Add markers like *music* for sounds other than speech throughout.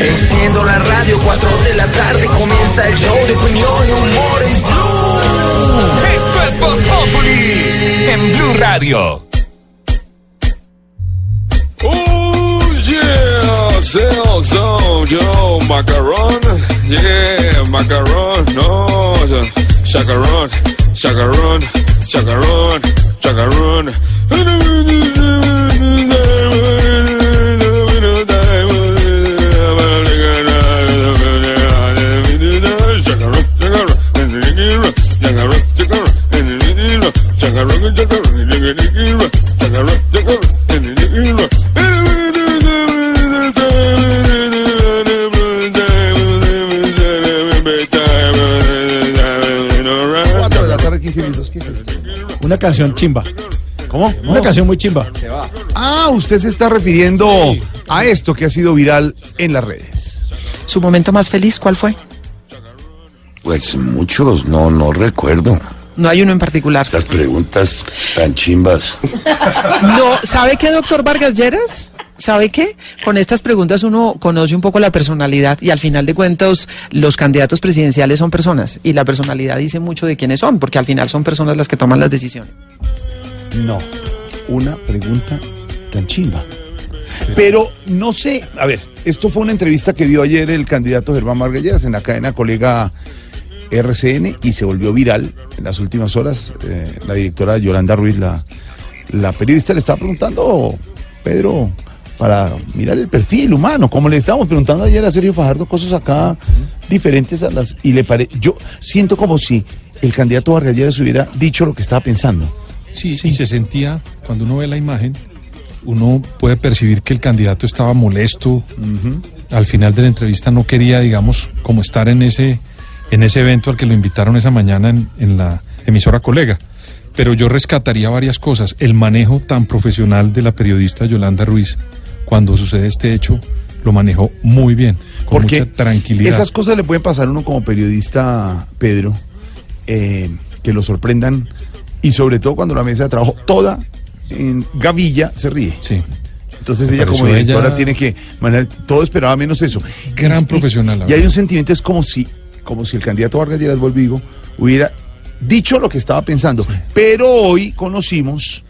Enciendo la radio, 4 de la tarde comienza el show de opinión y humor en Blue. Esto es Voz Populi en Blue Radio. Oh yeah, Celso, yo, macaron, yeah, macaron, no, chacarón, chacarón, chacarón, chacarón. Cuatro tarde, 15 minutos. ¿Qué es esto? Una canción chimba. ¿Cómo? Una canción muy chimba. Ah, usted se está refiriendo a esto que ha sido viral en las redes. ¿Su momento más feliz cuál fue? Pues muchos, no, no recuerdo. No hay uno en particular. Las preguntas tan chimbas. *laughs* No, ¿sabe qué, doctor Vargas Lleras? ¿Sabe qué? Con estas preguntas uno conoce un poco la personalidad y al final de cuentas los candidatos presidenciales son personas y la personalidad dice mucho de quiénes son, porque al final son personas las que toman las decisiones. No, una pregunta tan chimba. Pero no sé, a ver, esto fue una entrevista que dio ayer el candidato Germán Margalleras en la cadena colega RCN y se volvió viral en las últimas horas. Eh, la directora Yolanda Ruiz, la, la periodista, le estaba preguntando, Pedro, para mirar el perfil humano, como le estábamos preguntando ayer a Sergio Fajardo, cosas acá diferentes a las... Y le pare, yo siento como si el candidato Vargas Lleras hubiera dicho lo que estaba pensando. Sí, y se sentía, cuando uno ve la imagen, uno puede percibir que el candidato estaba molesto. Al final de la entrevista no quería, digamos, como estar en ese, en ese evento al que lo invitaron esa mañana en, en la emisora colega. Pero yo rescataría varias cosas. El manejo tan profesional de la periodista Yolanda Ruiz cuando sucede este hecho lo manejó muy bien, con Porque mucha tranquilidad. esas cosas le pueden pasar a uno como periodista, Pedro, eh, que lo sorprendan y sobre todo cuando la mesa de trabajo toda en gavilla se ríe. Sí. Entonces ella como directora ella- tiene que manejar, todo esperaba menos eso. Gran Y- profesional, Y, hay un sentimiento, es como si, como si el candidato Vargas Lleras Volvigo hubiera dicho lo que estaba pensando. Pero hoy conocimos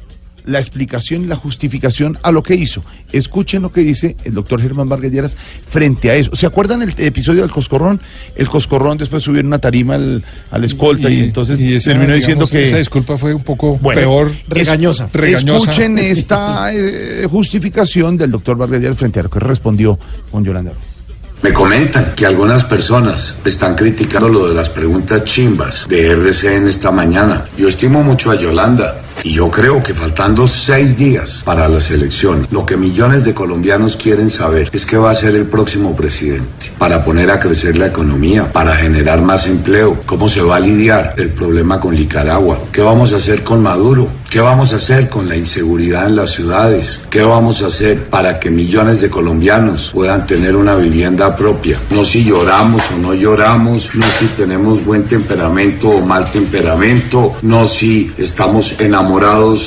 la explicación y la justificación a lo que hizo. Escuchen lo que dice el doctor Germán Vargas Lleras frente a eso. ¿Se acuerdan el episodio del Coscorrón? El Coscorrón después subió en una tarima al, al escolta y, entonces y esa, terminó digamos, diciendo que... Esa disculpa fue un poco Bueno, peor. Regañosa. Escuchen *laughs* esta eh, justificación del doctor Vargas Lleras frente a lo que respondió con Yolanda Ruiz. Me comentan que algunas personas están criticando lo de las preguntas chimbas de RCN esta mañana. Yo estimo mucho a Yolanda y yo creo que faltando seis días para las elecciones, lo que millones de colombianos quieren saber es qué va a ser el próximo presidente para poner a crecer la economía, para generar más empleo, cómo se va a lidiar el problema con Nicaragua, qué vamos a hacer con Maduro, qué vamos a hacer con la inseguridad en las ciudades, qué vamos a hacer para que millones de colombianos puedan tener una vivienda propia. No si lloramos o no lloramos, no si tenemos buen temperamento o mal temperamento, no si estamos enamorados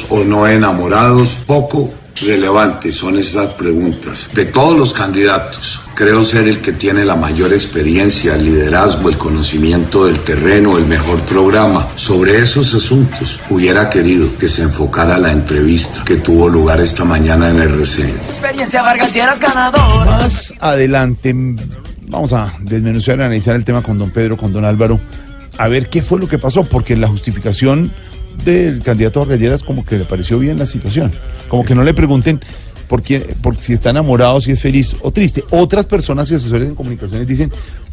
o no enamorados, poco relevantes son esas preguntas. De todos los candidatos, creo ser el que tiene la mayor experiencia, el liderazgo, el conocimiento del terreno, el mejor programa. Sobre esos asuntos, hubiera querido que se enfocara la entrevista que tuvo lugar esta mañana en RCN. Experiencia Vargas Lleras ganador. Más adelante mm, vamos a desmenuzar y analizar el tema con don Pedro, con don Álvaro, a ver qué fue lo que pasó, porque la justificación del candidato Vargas Lleras como que le pareció bien la situación, como que no le pregunten por, quién, por si está enamorado, si es feliz o triste. Otras personas y asesores en comunicaciones dicen,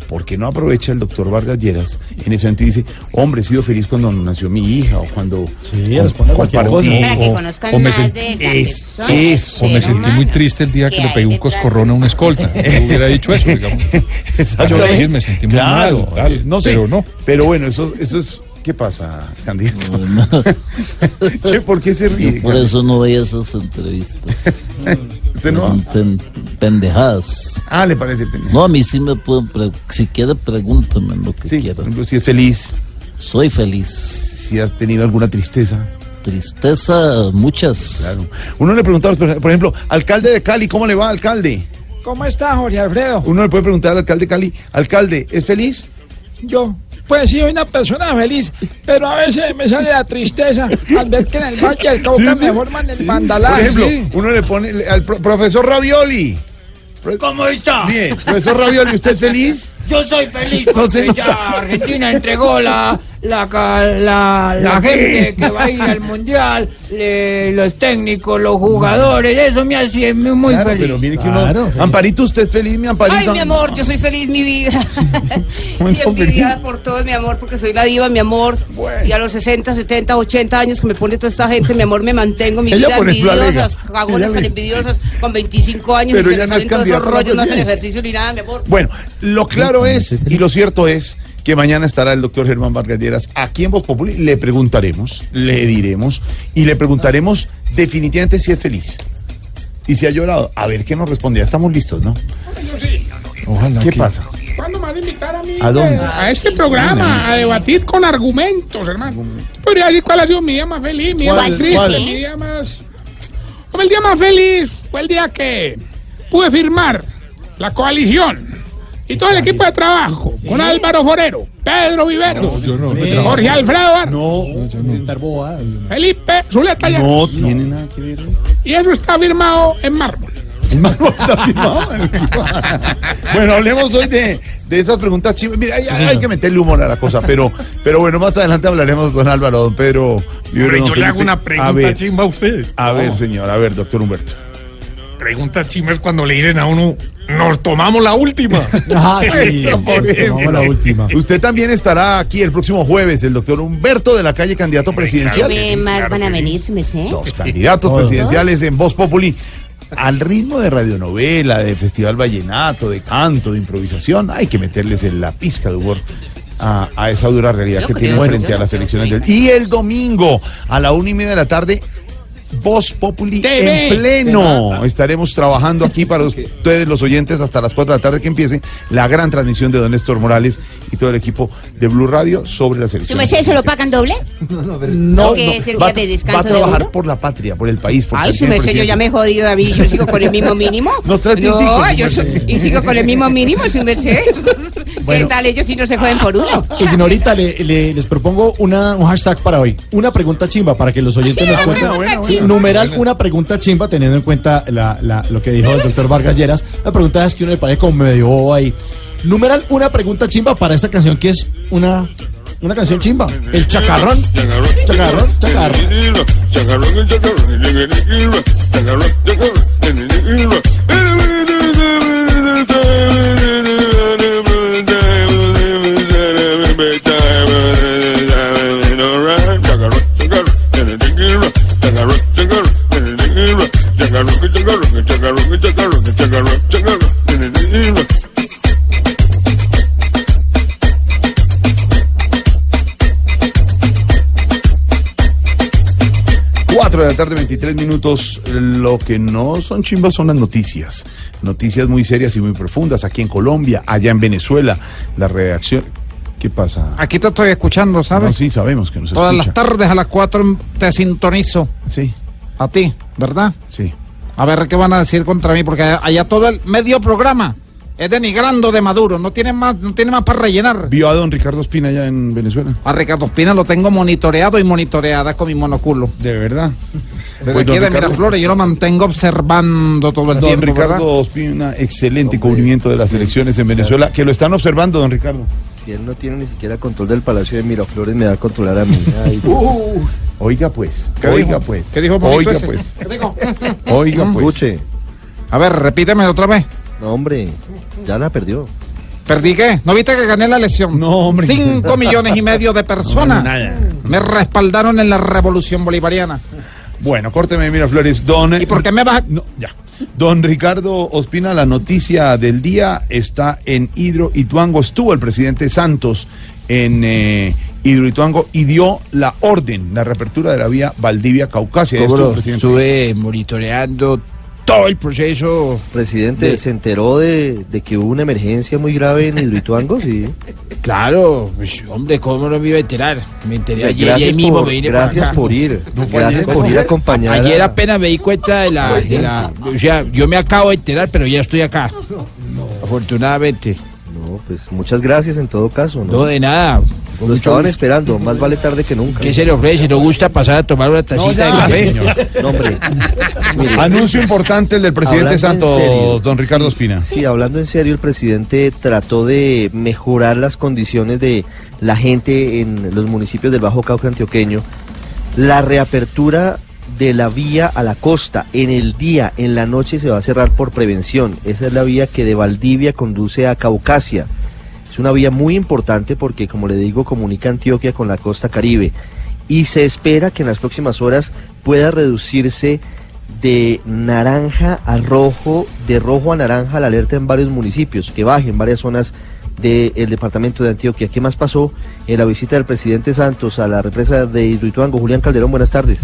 ¿por qué no aprovecha el doctor Vargas Lleras en ese momento y dice, hombre, he sido feliz cuando nació mi hija o cuando... Sí, responde a cualquier cosa. compartí"? Para que O- conozcan o me más sen- de la es- persona, eso. O me sentí muy triste el día que ¿Qué le pegué un coscorrón a una escolta. *laughs* Yo hubiera dicho eso, digamos. *laughs* Yo me sentí muy Claro, mal, tal, no sé, pero no. Pero bueno, eso, eso es... ¿Qué pasa, candidato? *laughs* ¿Qué, ¿Por qué se ríe? Por eso no veía esas entrevistas. *laughs* ¿Usted no? Pen- pendejadas. Ah, le parece pendejo. No, a mí sí me pueden. pre- si quiere, pregúntame lo que Sí, por quiera. ejemplo, si es feliz, Soy feliz. si ha tenido alguna tristeza. Tristeza, muchas. Claro. Uno le preguntaba, por ejemplo, alcalde de Cali, ¿cómo le va, alcalde? ¿Cómo está, Jorge Alfredo? Uno le puede preguntar al alcalde de Cali, alcalde, ¿es feliz? Yo, pues sí, soy una persona feliz, pero a veces me sale la tristeza al ver que en el Valle del Cauca me forman el Por mandalán. ejemplo, uno le pone le- al pro- profesor Ravioli. ¿Cómo está? Bien, profesor Ravioli, ¿usted es feliz? Yo soy feliz No porque ya. Argentina entregó la, la, la, la gente que va a ir al mundial, le- los técnicos, los jugadores, eso me hace muy, muy Claro, feliz. pero mire que uno... Amparito, ¿usted es feliz, mi Amparito? Ay, mi amor, yo soy feliz, mi vida. *laughs* y envidiada por todos, mi amor, porque soy la diva, mi amor. Y a los 60, 70, 80 años que me pone toda esta gente, mi amor, me mantengo, mi Ella vida envidiosas, Ella tan envidiosas, con 25 años Pero y se no todos esos rollos, no hacen ejercicio ni nada, mi amor. Bueno, lo claro es, y lo cierto es, que mañana estará el doctor Germán Vargas Lleras aquí en Voz Populi. Le preguntaremos, le diremos, y le preguntaremos definitivamente si es feliz. Y si ha llorado. A ver qué nos responde. Ya estamos listos, ¿no? Ojalá ¿Qué que- pasa? ¿Cuándo me van a invitar a mí? ¿A dónde? eh, A este programa, a debatir con argumentos, hermano. Podría decir cuál ha sido mi día más feliz, mi día más triste, ¿Cuál? mi día más... Hombre, el día más feliz fue el día que pude firmar la coalición y todo el equipo de trabajo con Álvaro Forero, Pedro Viveros, Yo no. Jorge Alfredo Bar, No, Felipe Zuleta ya. no tiene nada que ver. Y eso está firmado en mármol. Hermano, está firmado. *laughs* bueno, hablemos hoy de, de esas preguntas chivas. Mira, hay, hay que meterle humor a la cosa, pero, pero bueno, más adelante hablaremos, don Álvaro, don Pedro. Don yo le hago una A pregunta ver, chimba a usted. a ver, señor, a ver, doctor Humberto. Pregunta chimba es cuando le dicen a uno, nos tomamos la última. *laughs* Ah, sí, *laughs* Eso, nos tomamos la última. Usted también estará aquí el próximo jueves, el doctor Humberto de la calle, candidato presidencial. ¿Qué más van a venir, sé? Los *laughs* candidatos presidenciales en Voz Populi. Al ritmo de radionovela, de festival vallenato, de canto, de improvisación, hay que meterles en la pizca de humor a, a esa dura realidad Yo que que frente a las elecciones del... Y el domingo, a la una y media de la tarde, Voz Populi TV. en pleno. Estaremos trabajando aquí para *laughs* ustedes, los oyentes, hasta las 4 de la tarde que empiece la gran transmisión de Don Néstor Morales y todo el equipo de Blue Radio sobre las ¿Su elecciones. merced se lo pagan doble? *laughs* No, que es el va, día de va descanso a de trabajar por la patria, por el país. Por Ay, su merced, yo ya me he jodido a mí, yo sigo con el mismo *laughs* mínimo. Nos trae tintico, No, su yo y sigo con el mismo mínimo, su merced. ¿Qué Bueno. tal? Ellos sí no se joden por uno. Ignorita, le, le- les propongo una, un hashtag para hoy. Una pregunta chimba para que los oyentes nos cuenten. pregunta Bueno, Numeral una pregunta chimba, teniendo en cuenta la- la- lo que dijo el doctor Vargas Lleras. La pregunta es que uno le parece como medio bobo ahí. Numeral una pregunta chimba para esta canción que es una, una canción chimba. El chacarrón. Chacarrón, chacarrón. Chacarrón, chacarrón, chacarrón, chacarrón, chacarrón. Cuatro de la tarde, 23 minutos. Lo que no son chimbas son las noticias. Noticias muy serias y muy profundas aquí en Colombia, allá en Venezuela. La redacción. ¿Qué pasa? Aquí te estoy escuchando, No, ¿sabes? sí, sabemos que nos Todas escucha. las tardes a las 4 te sintonizo. Sí. A ti, ¿verdad? Sí. A ver qué van a decir contra mí, porque allá todo el medio programa es denigrando de Maduro. No tiene más, no tiene más para rellenar. ¿Vio a don Ricardo Espina allá en Venezuela? A Ricardo Espina lo tengo monitoreado y monitoreada con mi monoculo. ¿De verdad? Desde Pues, aquí don de Ricardo- Miraflores yo lo mantengo observando todo el Don tiempo, Ricardo ¿verdad? Ospina, excelente cubrimiento de las elecciones en Venezuela, que lo están observando, don Ricardo. Si él no tiene ni siquiera control del Palacio de Miraflores, me va a controlar a mí. *laughs* Ay, Uh, oiga pues, ¿Qué oiga dijo? pues. ¿Qué dijo Oiga ese? pues. ¿Qué dijo? *laughs* Oiga pues. Escuche. A ver, repíteme otra vez. No, hombre, ya la perdió. ¿Perdí qué? ¿No viste que gané la elección? No, hombre. Cinco millones y medio de *laughs* personas No, nada. me respaldaron en la revolución bolivariana. Bueno, córteme, Miraflores. Don, ¿Y por qué me vas? No, ya. Don Ricardo Ospina, la noticia del día está en Hidroituango. Estuvo el presidente Santos en eh, Hidroituango y dio la orden, la reapertura de la vía Valdivia-Caucasia. Estuve monitoreando todo el proceso. Presidente, De- ¿se enteró de, de que hubo una emergencia muy grave en Hidroituango? Sí. Claro, pues, hombre, ¿cómo no me iba a enterar? Me enteré ayer y Gracias ahí mismo por- me vine gracias por ir. No Gracias ayer. por ir a acompañar Ayer apenas me di cuenta de la, de la... O sea, yo me acabo de enterar, pero ya estoy acá. Afortunadamente. No, pues muchas gracias en todo caso. No, No, de nada. Lo estaban gusto. esperando, más vale tarde que nunca. ¿Qué se le ofrece? ¿No gusta pasar a tomar una tacita de café? No, hombre. Mire, Anuncio importante el del presidente Santos, serio, don Ricardo sí, Ospina. Sí, hablando en serio, el presidente trató de mejorar las condiciones de la gente en los municipios del Bajo Cauca antioqueño. La reapertura de la vía a la costa en el día, en la noche se va a cerrar por prevención. Esa es la vía que de Valdivia conduce a Caucasia. Es una vía muy importante porque, como le digo, comunica Antioquia con la costa caribe. Y se espera que en las próximas horas pueda reducirse de naranja a rojo, de rojo a naranja la alerta en varios municipios, que baje en varias zonas del departamento de Antioquia. ¿Qué más pasó en la visita del presidente Santos a la represa de Hidroituango? Julián Calderón, buenas tardes.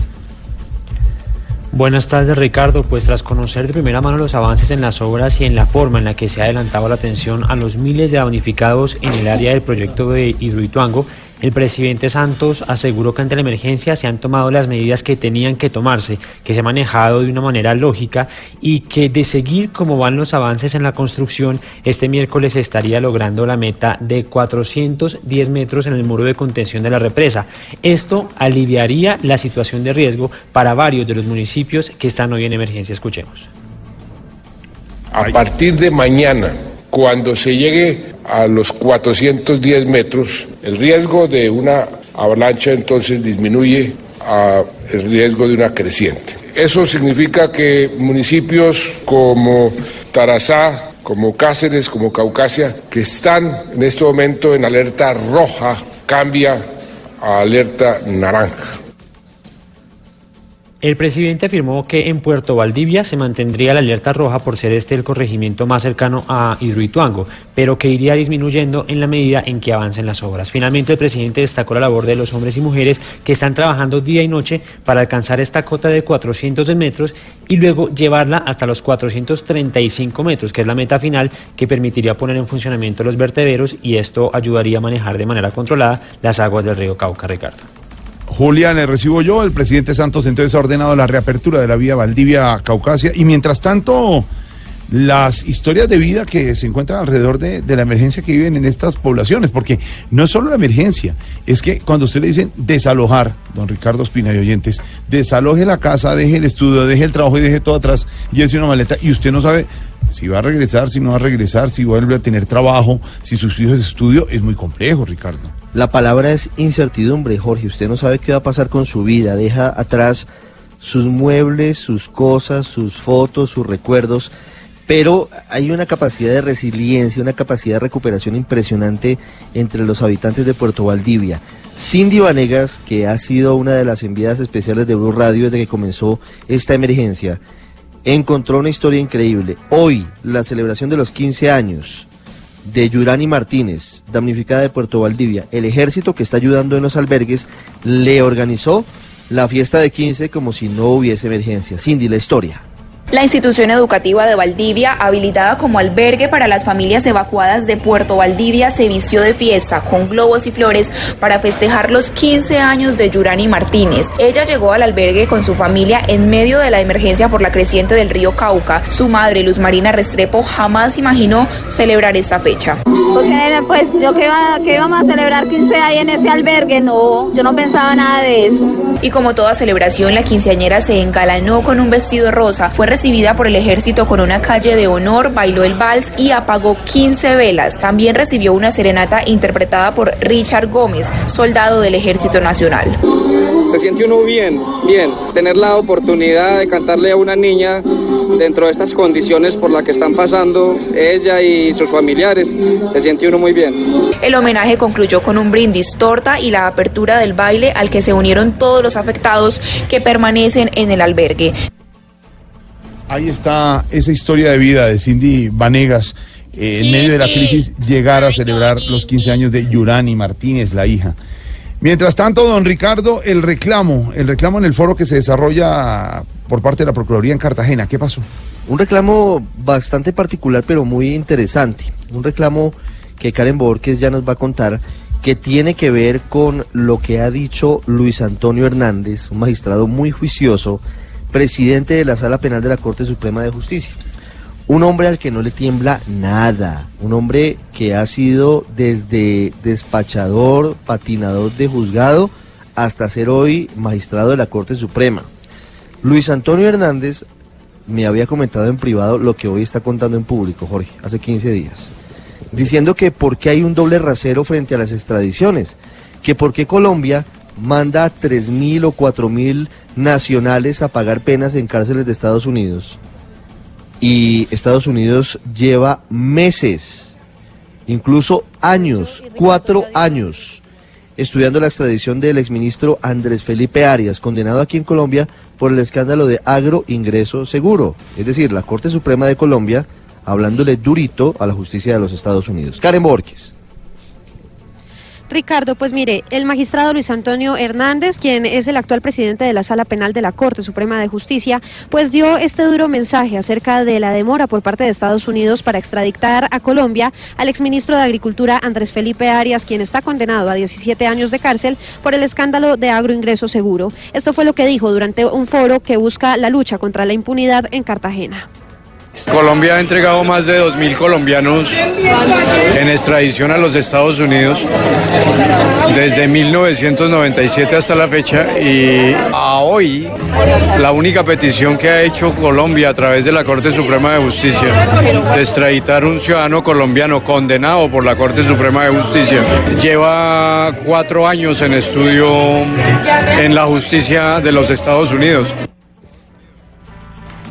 Buenas tardes Ricardo, pues tras conocer de primera mano los avances en las obras y en la forma en la que se ha adelantado la atención a los miles de damnificados en el área del proyecto de Hidroituango, el presidente Santos aseguró que ante la emergencia se han tomado las medidas que tenían que tomarse, que se ha manejado de una manera lógica y que de seguir como van los avances en la construcción, este miércoles estaría logrando la meta de 410 metros en el muro de contención de la represa. Esto aliviaría la situación de riesgo para varios de los municipios que están hoy en emergencia. Escuchemos. A partir de mañana, cuando se llegue a los 410 metros, el riesgo de una avalancha entonces disminuye a el riesgo de una creciente. Eso significa que municipios como Tarazá, como Cáceres, como Caucasia, que están en este momento en alerta roja, cambia a alerta naranja. El presidente afirmó que en Puerto Valdivia se mantendría la alerta roja por ser este el corregimiento más cercano a Hidroituango, pero que iría disminuyendo en la medida en que avancen las obras. Finalmente, el presidente destacó la labor de los hombres y mujeres que están trabajando día y noche para alcanzar esta cota de 400 metros y luego llevarla hasta los 435 metros, que es la meta final que permitiría poner en funcionamiento los vertederos y esto ayudaría a manejar de manera controlada las aguas del río Cauca, Ricardo. Julián, le recibo yo. El presidente Santos entonces ha ordenado la reapertura de la vía Valdivia-Caucasia. Y mientras tanto, las historias de vida que se encuentran alrededor de, de la emergencia que viven en estas poblaciones. Porque no es solo la emergencia, es que cuando usted le dicen desalojar, don Ricardo Espina y oyentes, desaloje la casa, deje el estudio, deje el trabajo y deje todo atrás y hace una maleta. Y usted no sabe si va a regresar, si no va a regresar, si vuelve a tener trabajo, si sus hijos estudio. Es muy complejo, Ricardo. La palabra es incertidumbre, Jorge. Usted no sabe qué va a pasar con su vida. Deja atrás sus muebles, sus cosas, sus fotos, sus recuerdos. Pero hay una capacidad de resiliencia, una capacidad de recuperación impresionante entre los habitantes de Puerto Valdivia. Cindy Vanegas, que ha sido una de las enviadas especiales de Blue Radio desde que comenzó esta emergencia, encontró una historia increíble. Hoy, la celebración de los 15 años de Yurani Martínez, damnificada de Puerto Valdivia, el ejército que está ayudando en los albergues, le organizó la fiesta de 15 como si no hubiese emergencia. Cindy, la historia. La institución educativa de Valdivia, habilitada como albergue para las familias evacuadas de Puerto Valdivia, se vistió de fiesta con globos y flores para festejar los 15 años de Yurani Martínez. Ella llegó al albergue con su familia en medio de la emergencia por la creciente del río Cauca. Su madre, Luz Marina Restrepo, jamás imaginó celebrar esta fecha. Porque pues yo que, iba, que íbamos a celebrar 15 ahí en ese albergue, no, yo no pensaba nada de eso. Y como toda celebración, la quinceañera se engalanó con un vestido rosa, fue recibida por el ejército con una calle de honor, bailó el vals y apagó 15 velas. También recibió una serenata interpretada por Richard Gómez, soldado del Ejército Nacional. Se siente uno bien, bien, tener la oportunidad de cantarle a una niña dentro de estas condiciones por las que están pasando ella y sus familiares, se siente uno muy bien. El homenaje concluyó con un brindis torta y la apertura del baile al que se unieron todos los afectados que permanecen en el albergue. Ahí está esa historia de vida de Cindy Vanegas. eh, en medio de la crisis, llegar a celebrar los 15 años de Yurani Martínez, la hija. Mientras tanto, don Ricardo, el reclamo, el reclamo en el foro que se desarrolla por parte de la Procuraduría en Cartagena, ¿qué pasó? Un reclamo bastante particular, pero muy interesante. Un reclamo que Karen Borges ya nos va a contar, que tiene que ver con lo que ha dicho Luis Antonio Hernández, un magistrado muy juicioso, presidente de la Sala Penal de la Corte Suprema de Justicia. Un hombre al que no le tiembla nada, un hombre que ha sido desde despachador, patinador de juzgado, hasta ser hoy magistrado de la Corte Suprema. Luis Antonio Hernández me había comentado en privado lo que hoy está contando en público, Jorge, hace 15 días, diciendo que por qué hay un doble rasero frente a las extradiciones, que por qué Colombia manda a 3.000 o 4.000 nacionales a pagar penas en cárceles de Estados Unidos y Estados Unidos lleva meses, incluso años, cuatro años, estudiando la extradición del exministro Andrés Felipe Arias, condenado aquí en Colombia por el escándalo de agro ingreso seguro. Es decir, la Corte Suprema de Colombia hablándole durito a la justicia de los Estados Unidos. Karen Borges. Ricardo, pues mire, el magistrado Luis Antonio Hernández, quien es el actual presidente de la Sala Penal de la Corte Suprema de Justicia, pues dio este duro mensaje acerca de la demora por parte de Estados Unidos para extraditar a Colombia al exministro de Agricultura Andrés Felipe Arias, quien está condenado a 17 años de cárcel por el escándalo de agroingreso seguro. Esto fue lo que dijo durante un foro que busca la lucha contra la impunidad en Cartagena. Colombia ha entregado más de 2.000 colombianos en extradición a los Estados Unidos desde 1997 hasta la fecha y a hoy la única petición que ha hecho Colombia a través de la Corte Suprema de Justicia de extraditar un ciudadano colombiano condenado por la Corte Suprema de Justicia lleva cuatro años en estudio en la justicia de los Estados Unidos.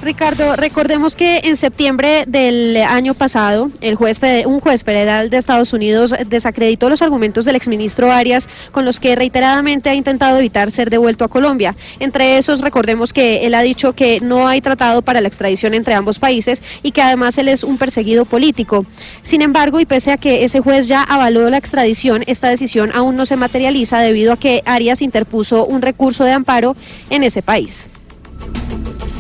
Ricardo, recordemos que en septiembre del año pasado, el juez un juez federal de Estados Unidos desacreditó los argumentos del exministro Arias con los que reiteradamente ha intentado evitar ser devuelto a Colombia. Entre esos, recordemos que él ha dicho que no hay tratado para la extradición entre ambos países y que además él es un perseguido político. Sin embargo, y pese a que ese juez ya avaló la extradición, esta decisión aún no se materializa debido a que Arias interpuso un recurso de amparo en ese país.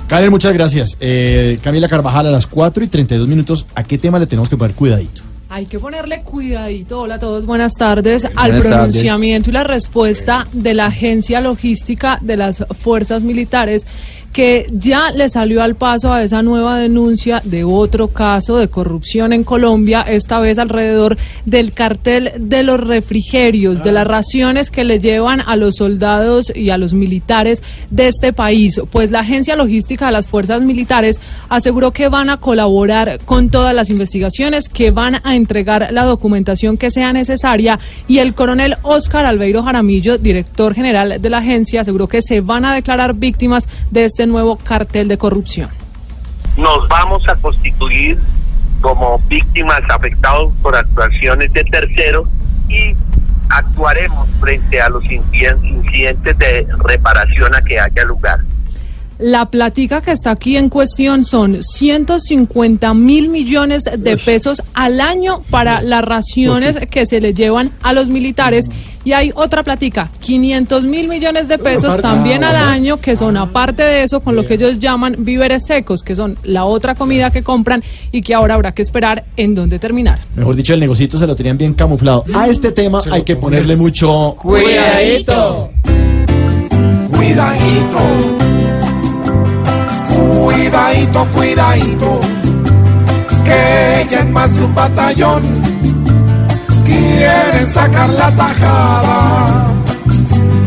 Karen, muchas gracias. Eh, Camila Carvajal, a las 4 y 32 minutos, ¿a qué tema le tenemos que poner cuidadito? Hay que ponerle cuidadito, hola a todos, buenas tardes, al Buenas tardes. pronunciamiento y la respuesta de la Agencia Logística de las Fuerzas Militares que ya le salió al paso a esa nueva denuncia de otro caso de corrupción en Colombia, esta vez alrededor del cartel de los refrigerios, de las raciones que le llevan a los soldados y a los militares de este país. Pues la Agencia Logística de las Fuerzas Militares aseguró que van a colaborar con todas las investigaciones, que van a entregar la documentación que sea necesaria y el coronel Óscar Albeiro Jaramillo, director general de la agencia, aseguró que se van a declarar víctimas de este nuevo cartel de corrupción. nos vamos a constituir como víctimas afectados por actuaciones de terceros y actuaremos frente a los inciden- incidentes de reparación a que haya lugar. La platica que está aquí en cuestión son 150 mil millones de pesos al año para las raciones que se le llevan a los militares. Y hay otra platica, 500 mil millones de pesos también Ah, al año, que son aparte de eso, con lo que ellos llaman víveres secos, que son la otra comida que compran y que ahora habrá que esperar en dónde terminar. Mejor dicho, el negocito se lo tenían bien camuflado. A este tema hay que ponerle mucho Cuidadito. Cuidadito. Cuidadito, cuidadito. Que ya en más de un batallón quieren sacar la tajada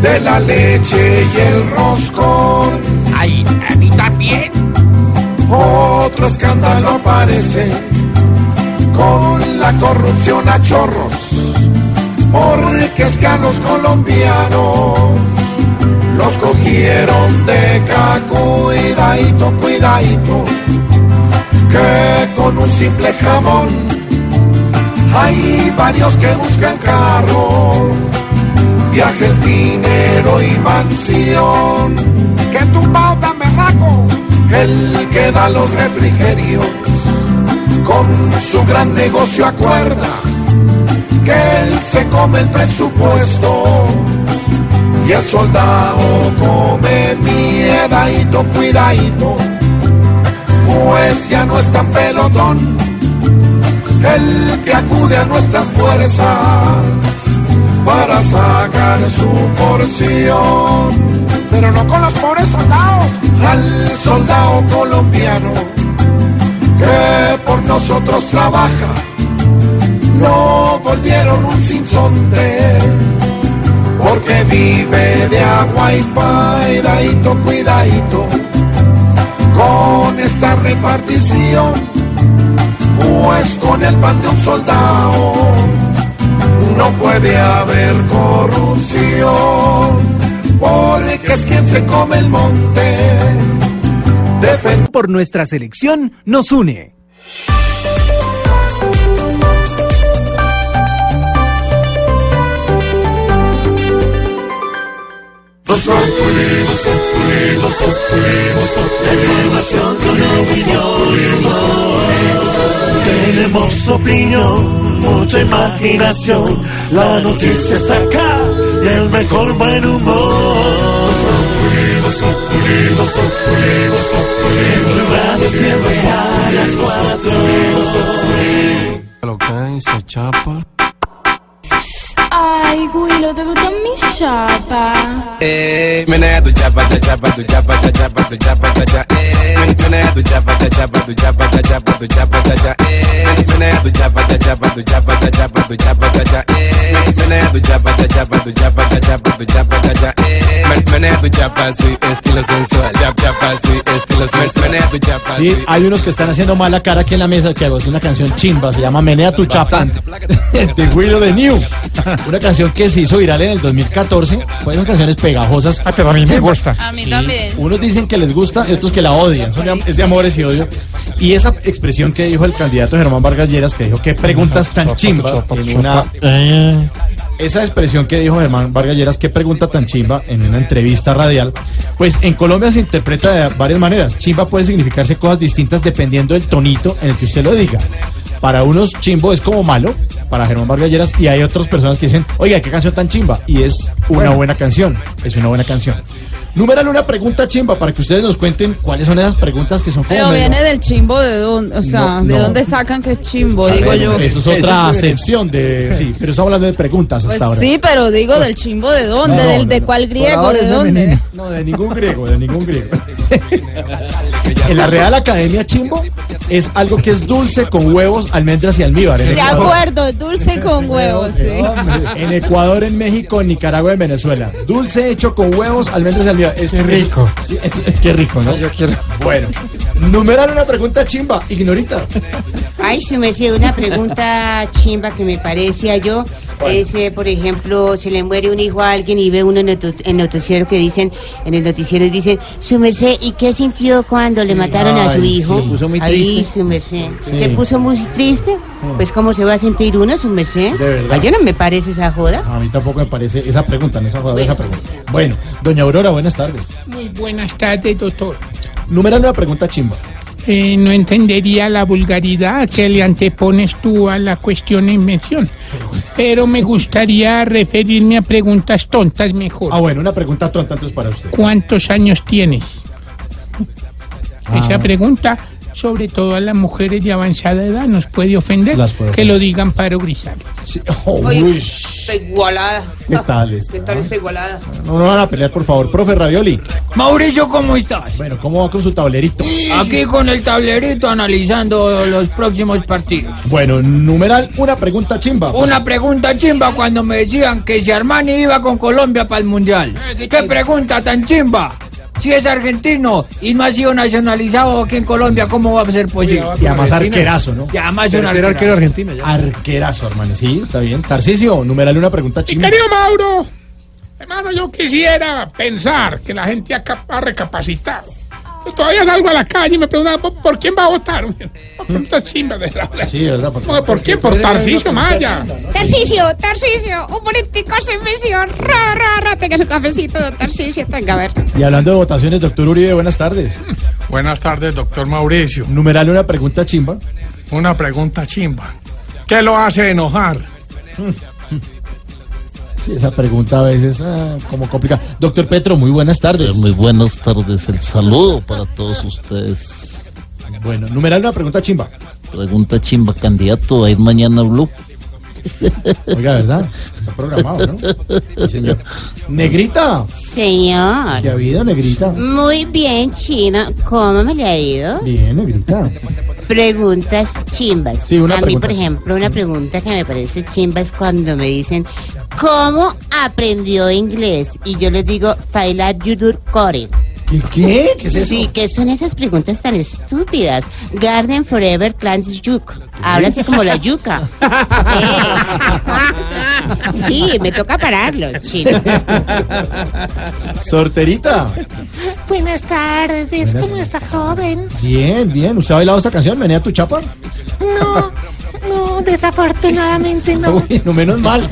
de la leche y el roscón. Ay, a mí también. Otro escándalo aparece con la corrupción a chorros. Porque es que a los colombianos los cogieron de cuidadito, cuidadito, que con un simple jamón hay varios que buscan carro, viajes, dinero y mansión. ¡Qué tumbado tan berraco! El que da los refrigerios con su gran negocio acuerda que él se come el presupuesto y el soldado come miedadito, cuidadito, pues ya no es tan pelotón el que acude a nuestras fuerzas para sacar su porción. Pero no con los pobres soldados. Al soldado colombiano que por nosotros trabaja, no volvieron un sinsonte, porque vive de agua y cuidadito, cuidadito, con esta repartición, pues con el pan de un soldado no puede haber corrupción, porque es quien se come el monte. Defend Por nuestra selección nos une. Voz Populi, Voz Populi, Voz Populi, Voz Populi, información con opinión. Tenemos opinión, mucha imaginación. La noticia está acá y el mejor buen humor. Voz Populi, Voz Populi, Voz Populi, Voz Populi, siempre a las cuatro. Lo. Ay, Willow, ¿te gusta mi chapa? Eh, menea tu chapa, cha chapa, tu chapa, cha chapa, tu chapa, cha cha. Eh, menea tu chapa, cha chapa, tu chapa, cha chapa, tu chapa, cha cha. Eh, menea tu chapa, cha chapa, tu chapa, cha chapa, tu chapa, cha cha. Eh, menea tu chapa, cha chapa, tu chapa, cha chapa, tu chapa, cha cha. Eh, men- menea tu chapa, sí, estilo sensual. Chap, chapa, sí, estilo sensual. Menea tu chapa, Sí, hay unos que están haciendo mala cara aquí en la mesa que hago una canción chimba, se llama Menea tu chapa de Willow de New. Una canción que se hizo viral en el 2014. Fue esas canciones pegajosas. pero a mí me gusta. A mí Sí. también. Unos dicen que les gusta y otros que la odian. Son de- es de amores y odio. Y esa expresión que dijo el candidato Germán Vargas Lleras, que dijo, qué preguntas tan chimbas en una... Esa expresión que dijo Germán Vargas Lleras, qué pregunta tan chimba en una entrevista radial, pues en Colombia se interpreta de varias maneras. Chimba puede significarse cosas distintas dependiendo del tonito en el que usted lo diga. Para unos chimbo es como malo, para Germán Vargas Lleras, y hay otras personas que dicen, oiga, qué canción tan chimba, y es una buena canción, es una buena canción. Numeral una pregunta chimba para que ustedes nos cuenten cuáles son esas preguntas que son como Pero medio- viene del chimbo de dónde, o sea, No, ¿de no. dónde sacan que es chimbo? Digo yo. Eso es otra acepción de. Sí, pero estamos hablando de preguntas hasta Pues ahora. sí, pero digo del chimbo de dónde, No, no, del no, de cuál griego, de dónde. No, de ningún griego, de ningún griego. *laughs* *laughs* en la Real Academia Chimbo es algo que es dulce con huevos, almendras y almíbar. En De Ecuador- acuerdo, dulce *laughs* con huevos, sí. En Ecuador, en México, en Nicaragua, en Venezuela. Dulce hecho con huevos, almendras y almíbar. Es rico. es, es que rico, ¿no? Yo quiero. Bueno. Numeral una pregunta chimba, ignorita. Ay, si me hacía una pregunta chimba que me parecía yo. Es, eh, por ejemplo, se le muere un hijo a alguien y ve uno en el en noticiero que dicen, en el noticiero dicen, su merced, ¿y qué sintió cuando le mataron a su hijo? se puso muy triste. su merced. Sí. ¿Se puso muy triste? Pues, ¿cómo se va a sentir uno, su merced? De verdad. Ay, yo no me parece esa joda. A mí tampoco me parece esa pregunta, no esa, joda, esa pregunta. Bueno, doña Aurora, buenas tardes. Muy buenas tardes, doctor. Numeral una pregunta chimba. Eh, no entendería la vulgaridad que le antepones tú a la cuestión en mención. Pero me gustaría referirme a preguntas tontas mejor. Ah, bueno, una pregunta tonta entonces para usted. ¿Cuántos años tienes? Ah. Esa pregunta, sobre todo a las mujeres de avanzada edad, nos puede ofender Las que lo digan para Grisales. Oye, Uy, está igualada. ¿qué tal es? ¿Qué tal está igualada? No, no van a pelear, por favor. Profe Ravioli. Mauricio, ¿cómo estás? Bueno, ¿cómo va con su tablerito? Aquí con el tablerito analizando los próximos partidos. Bueno, numeral, una pregunta chimba. Una pregunta chimba cuando me decían que si Armani iba con Colombia para el Mundial. ¿Qué pregunta tan chimba? Si es argentino y no ha sido nacionalizado aquí en Colombia, ¿cómo va a ser posible? Y además arquerazo, ¿no? Y además un Tercer arquero arquerazo. argentino. Arquerazo, hermano. Sí, está bien. Tarcisio, numeral, una pregunta chimba. Querido Mauro, Hermano, yo quisiera pensar que la gente ha recapacitado. Yo todavía salgo a la calle y me preguntan ¿por, quién va a votar? *laughs* Preguntas chimbas de la Sí, ¿verdad? Por, ¿Por, por quién? Por Tarcisio Maya. Tarcisio, Tarcisio, un momentico se menció. Ra, ra, ra, tenga su cafecito, don Tarcisio, tenga a ver. Y hablando de votaciones, doctor Uribe, buenas tardes. Buenas tardes, doctor Mauricio. Numeral una pregunta chimba. Una pregunta chimba. ¿Qué lo hace enojar? *laughs* Esa pregunta a veces ah, como complicada. Doctor Petro, muy buenas tardes. Muy buenas tardes. El saludo para todos ustedes. Bueno, numeral una pregunta chimba. Pregunta chimba, candidato a ir mañana a Blue. Oiga, ¿verdad? Está programado, ¿no? Sí, señor. Negrita. Señor. ¿Qué ha habido, Negrita? Muy bien, China. ¿Cómo me le ha ido? Bien, Negrita. Preguntas chimbas. Sí, una A mí, pregunta. por ejemplo, una pregunta que me parece chimba es cuando me dicen, ¿cómo aprendió inglés? Y yo les digo, Failar Yudur Core. ¿Qué? ¿Qué? ¿Qué es eso? Sí, ¿qué son esas preguntas tan estúpidas? Garden Forever Plants Yuk. Habla así como la yuca. *laughs* Eh. Sí, me toca pararlos, chino. Sorterita. Buenas tardes, Buenas- ¿cómo está joven? Bien, bien. ¿Usted ha bailado esta canción? ¿Venía tu chapa? No, no, desafortunadamente no. *laughs* Uy, no menos mal.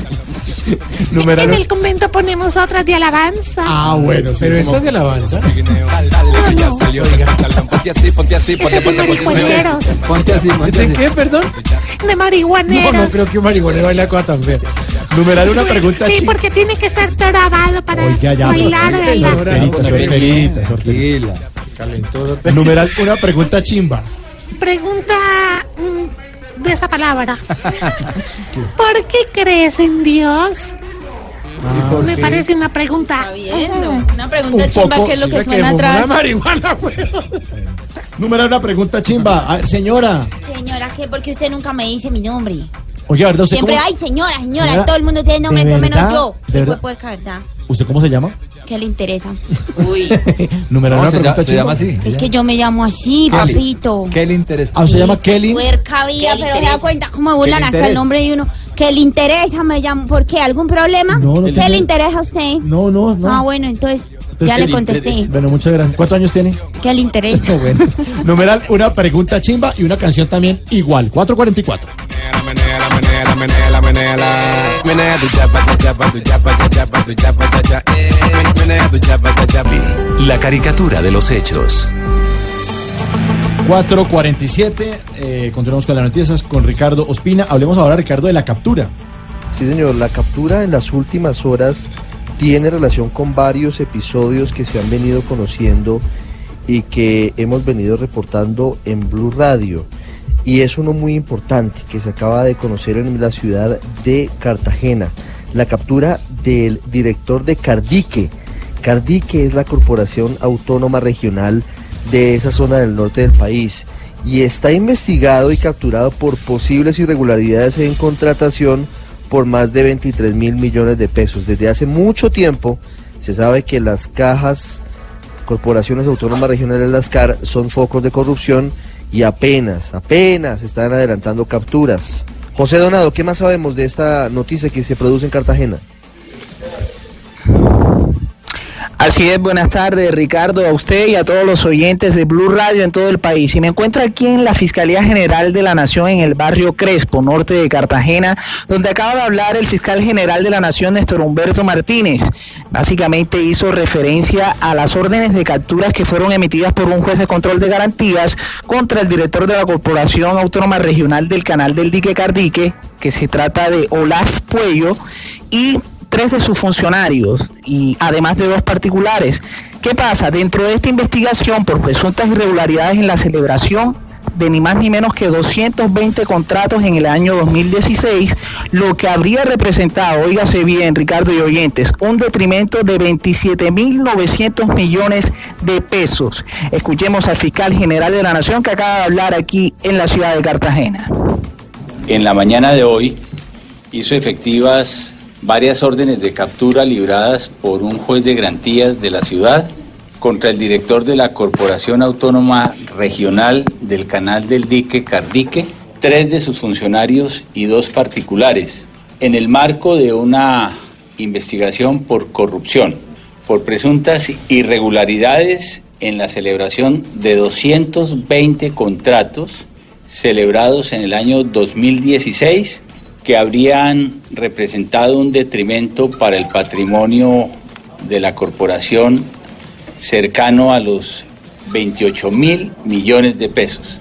*laughs* Numeral. En el convento ponemos otras de alabanza. Ah, bueno, sí, Pero como- esta es de alabanza. Ponte así, ponte así, Ese es de marihuaneros. Ponte así, ¿De qué, perdón? De No, marihuaneros. no creo que un marihuanero baile cosa tan fea. Numeral una pregunta Sí, porque tiene que estar trabado para Oiga, ya. bailar. Sorterita, sorterita, sorterita. Numeral una pregunta chimba. Pregunta mm, de esa palabra. *laughs* ¿Por qué crees en Dios? Ah, Me parece una pregunta. Una pregunta Un chimba, poco, que es lo sí, que suena atrás. una marihuana, *laughs* Numeral una pregunta chimba. A ver, señora. Señora, ¿qué? Porque usted nunca me dice mi nombre. Oye, ¿verdad? ¿Usted Siempre, cómo, ay, señora, señora, Señora, todo el mundo tiene nombre, ¿de todo menos yo. ¿De verdad? ¿Usted cómo se llama? ¿Qué le interesa? Uy. *laughs* Numeral No, una se pregunta se llama así. Es que yo me llamo así, Kelly. papito. ¿Qué le interesa? Ah, ¿se llama Kelly? Puerca vida, ¿Qué le pero se da cuenta cómo burlan ¿Qué le hasta el nombre de uno. ¿Qué le interesa? Me llamo. ¿Por qué? ¿Algún problema? No, no ¿Qué le interesa a usted? No, no, no. Ah, bueno, entonces, Entonces, ya ¿qué le contesté. Bueno, muchas gracias. ¿Cuántos años tiene? ¿Qué le interesa? *laughs* bueno. *laughs* Numeral una pregunta chimba y una canción también igual. 444. Menea, menea, menea, menea tu chapa, tu chapa, tu chapa, tu chapa, tu chapa, cha, cha. Menea tu chapa, cha, cha. La caricatura de los hechos. 447. Eh, continuamos con las noticias con Ricardo Ospina. Hablemos ahora, Ricardo, de la captura. Sí, señor, la captura en las últimas horas tiene relación con varios episodios que se han venido conociendo y que hemos venido reportando en Blue Radio. Y es uno muy importante que se acaba de conocer en la ciudad de Cartagena. La captura del director de Cardique. Cardique es la corporación autónoma regional de esa zona del norte del país y está investigado y capturado por posibles irregularidades en contratación por más de 23 mil millones de pesos. Desde hace mucho tiempo se sabe que las cajas, corporaciones autónomas regionales, las CAR, son focos de corrupción y apenas, apenas están adelantando capturas. José Donado, ¿qué más sabemos de esta noticia que se produce en Cartagena? Así es, buenas tardes Ricardo, a usted y a todos los oyentes de Blue Radio en todo el país. Y me encuentro aquí en la Fiscalía General de la Nación en el barrio Crespo, norte de Cartagena, donde acaba de hablar el fiscal general de la Nación, Néstor Humberto Martínez. Básicamente hizo referencia a las órdenes de capturas que fueron emitidas por un juez de control de garantías contra el director de la Corporación Autónoma Regional del Canal del Dique Cardique, que se trata de Olaf Puello, y tres de sus funcionarios y además de dos particulares. ¿Qué pasa? Dentro de esta investigación por presuntas irregularidades en la celebración de ni más ni menos que 220 contratos en el año 2016, lo que habría representado, oígase bien Ricardo y oyentes, un detrimento de 27.900 millones de pesos. Escuchemos al fiscal general de la Nación que acaba de hablar aquí en la ciudad de Cartagena. En la mañana de hoy hizo efectivas varias órdenes de captura libradas por un juez de garantías de la ciudad contra el director de la Corporación Autónoma Regional del Canal del Dique Cardique, tres de sus funcionarios y dos particulares, en el marco de una investigación por corrupción, por presuntas irregularidades en la celebración de 220 contratos celebrados en el año 2016 que habrían representado un detrimento para el patrimonio de la corporación cercano a los 28 mil millones de pesos.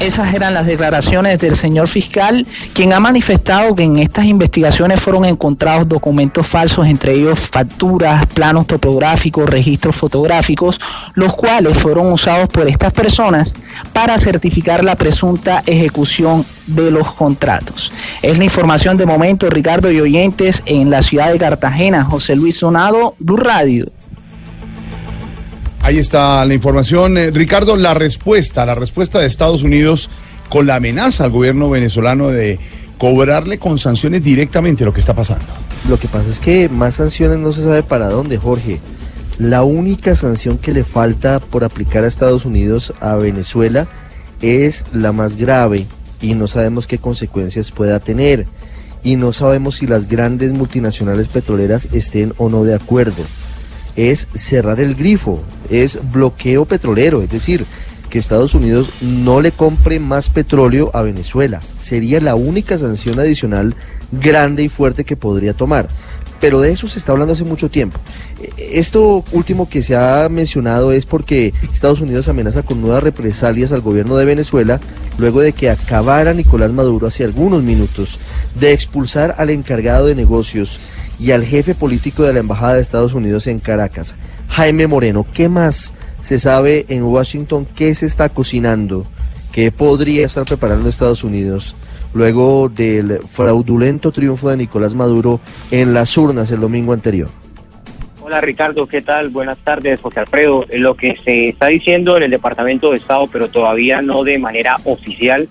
Esas eran las declaraciones del señor fiscal, quien ha manifestado que en estas investigaciones fueron encontrados documentos falsos, entre ellos facturas, planos topográficos, registros fotográficos, los cuales fueron usados por estas personas para certificar la presunta ejecución de los contratos. Es la información de momento, Ricardo y oyentes, en la ciudad de Cartagena. José Luis Sonado, Blue Radio. Ahí está la información. Eh, Ricardo, la respuesta, la respuesta de Estados Unidos con la amenaza al gobierno venezolano de cobrarle con sanciones directamente lo que está pasando. Lo que pasa es que más sanciones no se sabe para dónde, Jorge. La única sanción que le falta por aplicar a Estados Unidos a Venezuela es la más grave y no sabemos qué consecuencias pueda tener. Y no sabemos si las grandes multinacionales petroleras estén o no de acuerdo es cerrar el grifo, es bloqueo petrolero, es decir, que Estados Unidos no le compre más petróleo a Venezuela. Sería la única sanción adicional grande y fuerte que podría tomar. Pero de eso se está hablando hace mucho tiempo. Esto último que se ha mencionado es porque Estados Unidos amenaza con nuevas represalias al gobierno de Venezuela luego de que acabara Nicolás Maduro hace algunos minutos de expulsar al encargado de negocios y al jefe político de la Embajada de Estados Unidos en Caracas, Jaime Moreno. ¿Qué más se sabe en Washington? ¿Qué se está cocinando? ¿Qué podría estar preparando Estados Unidos luego del fraudulento triunfo de Nicolás Maduro en las urnas el domingo anterior? Hola Ricardo, ¿qué tal? Buenas tardes, José Alfredo. Lo que se está diciendo en el Departamento de Estado, pero todavía no de manera oficial,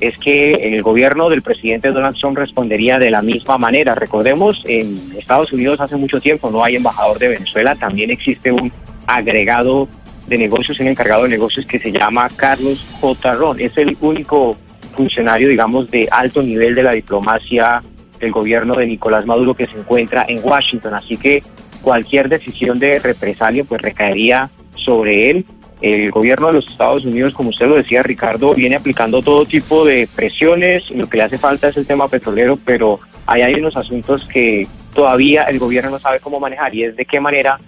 es que el gobierno del presidente Donald Trump respondería de la misma manera. Recordemos, en Estados Unidos hace mucho tiempo no hay embajador de Venezuela, también existe un agregado de negocios, un encargado de negocios que se llama Carlos J. Ron. Es el único funcionario, digamos, de alto nivel de la diplomacia del gobierno de Nicolás Maduro que se encuentra en Washington. Así que cualquier decisión de represalia pues recaería sobre él el gobierno de los Estados Unidos, como usted lo decía, Ricardo, viene aplicando todo tipo de presiones. Lo que le hace falta es el tema petrolero, pero ahí hay unos asuntos que todavía el gobierno no sabe cómo manejar y es de qué manera,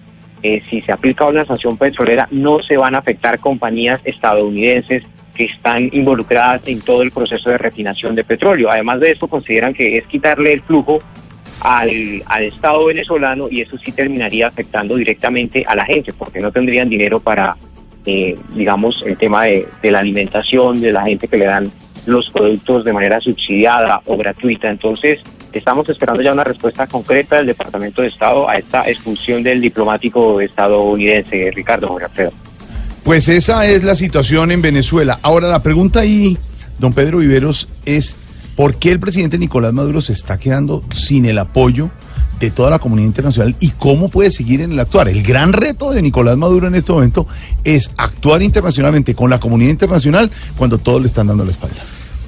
eh, si se aplica una sanción petrolera, no se van a afectar compañías estadounidenses que están involucradas en todo el proceso de refinación de petróleo. Además de esto, consideran que es quitarle el flujo al, al Estado venezolano y eso sí terminaría afectando directamente a la gente, porque no tendrían dinero para eh, digamos, el tema de, la alimentación, de la gente que le dan los productos de manera subsidiada o gratuita. Entonces, estamos esperando ya una respuesta concreta del Departamento de Estado a esta expulsión del diplomático estadounidense, Ricardo Jorge. Pues esa es la situación en Venezuela. Ahora la pregunta ahí, don Pedro Viveros, es ¿por qué el presidente Nicolás Maduro se está quedando sin el apoyo de toda la comunidad internacional y cómo puede seguir en el actuar. El gran reto de Nicolás Maduro en este momento es actuar internacionalmente con la comunidad internacional cuando todos le están dando la espalda.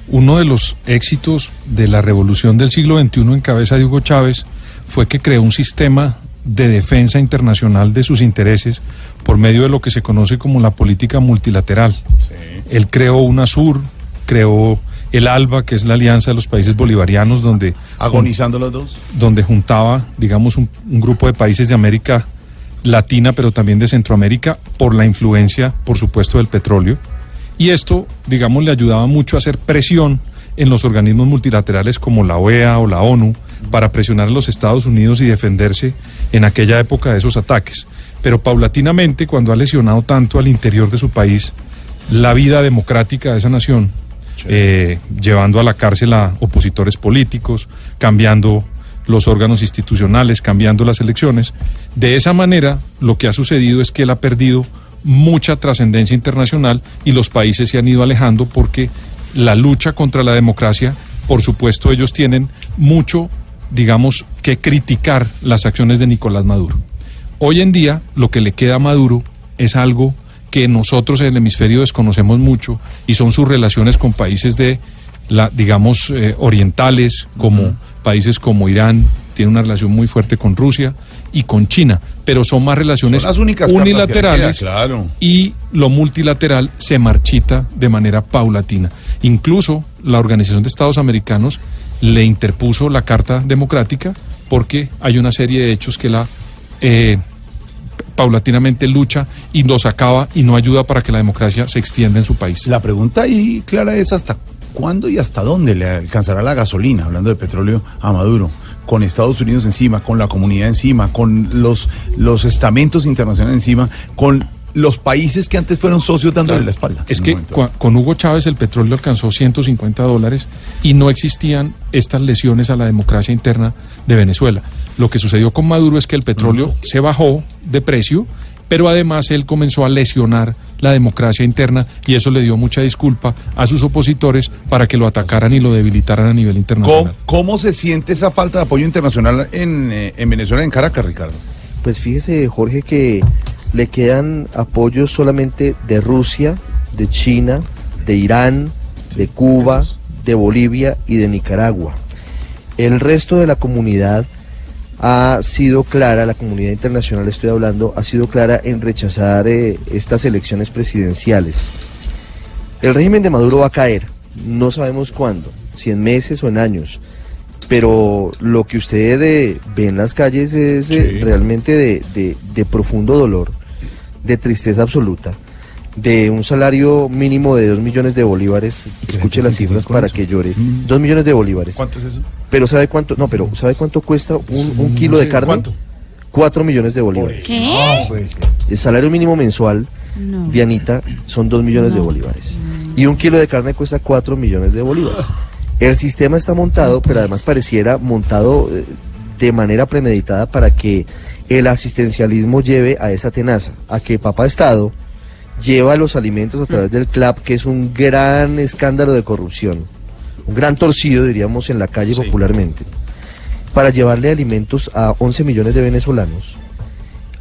Uno de los éxitos de la revolución del siglo XXI en cabeza de Hugo Chávez fue que creó un sistema de defensa internacional de sus intereses por medio de lo que se conoce como la política multilateral. Él creó UNASUR, creó el ALBA, que es la alianza de los países bolivarianos, donde... Agonizando los dos. Donde juntaba, digamos, un, grupo de países de América Latina, pero también de Centroamérica, por la influencia, por supuesto, del petróleo. Y esto, digamos, le ayudaba mucho a hacer presión en los organismos multilaterales como la OEA o la ONU para presionar a los Estados Unidos y defenderse en aquella época de esos ataques. Pero paulatinamente, cuando ha lesionado tanto al interior de su país la vida democrática de esa nación, eh, llevando a la cárcel a opositores políticos, cambiando los órganos institucionales, cambiando las elecciones. De esa manera, lo que ha sucedido es que él ha perdido mucha trascendencia internacional y los países se han ido alejando porque la lucha contra la democracia, por supuesto, ellos tienen mucho, digamos, que criticar las acciones de Nicolás Maduro. Hoy en día, lo que le queda a Maduro es algo que nosotros en el hemisferio desconocemos mucho y son sus relaciones con países de la, digamos, eh, orientales, como países como Irán, tiene una relación muy fuerte con Rusia y con China, pero son más relaciones Son las únicas unilaterales claro. y lo multilateral se marchita de manera paulatina. Incluso la Organización de Estados Americanos le interpuso la Carta Democrática porque hay una serie de hechos que la eh, paulatinamente lucha y los acaba y no ayuda para que la democracia se extienda en su país. La pregunta ahí, Clara, es hasta cuándo y hasta dónde le alcanzará la gasolina, hablando de petróleo, a Maduro, con Estados Unidos encima, con la comunidad encima, con los, los estamentos internacionales encima, con los países que antes fueron socios dándole Claro. la espalda. Es que con Hugo Chávez el petróleo alcanzó 150 dólares y no existían estas lesiones a la democracia interna de Venezuela. Lo que sucedió con Maduro es que el petróleo se bajó de precio, pero además él comenzó a lesionar la democracia interna y eso le dio mucha disculpa a sus opositores para que lo atacaran y lo debilitaran a nivel ¿Cómo, internacional. cómo se siente esa falta de apoyo internacional en, eh, en Venezuela, en Caracas, Ricardo? Pues fíjese, Jorge, que le quedan apoyos solamente de Rusia, de China, de Irán, de Cuba, de Bolivia y de Nicaragua. El resto de la comunidad ha sido clara, la comunidad internacional estoy hablando, ha sido clara en rechazar eh, estas elecciones presidenciales. El régimen de Maduro va a caer, no sabemos cuándo, si en meses o en años, pero lo que usted eh, ve en las calles es eh, Sí. realmente de, de- de profundo dolor, de tristeza absoluta, de un salario mínimo de dos millones de bolívares, escuche las cifras para que llore, dos millones de bolívares. ¿Cuánto es eso? Pero ¿sabe cuánto? No, pero ¿sabe cuánto cuesta un, un kilo no de carne? ¿cuánto? Cuatro millones de bolívares. ¿Qué? El salario mínimo mensual, No. Dianita, son dos millones de bolívares. Y un kilo de carne cuesta cuatro millones de bolívares. El sistema está montado, pero además pareciera montado eh, de manera premeditada para que el asistencialismo lleve a esa tenaza, a que Papá Estado lleva los alimentos a través del CLAP, que es un gran escándalo de corrupción, un gran torcido, diríamos, en la calle popularmente, para llevarle alimentos a 11 millones de venezolanos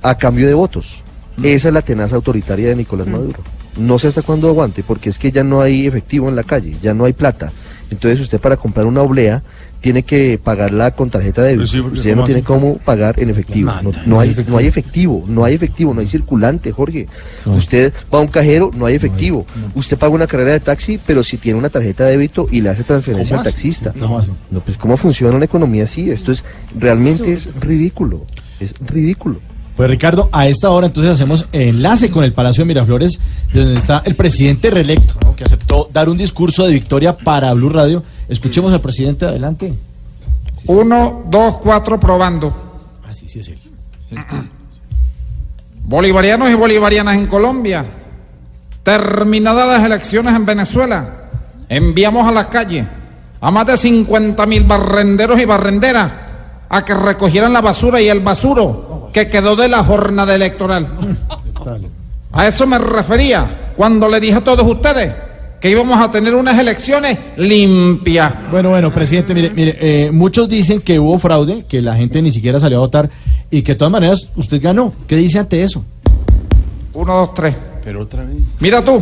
a cambio de votos. Esa es la tenaza autoritaria de Nicolás Maduro. No sé hasta cuándo aguante, porque es que ya no hay efectivo en la calle, ya no hay plata. Entonces usted para comprar una oblea tiene que pagarla con tarjeta de débito. Pues sí, usted ya no ¿cómo tiene así? cómo pagar en efectivo. No, no hay, no hay efectivo, no hay efectivo, no hay circulante, Jorge. Usted va a un cajero, no hay efectivo. Usted paga una carrera de taxi, pero si tiene una tarjeta de débito y le hace transferencia ¿Cómo al taxista. No, pues ¿cómo funciona una economía así? Esto es realmente es ridículo. Es ridículo. Pues Ricardo, a esta hora entonces hacemos enlace con el Palacio de Miraflores, de donde está el presidente reelecto, ¿no? que aceptó dar un discurso de victoria para Blue Radio. Escuchemos al presidente adelante. Uno, dos, cuatro, probando. Ah, sí, sí es él. *clears throat* Bolivarianos y bolivarianas en Colombia. Terminadas las elecciones en Venezuela, enviamos a la calle a más de 50 mil barrenderos y barrenderas a que recogieran la basura y el basuro que quedó de la jornada electoral. A eso me refería cuando le dije a todos ustedes que íbamos a tener unas elecciones limpias. Bueno, bueno, presidente, mire, mire, eh, muchos dicen que hubo fraude, que la gente ni siquiera salió a votar y que de todas maneras usted ganó. ¿Qué dice ante eso? Uno, dos, tres. Pero otra vez. Mira tú,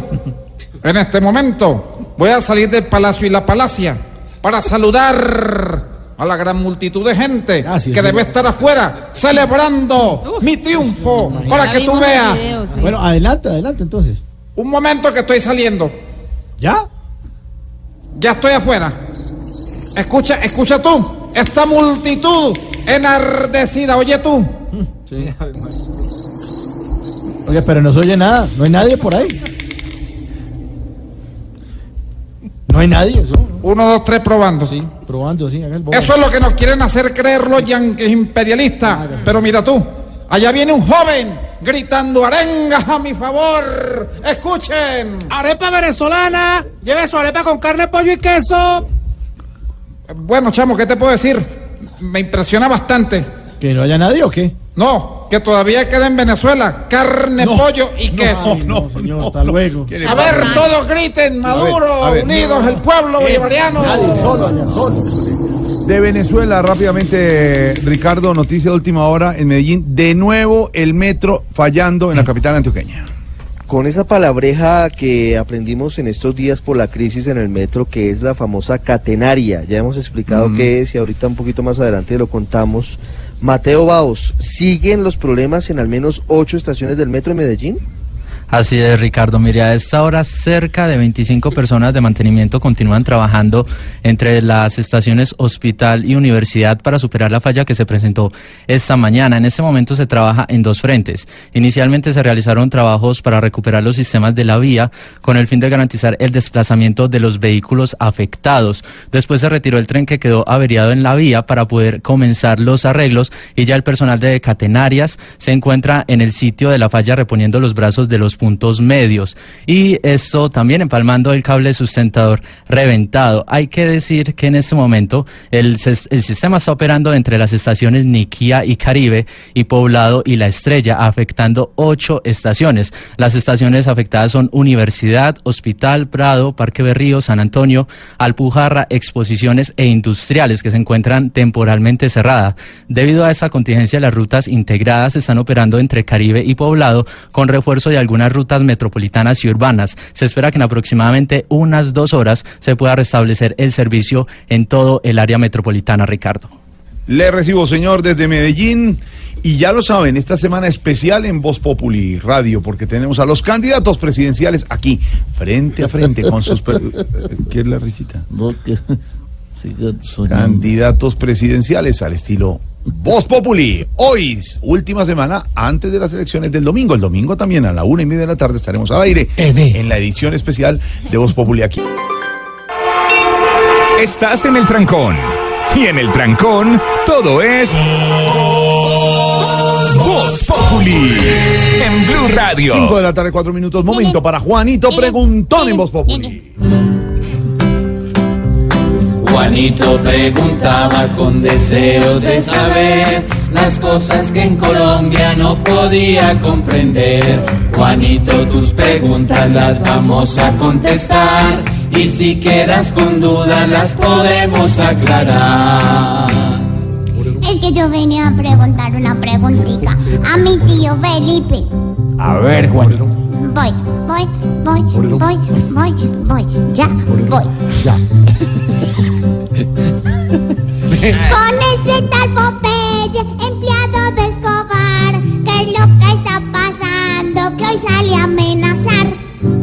en este momento voy a salir del palacio y la palacia para saludar a la gran multitud de gente que sí. debe estar afuera celebrando mi triunfo para que tú veas. Bueno, adelante, adelante entonces. Un momento que estoy saliendo. ¿Ya? Ya estoy afuera. Escucha, escucha tú, esta multitud enardecida, oye tú. Sí. Oye, pero no se oye nada, no hay nadie por ahí. No hay nadie, eso. Uno, dos, tres, probando. Sí, probando, sí, el. Eso es lo que nos quieren hacer creer los yanquis imperialistas. Pero mira tú, allá viene un joven gritando arengas a mi favor. Escuchen. Arepa venezolana, lleve su arepa con carne, pollo y queso. Bueno, chamo, ¿qué te puedo decir? Me impresiona bastante. ¿Que no haya nadie o qué? No, que todavía queda en Venezuela carne, pollo y queso. No, señor, hasta luego. A ver, todos griten, Maduro, a ver. unidos, el pueblo bolivariano. Nadie, solo allá, solo. De Venezuela, rápidamente, Ricardo, noticia de última hora en Medellín. De nuevo el metro fallando en la capital antioqueña. con esa palabreja que aprendimos en estos días por la crisis en el metro, que es la famosa catenaria. Ya hemos explicado Mm. qué es y ahorita un poquito más adelante lo contamos. Mateo Baos, ¿siguen los problemas en al menos ocho estaciones del metro de Medellín? Así es, Ricardo. Mire, a esta hora cerca de 25 personas de mantenimiento continúan trabajando entre las estaciones Hospital y Universidad para superar la falla que se presentó esta mañana. En este momento se trabaja en dos frentes. Inicialmente se realizaron trabajos para recuperar los sistemas de la vía con el fin de garantizar el desplazamiento de los vehículos afectados. Después se retiró el tren que quedó averiado en la vía para poder comenzar los arreglos y ya el personal de catenarias se encuentra en el sitio de la falla reponiendo los brazos de los puntos medios y esto también empalmando el cable sustentador reventado. Hay que decir que en este momento el, sis- el sistema está operando entre las estaciones Niquía y Caribe y Poblado y La Estrella, afectando ocho estaciones. Las estaciones afectadas son Universidad, Hospital, Prado, Parque Berrío, San Antonio, Alpujarra, Exposiciones e Industriales que se encuentran temporalmente cerradas. Debido a esta contingencia, las rutas integradas están operando entre Caribe y Poblado con refuerzo de algunas rutas metropolitanas y urbanas. Se espera que en aproximadamente unas dos horas se pueda restablecer el servicio en todo el área metropolitana, Ricardo. Le recibo, señor, desde Medellín. Y ya lo saben, esta semana especial en Voz Populi Radio, porque tenemos a los candidatos presidenciales aquí, frente a frente, con sus... pre- *laughs* ¿Qué es la risita? No, que. *laughs* Candidatos presidenciales al estilo Voz Populi. Hoy, última semana antes de las elecciones del domingo. El domingo también a la una y media de la tarde estaremos al aire en la edición especial de Voz Populi aquí. Estás en el trancón. Y en el trancón, todo es. Voz Populi. En Blue Radio. 5 de la tarde, cuatro minutos. Momento para Juanito Preguntón en Voz Populi. Juanito preguntaba con deseos de saber las cosas que en Colombia no podía comprender. Juanito, tus preguntas las vamos a contestar y si quedas con dudas las podemos aclarar. Es que yo venía a preguntar una preguntita a mi tío Felipe. A ver, Juan. Voy, voy, voy, voy, voy, voy, ya, voy. Ya. *laughs* Con ese tal Popeye, empleado de Escobar, ¿qué es lo que está pasando? Que hoy sale a amenazar.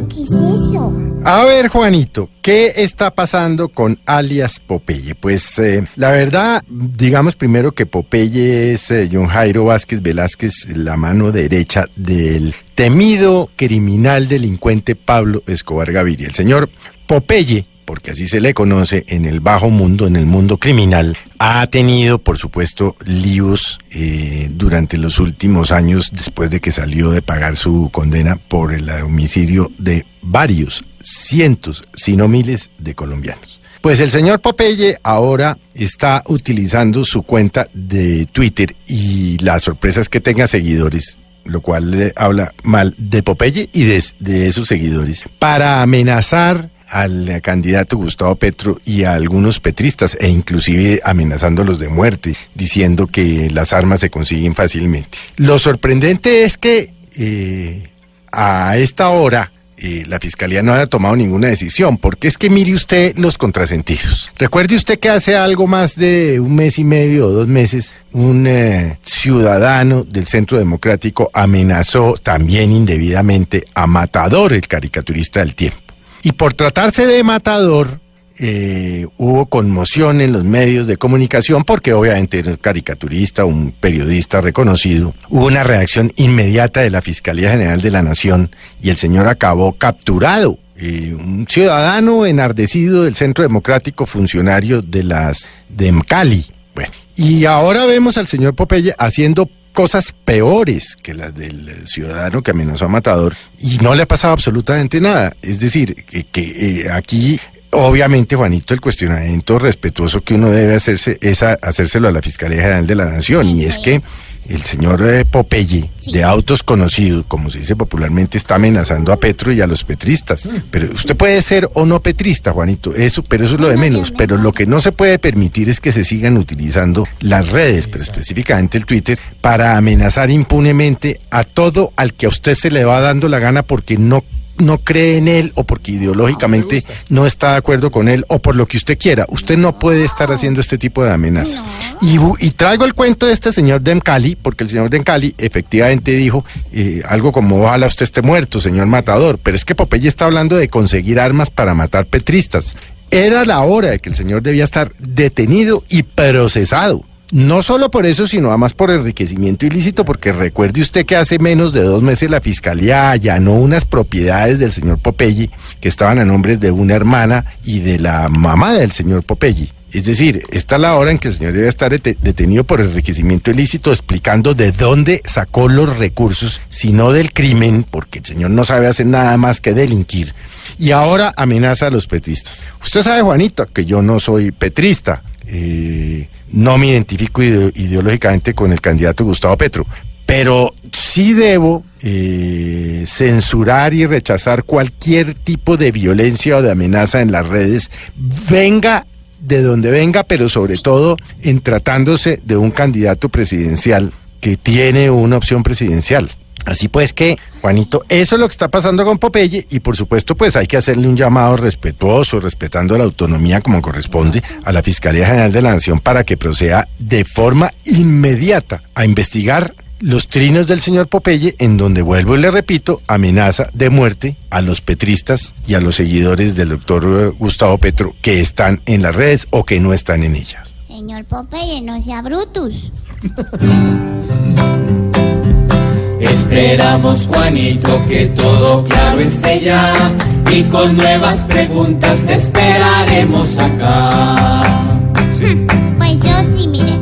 ¿Qué es eso? A ver, Juanito, ¿qué está pasando con alias Popeye? Pues eh, la verdad, digamos primero que Popeye es eh, John Jairo Vázquez Velázquez, la mano derecha del temido criminal delincuente Pablo Escobar Gaviria. El señor Popeye porque así se le conoce en el bajo mundo, en el mundo criminal, ha tenido, por supuesto, líos eh, durante los últimos años después de que salió de pagar su condena por el homicidio de varios, cientos, si no miles de colombianos. Pues el señor Popeye ahora está utilizando su cuenta de Twitter y la sorpresa es que tenga seguidores lo cual le habla mal de Popeye y de, de sus seguidores, para amenazar al candidato Gustavo Petro y a algunos petristas e inclusive amenazándolos de muerte, diciendo que las armas se consiguen fácilmente. Lo sorprendente es que eh, a esta hora eh, la fiscalía no haya tomado ninguna decisión, porque es que mire usted los contrasentidos. Recuerde usted que hace algo más de un mes y medio o dos meses, un eh, ciudadano del Centro Democrático amenazó también indebidamente a Matador, el caricaturista del tiempo. Y por tratarse de Matador, eh, hubo conmoción en los medios de comunicación porque obviamente era un caricaturista, un periodista reconocido. Hubo una reacción inmediata de la Fiscalía General de la Nación y el señor acabó capturado. Eh, un ciudadano enardecido del Centro Democrático, funcionario de las de Cali. Bueno, y ahora vemos al señor Popeye haciendo cosas peores que las del ciudadano que amenazó a Matador y no le ha pasado absolutamente nada. Es decir, que, que, eh, aquí obviamente Juanito el cuestionamiento respetuoso que uno debe hacerse es a, hacérselo a la Fiscalía General de la Nación y es que el señor eh, Popeye, de autos conocidos, como se dice popularmente, está amenazando a Petro y a los petristas. Pero usted puede ser o no petrista, Juanito, eso, pero eso es lo de menos. Pero lo que no se puede permitir es que se sigan utilizando las redes, pero específicamente el Twitter, para amenazar impunemente a todo al que a usted se le va dando la gana porque no no cree en él o porque ideológicamente no está de acuerdo con él o por lo que usted quiera. Usted no puede estar haciendo este tipo de amenazas. Y traigo el cuento de este señor Demcali, porque el señor Demcali efectivamente dijo eh, algo como ojalá usted esté muerto, señor matador. Pero es que Popeye está hablando de conseguir armas para matar petristas. Era la hora de que el señor debía estar detenido y procesado. No solo por eso, sino además por enriquecimiento ilícito, porque recuerde usted que hace menos de dos meses la fiscalía allanó unas propiedades del señor Popeye que estaban a nombres de una hermana y de la mamá del señor Popeye. Es decir, esta es la hora en que el señor debe estar dete- detenido por enriquecimiento ilícito, explicando de dónde sacó los recursos, si no del crimen, porque el señor no sabe hacer nada más que delinquir. Y ahora amenaza a los petristas. Usted sabe, Juanito, que yo no soy petrista. Eh, no me identifico ide- ideológicamente con el candidato Gustavo Petro. Pero sí debo eh, censurar y rechazar cualquier tipo de violencia o de amenaza en las redes, venga de donde venga, pero sobre todo en tratándose de un candidato presidencial que tiene una opción presidencial. Así pues que, Juanito, eso es lo que está pasando con Popeye y por supuesto pues hay que hacerle un llamado respetuoso, respetando la autonomía como corresponde a la Fiscalía General de la Nación para que proceda de forma inmediata a investigar los trinos del señor Popeye en donde, vuelvo y le repito, amenaza de muerte a los petristas y a los seguidores del doctor eh, Gustavo Petro que están en las redes o que no están en ellas. Señor Popeye, no sea Brutus. *laughs* Esperamos, Juanito, que todo claro esté ya. Y con nuevas preguntas te esperaremos acá. Pues yo sí, mire.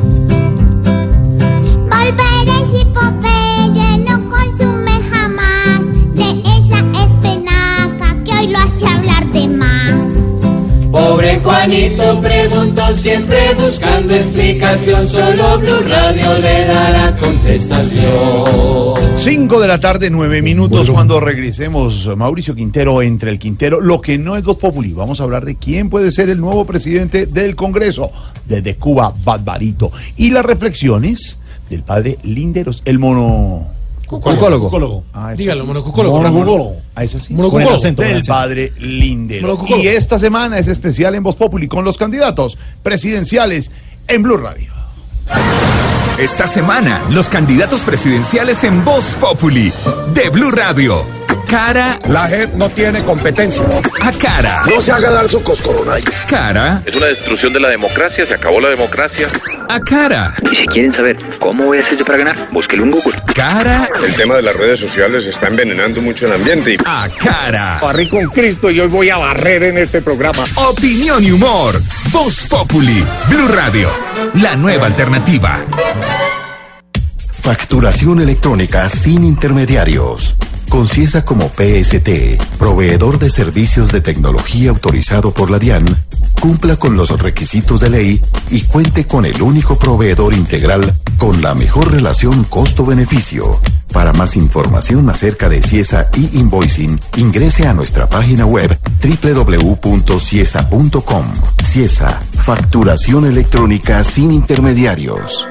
Pobre Juanito preguntó siempre buscando explicación. Solo Blue Radio le dará contestación. 5 de la tarde, 9 minutos, cuando regresemos. Mauricio Quintero entre el Quintero. Lo que no es Voz Populi, vamos a hablar de quién puede ser el nuevo presidente del Congreso, desde Cuba, Barbarito. Y las reflexiones del padre Linderos, el mono... Cucólogo. Ah, Dígalo, monocucólogo. Monocucólogo. Ah, eso sí. Monocucólogo. Con el acento, Del padre. Monocucólogo. Y esta semana es especial en Voz Populi con los candidatos presidenciales en Blue Radio. Esta semana, los candidatos presidenciales en Voz Populi de Blue Radio. Cara. La JEP no tiene competencia. A cara. No se haga dar su coscorona. Cara. Es una destrucción de la democracia, se acabó la democracia. A cara. Y si quieren saber cómo voy a hacer yo para ganar, búsquelo en Google. Cara. El tema de las redes sociales está envenenando mucho el ambiente. Y... A cara. Barrí con Cristo y hoy voy a barrer en este programa. Opinión y humor. Voz Populi. Blue Radio. La nueva alternativa. Facturación electrónica sin intermediarios. Conciesa como PST, proveedor de servicios de tecnología autorizado por la DIAN, cumpla con los requisitos de ley y cuente con el único proveedor integral con la mejor relación costo-beneficio. Para más información acerca de CIESA y invoicing, ingrese a nuestra página web www.ciesa.com. CIESA, facturación electrónica sin intermediarios.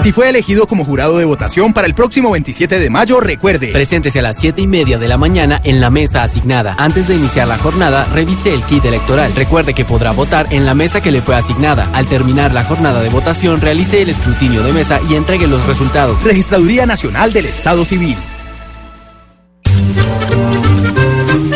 Si fue elegido como jurado de votación para el próximo 27 de mayo, recuerde. Preséntese a las 7 y media de la mañana en la mesa asignada. Antes de iniciar la jornada, revise el kit electoral. Recuerde que podrá votar en la mesa que le fue asignada. Al terminar la jornada de votación, realice el escrutinio de mesa y entregue los resultados. Registraduría Nacional del Estado Civil.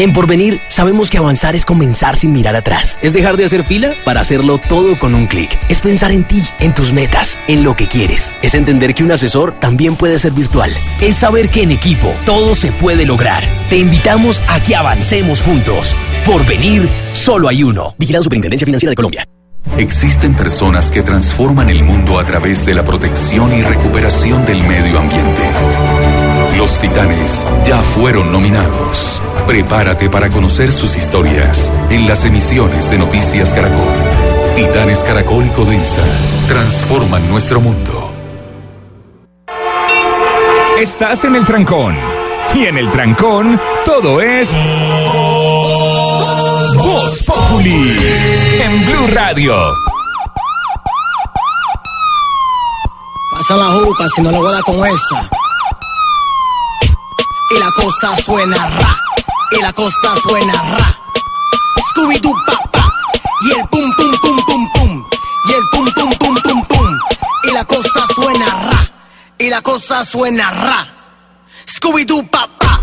En Porvenir sabemos que avanzar es comenzar sin mirar atrás. Es dejar de hacer fila para hacerlo todo con un clic. Es pensar en ti, en tus metas, en lo que quieres. Es entender que un asesor también puede ser virtual. Es saber que en equipo todo se puede lograr. Te invitamos a que avancemos juntos. Porvenir, solo hay uno. Vigilado Superintendencia Financiera de Colombia. Existen personas que transforman el mundo a través de la protección y recuperación del medio ambiente. Los Titanes ya fueron nominados. Prepárate para conocer sus historias en las emisiones de Noticias Caracol. Titanes Caracol y Codensa transforman nuestro mundo. Estás en el trancón. Y en el trancón, todo es. Voz Populi. En Blue Radio. Pasa la juca si no lo voy a dar con esa. Y la cosa suena ra. Y la cosa suena ra. Scooby-Doo pa pa. Y el pum pum pum pum pum. Y el pum pum pum pum pum. Y la cosa suena ra. Y la cosa suena ra. Scooby-Doo pa pa.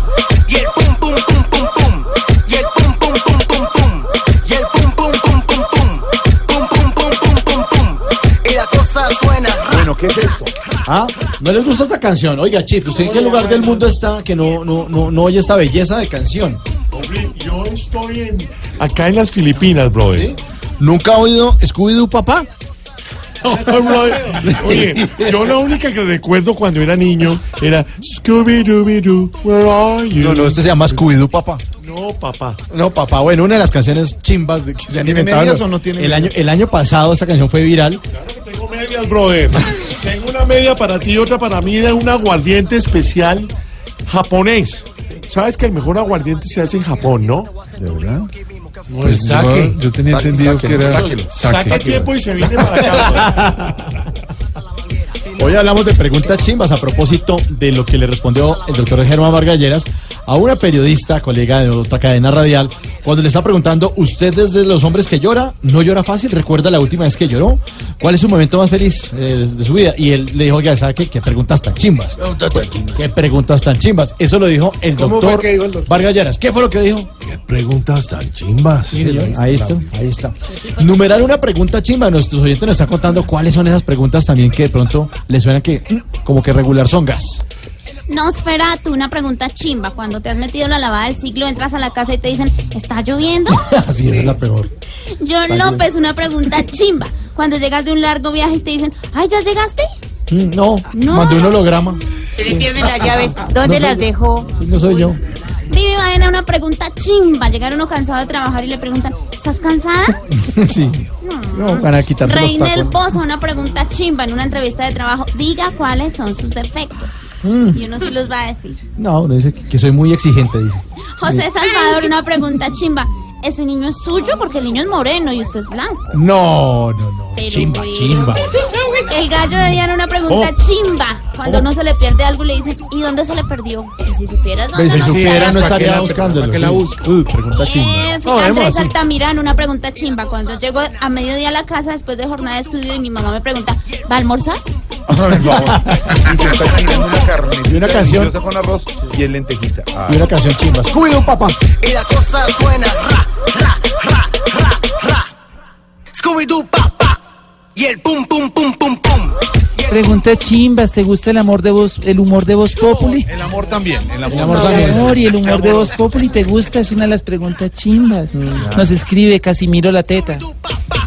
Y el pum pum pum pum pum. Y el pum pum pum pum pum. Y el pum pum pum pum pum. Pum pum pum pum pum pum. Y la cosa suena. Bueno, ¿qué es esto? Ah, ¿no les gusta esta canción? Oiga, Chif, ¿usted en qué lugar del mundo está que no, no, no, no oye esta belleza de canción? Yo estoy en, acá en las Filipinas, brother. ¿Nunca ha oído Scooby-Doo, papá? *laughs* Oye, yo la única que recuerdo cuando era niño era Scooby-Dooby-Doo, where are you? No, no, este se llama Scooby-Doo, papá. No, papá. No, papá, bueno, una de las canciones chimbas de, que se han ¿Tiene inventado. medias o no tiene el, año, el año pasado esta canción fue viral. Tengo medias, brother. Tengo una media para ti y otra para mí de un aguardiente especial japonés. Sabes que el mejor aguardiente se hace en Japón, ¿no? ¿De verdad? Pues yo- yo tenía entendido que era Sáquelo. saque. Saca tiempo y se viene para acá. Hoy hablamos de preguntas chimbas a propósito de lo que le respondió el doctor Germán Vargas Lleras a una periodista, colega de otra cadena radial, cuando le está preguntando, ¿usted es de los hombres que llora? ¿No llora fácil? ¿Recuerda la última vez que lloró? ¿Cuál es su momento más feliz eh, de su vida? Y él le dijo, ya sabe qué, qué preguntas tan chimbas. ¿Qué preguntas tan chimbas? Eso lo dijo el ¿Cómo doctor, fue que dijo el doctor? Vargas Lleras. ¿Qué fue lo que dijo? ¿Qué preguntas tan chimbas? Ahí está, ahí está. Numerar una pregunta chimba. Nuestros oyentes nos están contando cuáles son esas preguntas también que de pronto les suenan que como que regular son gas. Nosferatu, una pregunta chimba. Cuando te has metido la lavada del siglo, entras a la casa y te dicen, ¿está lloviendo? *laughs* Así es la peor. John López, una pregunta chimba. Cuando llegas de un largo viaje y te dicen, ay, ¿ya llegaste? Mm, No, No. mandé un holograma. Se le pierden las *laughs* llaves. ¿Dónde No las soy- dejó? Sí, no soy yo. Vivi Baena, una pregunta chimba. Llegar uno cansado de trabajar y le preguntan, ¿estás cansada? *laughs* sí. No, van a quitarse los Reinel tacos. Poza, una pregunta chimba en una entrevista de trabajo. Diga cuáles son sus defectos. Mm. Y uno sí los va a decir. No, dice que que soy muy exigente, dice. José Salvador, una pregunta chimba. ¿Ese niño es suyo? Porque el niño es moreno y usted es blanco. No, no, no. Pero chimba, bueno. chimba. El gallo de Diana, una pregunta Oh. chimba. Cuando Oh. uno se le pierde algo, le dicen, ¿y dónde se le perdió? Pues si supieras dónde si lo supiera, no estaría buscándolo. que la busca? Uy, pregunta chimba. Eh, No, Andrés. Altamirano, una pregunta chimba. Cuando llego a mediodía a la casa después de jornada de estudio y mi mamá me pregunta, ¿va a almorzar? *laughs* *laughs* Y se está una carne. Y una canción. deliciosa con arroz y el lentejita. Ah. Y una canción chimba. Scooby-Doo, papá. Y la cosa suena ra, ra, ra, ra. Scooby-Doo pa pa. Y el pum pum pum pum pum. Pregunta chimbas, ¿te gusta el amor de voz, el humor de voz populi? El amor también. El amor, El amor El también. amor y el humor de voz populi te gusta, es una de las preguntas chimbas. Nos escribe Casimiro la teta.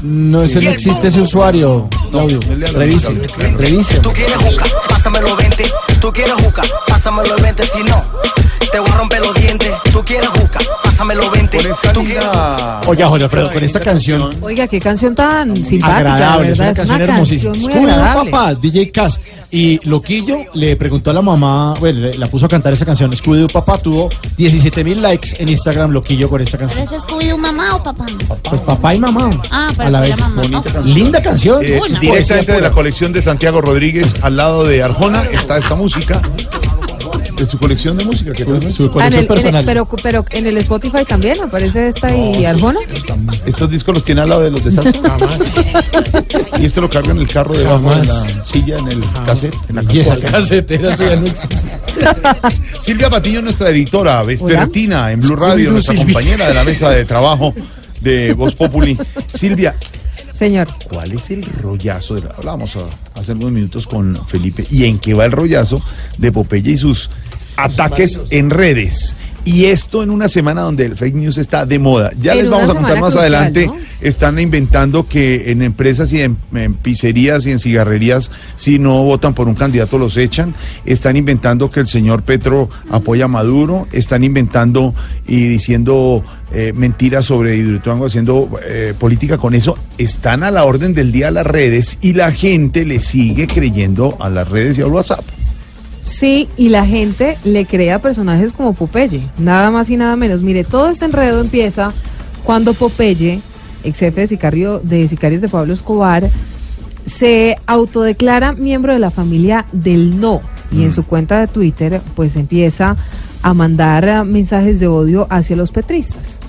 No, ese no existe ese usuario. Claudio, revise, revise. Tú quieres juca, pásamelo 20. Tú quieres juca, pásamelo 20. Si no, linda... Oiga, Jorge Alfredo, con esta canción Oiga, qué canción tan simpática, agradable, es una canción hermosísima. agradable. papá, DJ Cass. Y Loquillo le preguntó a la mamá, bueno, la puso a cantar esa canción. Scooby-Doo, papá, tuvo 17 mil likes en Instagram, Loquillo, con esta ¿Pero canción. es Scooby-Doo mamá o papá? Pues papá y mamá. Ah, pero a la vez. mamá. Bonita canción. Linda canción. Eh, directamente de la colección de Santiago Rodríguez, al lado de Arjona, está esta música. De su colección de música que trajo. su Ah, en el- en el- pero, pero en el Spotify también aparece esta y Arjona. Estos discos los tiene al lado de los de salsa. Y este lo carga en el carro debajo de la silla, en el cassette. En la Y esa casetera eso ya no existe. *laughs* Silvia Patiño, nuestra editora vespertina en Blue Radio, nuestra Silvia. compañera de la mesa de *laughs* trabajo de Voz Populi. Silvia, Señor. ¿cuál es el rollazo? De la- Hablábamos a- hace unos minutos con Felipe. ¿Y en qué va el rollazo de Popeye y sus ataques en redes? Y esto en una semana donde el fake news está de moda. Ya En les vamos a contar más crucial, adelante. ¿no? Están inventando que en empresas y en, en pizzerías y en cigarrerías, si no votan por un candidato, los echan. Están inventando que el señor Petro apoya a Maduro. Están inventando y diciendo eh, mentiras sobre Hidroituango, haciendo eh, política con eso. Están a la orden del día las redes y la gente le sigue creyendo a las redes y al WhatsApp. Sí, y la gente le crea personajes como Popeye, nada más y nada menos. Mire, todo este enredo empieza cuando Popeye, ex jefe de, sicario, de sicarios de Pablo Escobar, se autodeclara miembro de la familia del no y en su cuenta de Twitter pues empieza a mandar mensajes de odio hacia los petristas.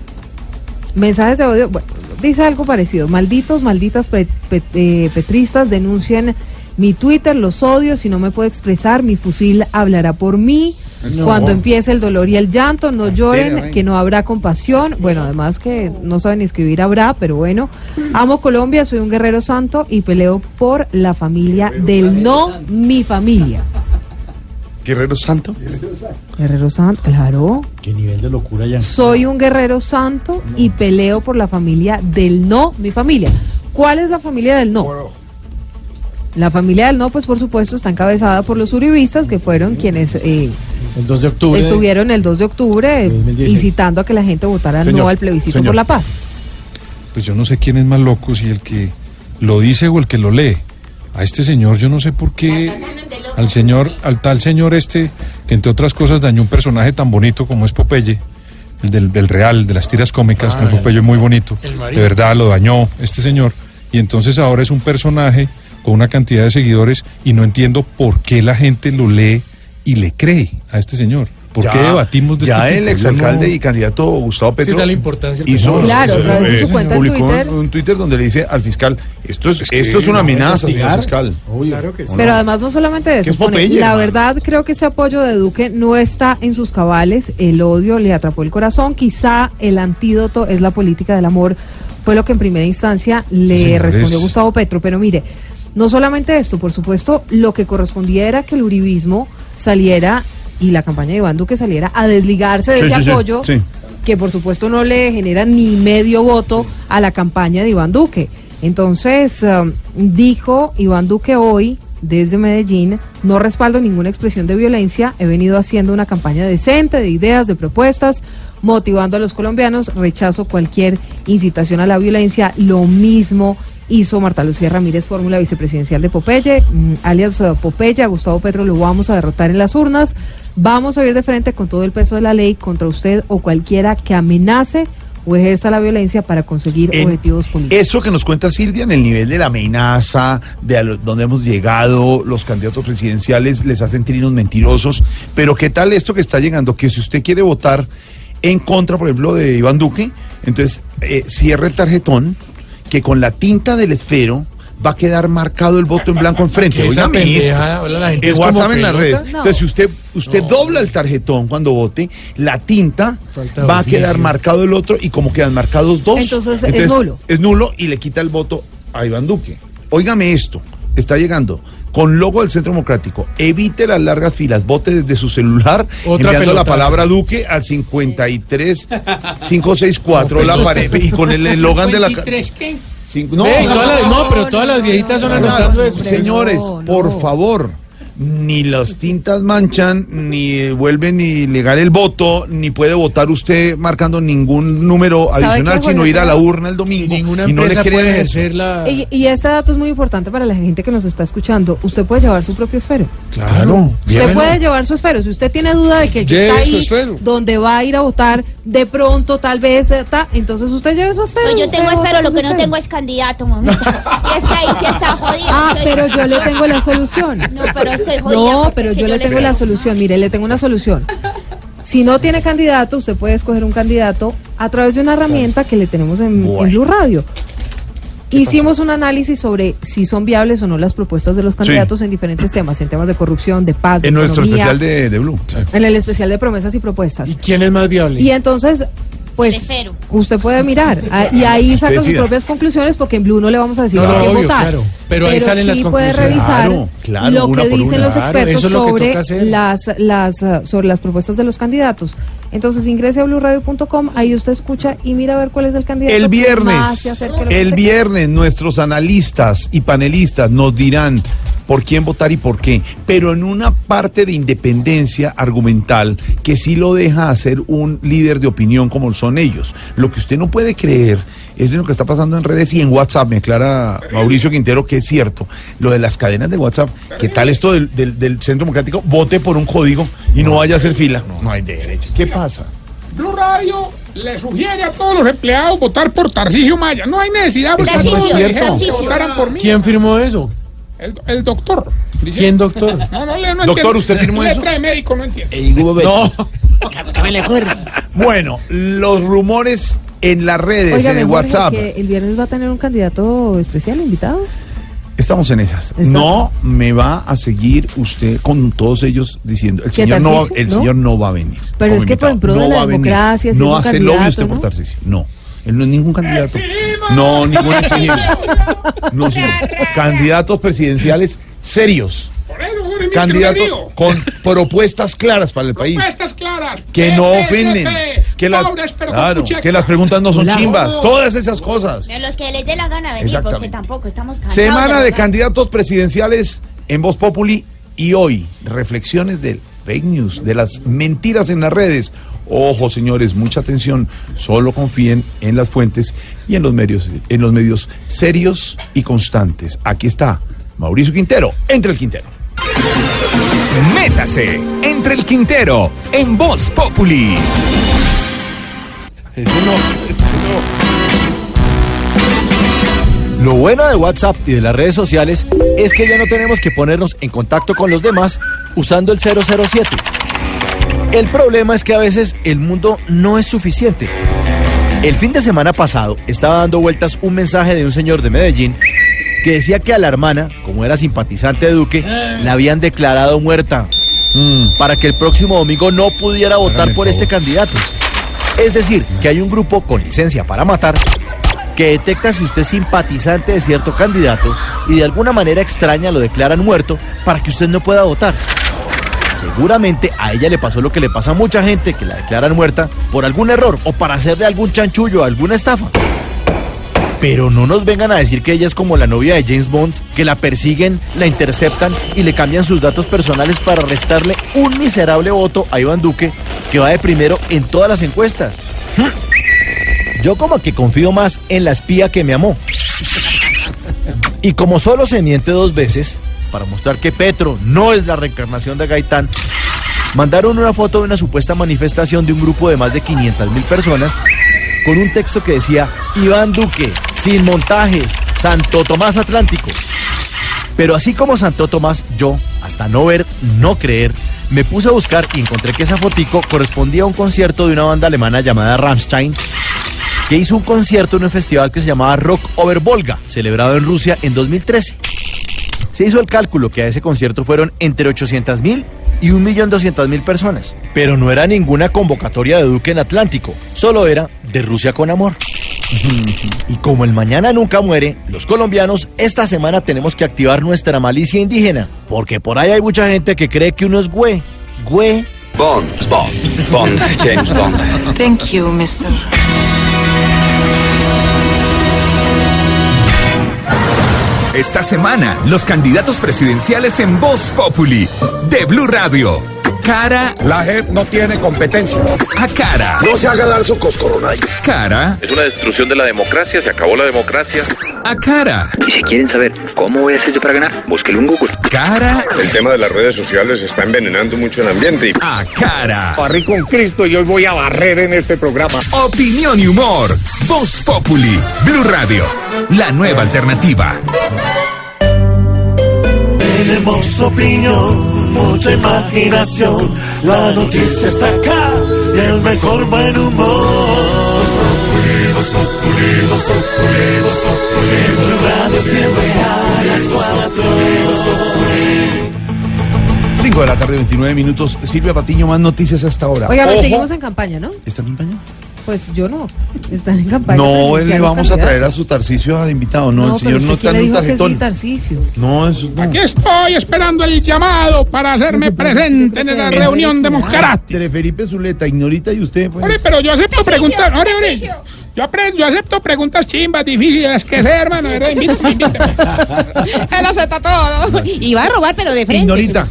Mensajes de odio, bueno, dice algo parecido. Malditos, malditas eh, petristas denuncian mi Twitter, los odio, si no me puedo expresar, mi fusil hablará por mí. No. Cuando empiece el dolor y el llanto, no lloren, que no habrá compasión. Bueno, además que no saben escribir habrá, pero bueno. Amo Colombia, soy un guerrero santo y peleo por la familia del no, mi familia. Guerrero Santo. Guerrero santo, claro. Qué nivel de locura ya. Soy un guerrero santo y peleo por la familia del no, mi familia. ¿Cuál es la familia del no? La familia del no, pues por supuesto, está encabezada por los uribistas, que fueron quienes eh, El 2 de octubre. estuvieron el 2 de octubre eh, 2016. incitando a que la gente votara Señor, no al plebiscito señor. por la paz. Pues yo no sé quién es más loco, si el que lo dice o el que lo lee. A este señor yo no sé por qué, al señor, al tal señor este, que entre otras cosas dañó un personaje tan bonito como es Popeye, el del, del real, de las tiras cómicas, que Ah, es Popeye muy bonito. el De verdad lo dañó este señor. Y entonces ahora es un personaje con una cantidad de seguidores y no entiendo por qué la gente lo lee y le cree a este señor. ¿Por Ya- qué debatimos de ya este el exalcalde no- y candidato Gustavo Petro da la importancia hizo. Claro, a través de su eh, cuenta en Twitter. Un, un Twitter donde le dice al fiscal esto es, que esto es una no, amenaza señor fiscal Claro que sí. Pero además no solamente eso, es pone, Popeye, la verdad creo que ese apoyo de Duque no está en sus cabales, el odio le atrapó el corazón, quizá el antídoto es la política del amor, fue lo que en primera instancia le señores. respondió Gustavo Petro, pero mire, no solamente esto, por supuesto, lo que correspondía era que el uribismo saliera y la campaña de Iván Duque saliera a desligarse de Sí, ese sí, apoyo sí. que por supuesto no le genera ni medio voto a la campaña de Iván Duque. Entonces, um, dijo Iván Duque hoy desde Medellín, no respaldo ninguna expresión de violencia, he venido haciendo una campaña decente de ideas, de propuestas, motivando a los colombianos, rechazo cualquier incitación a la violencia, lo mismo hizo Marta Lucía Ramírez, fórmula vicepresidencial de Popeye, mm, alias eh, Popeye, a Gustavo Petro lo vamos a derrotar en las urnas, vamos a ir de frente con todo el peso de la ley contra usted o cualquiera que amenace o ejerza la violencia para conseguir objetivos políticos. Eso que nos cuenta Silvia en el nivel de la amenaza, de donde hemos llegado, los candidatos presidenciales les hacen trinos mentirosos, pero ¿qué tal esto que está llegando? Que si usted quiere votar en contra, por ejemplo, de Iván Duque, entonces eh, cierre el tarjetón, que con la tinta del esfero va a quedar marcado el voto en blanco enfrente. *laughs* Esa la gente En es como WhatsApp en las redes. No. Entonces, si usted, usted dobla el tarjetón cuando vote, la tinta Falta va a quedar marcado el otro y como quedan marcados dos, Entonces, es nulo. Es nulo y le quita el voto a Iván Duque. Óigame esto, está llegando con logo del Centro Democrático. Evite las largas filas, vote desde su celular, *laughs* Otra enviando la palabra Duque al 53 564 la pared y con el eslogan de la qué? Cinco- Ve, y todas las- no, pero todas las viejitas son anotando eso. Señores, No, por favor, ni las tintas manchan, ni vuelven ilegal el voto, ni puede votar usted marcando ningún número ¿Sabe adicional, qué, sino ir a la urna el domingo. Ninguna y no le empresa puede ejercer la... Y, y este dato es muy importante para la gente que nos está escuchando. Usted puede llevar su propio esfero. Claro, Usted puede llevar su esfero. Si usted tiene duda de que el que Lleve está ahí, esfero. donde va a ir a votar, de pronto, tal vez, eh, ta, entonces usted lleve su esfero. No, yo Usted tengo esfero, lo que no tengo es candidato, mamita. Y es que ahí sí está jodido. Ah, pero yo le tengo la solución. No, pero este estoy jodida. No, pero yo le tengo creo. la solución. Mire, le tengo una solución. Si no tiene candidato, usted puede escoger un candidato a través de una herramienta que le tenemos en, en Blue Radio. Hicimos un análisis sobre si son viables o no las propuestas de los candidatos en diferentes temas, en temas de corrupción, de paz, de En nuestro economía, especial de, de Blue. en el especial de promesas y propuestas. ¿Y quién es más viable? Y entonces, pues, usted puede mirar ah, y ahí saca sus propias conclusiones porque en Blue no le vamos a decir No, por no, qué obvio, votar. claro. Pero ahí salen las sí puede revisar Claro, claro, lo que dicen una. los expertos es lo sobre las, las, sobre las propuestas de los candidatos. Entonces ingrese a blueradio.com, ahí usted escucha y mira a ver cuál es el candidato. El viernes, el viernes nuestros analistas y panelistas nos dirán por quién votar y por qué, pero en una parte de independencia argumental que sí lo deja hacer un líder de opinión como son ellos. Lo que usted no puede creer es lo que está pasando en redes y en WhatsApp, me aclara Mauricio Quintero que es cierto, lo de las cadenas de WhatsApp, ¿qué tal esto del, del- del Centro Democrático? Vote por un código y no vaya a hacer fila. No hay derecho. ¿Qué pasa? Blue Radio le sugiere a todos los empleados votar por Tarcisio Maya. No hay necesidad porque que votaran por mí. ¿Quién firmó eso? El, el doctor. Dice- ¿Quién doctor? No, no, le- no Doctor, entiendo. ¿usted firmó eso? Letra de médico, no entiendo. No. *laughs* Bueno, los rumores en las redes, Oiga, en el Jorge, WhatsApp. que el viernes va a tener un candidato especial invitado. Estamos en esas. No me va a seguir usted con todos ellos diciendo, el ¿Qué, señor no, el ¿No? señor no va a venir. Pero es que por invitado. pro de No la va a venir. democracia, si no hace lobby usted por ¿no? Tarcisio. No. Él no es ningún candidato. No, ningún eximio. No, señor. Candidatos presidenciales serios. Candidatos con *laughs* propuestas claras para el país. Propuestas claras. Que no ofenden. Que, las- pobres, pero con claro, que las preguntas no son Hola. chimbas. Todas esas cosas. De los que les dé la gana venir, porque Exactamente. tampoco estamos cansados. Semana de candidatos presidenciales en Voz Populi y hoy reflexiones del fake news, de las mentiras en las redes. Ojo, señores, mucha atención. Solo confíen en las fuentes y en los medios, en los medios serios y constantes. Aquí está Mauricio Quintero, entre el Quintero. Métase entre el Quintero en Voz Populi. Lo bueno de WhatsApp y de las redes sociales es que ya no tenemos que ponernos en contacto con los demás usando el 007. El problema es que a veces el mundo no es suficiente. El fin de semana pasado estaba dando vueltas un mensaje de un señor de Medellín que decía que a la hermana, como era simpatizante de Duque, la habían declarado muerta para que el próximo domingo no pudiera votar por este candidato. Es decir, que hay un grupo con licencia para matar que detecta si usted es simpatizante de cierto candidato y de alguna manera extraña lo declaran muerto para que usted no pueda votar. Seguramente a ella le pasó lo que le pasa a mucha gente que la declaran muerta por algún error o para hacerle algún chanchullo, alguna estafa. Pero no nos vengan a decir que ella es como la novia de James Bond, que la persiguen, la interceptan y le cambian sus datos personales para restarle un miserable voto a Iván Duque, que va de primero en todas las encuestas. Yo como que confío más en la espía que me amó. Y como solo se miente dos veces, para mostrar que Petro no es la reencarnación de Gaitán, mandaron una foto de una supuesta manifestación de un grupo de más de 500 mil personas con un texto que decía Iván Duque, sin montajes, Santo Tomás Atlántico. Pero así como Santo Tomás, yo, hasta no ver, no creer, me puse a buscar y encontré que esa fotico correspondía a un concierto de una banda alemana llamada Rammstein, que hizo un concierto en un festival que se llamaba Rock Over Volga, celebrado en Rusia en 2013. Se hizo el cálculo que a ese concierto fueron entre 800 mil y 1.200.000 personas. Pero no era ninguna convocatoria de Duque en Atlántico, solo era de Rusia con amor. Y como el mañana nunca muere, los colombianos esta semana tenemos que activar nuestra malicia indígena, porque por ahí hay mucha gente que cree que uno es güey, güey. Bond, Bond, Bond, James Bond. Thank you, Mr. Esta semana, los candidatos presidenciales en Voz Populi de Blue Radio. Cara. La JEP no tiene competencia. A cara. No se haga dar su coscoronay. Cara. Es una destrucción de la democracia, se acabó la democracia. A cara. Y si quieren saber cómo voy a hacer yo para ganar, búsquelo en Google. Cara. El tema de las redes sociales está envenenando mucho el ambiente. Y... A cara. Barrí con Cristo y hoy voy a barrer en este programa. Opinión y humor. Voz Populi. Blue Radio. La nueva alternativa. Tenemos opinión, mucha imaginación. La noticia está acá y el mejor buen humor. Voz Populi, Voz Populi, Voz Populi, Voz Populi. Blue Radio siempre a las cuatro. 5 de la tarde, 29 minutos. Silvia Patiño, más noticias hasta ahora. Oiga, Ojo. seguimos en campaña, ¿no? ¿Está en campaña? Pues yo no. Están en campaña. No, presidencial le vamos a traer a su Tarcicio de invitado. No, el señor no está en un tarjetón. No, eso no. Aquí estoy esperando el llamado para hacerme presente en la reunión democrática. Tere Felipe Zuleta, ignorita y usted, pues. Ore, pero yo acepto preguntar. Ore, ore. Yo, apre- yo acepto preguntas chimbas, difíciles que sé, hermano. ¿verdad? Invítame, invítame. *laughs* Él acepta todo. Y va a robar, pero de frente. Ignorita.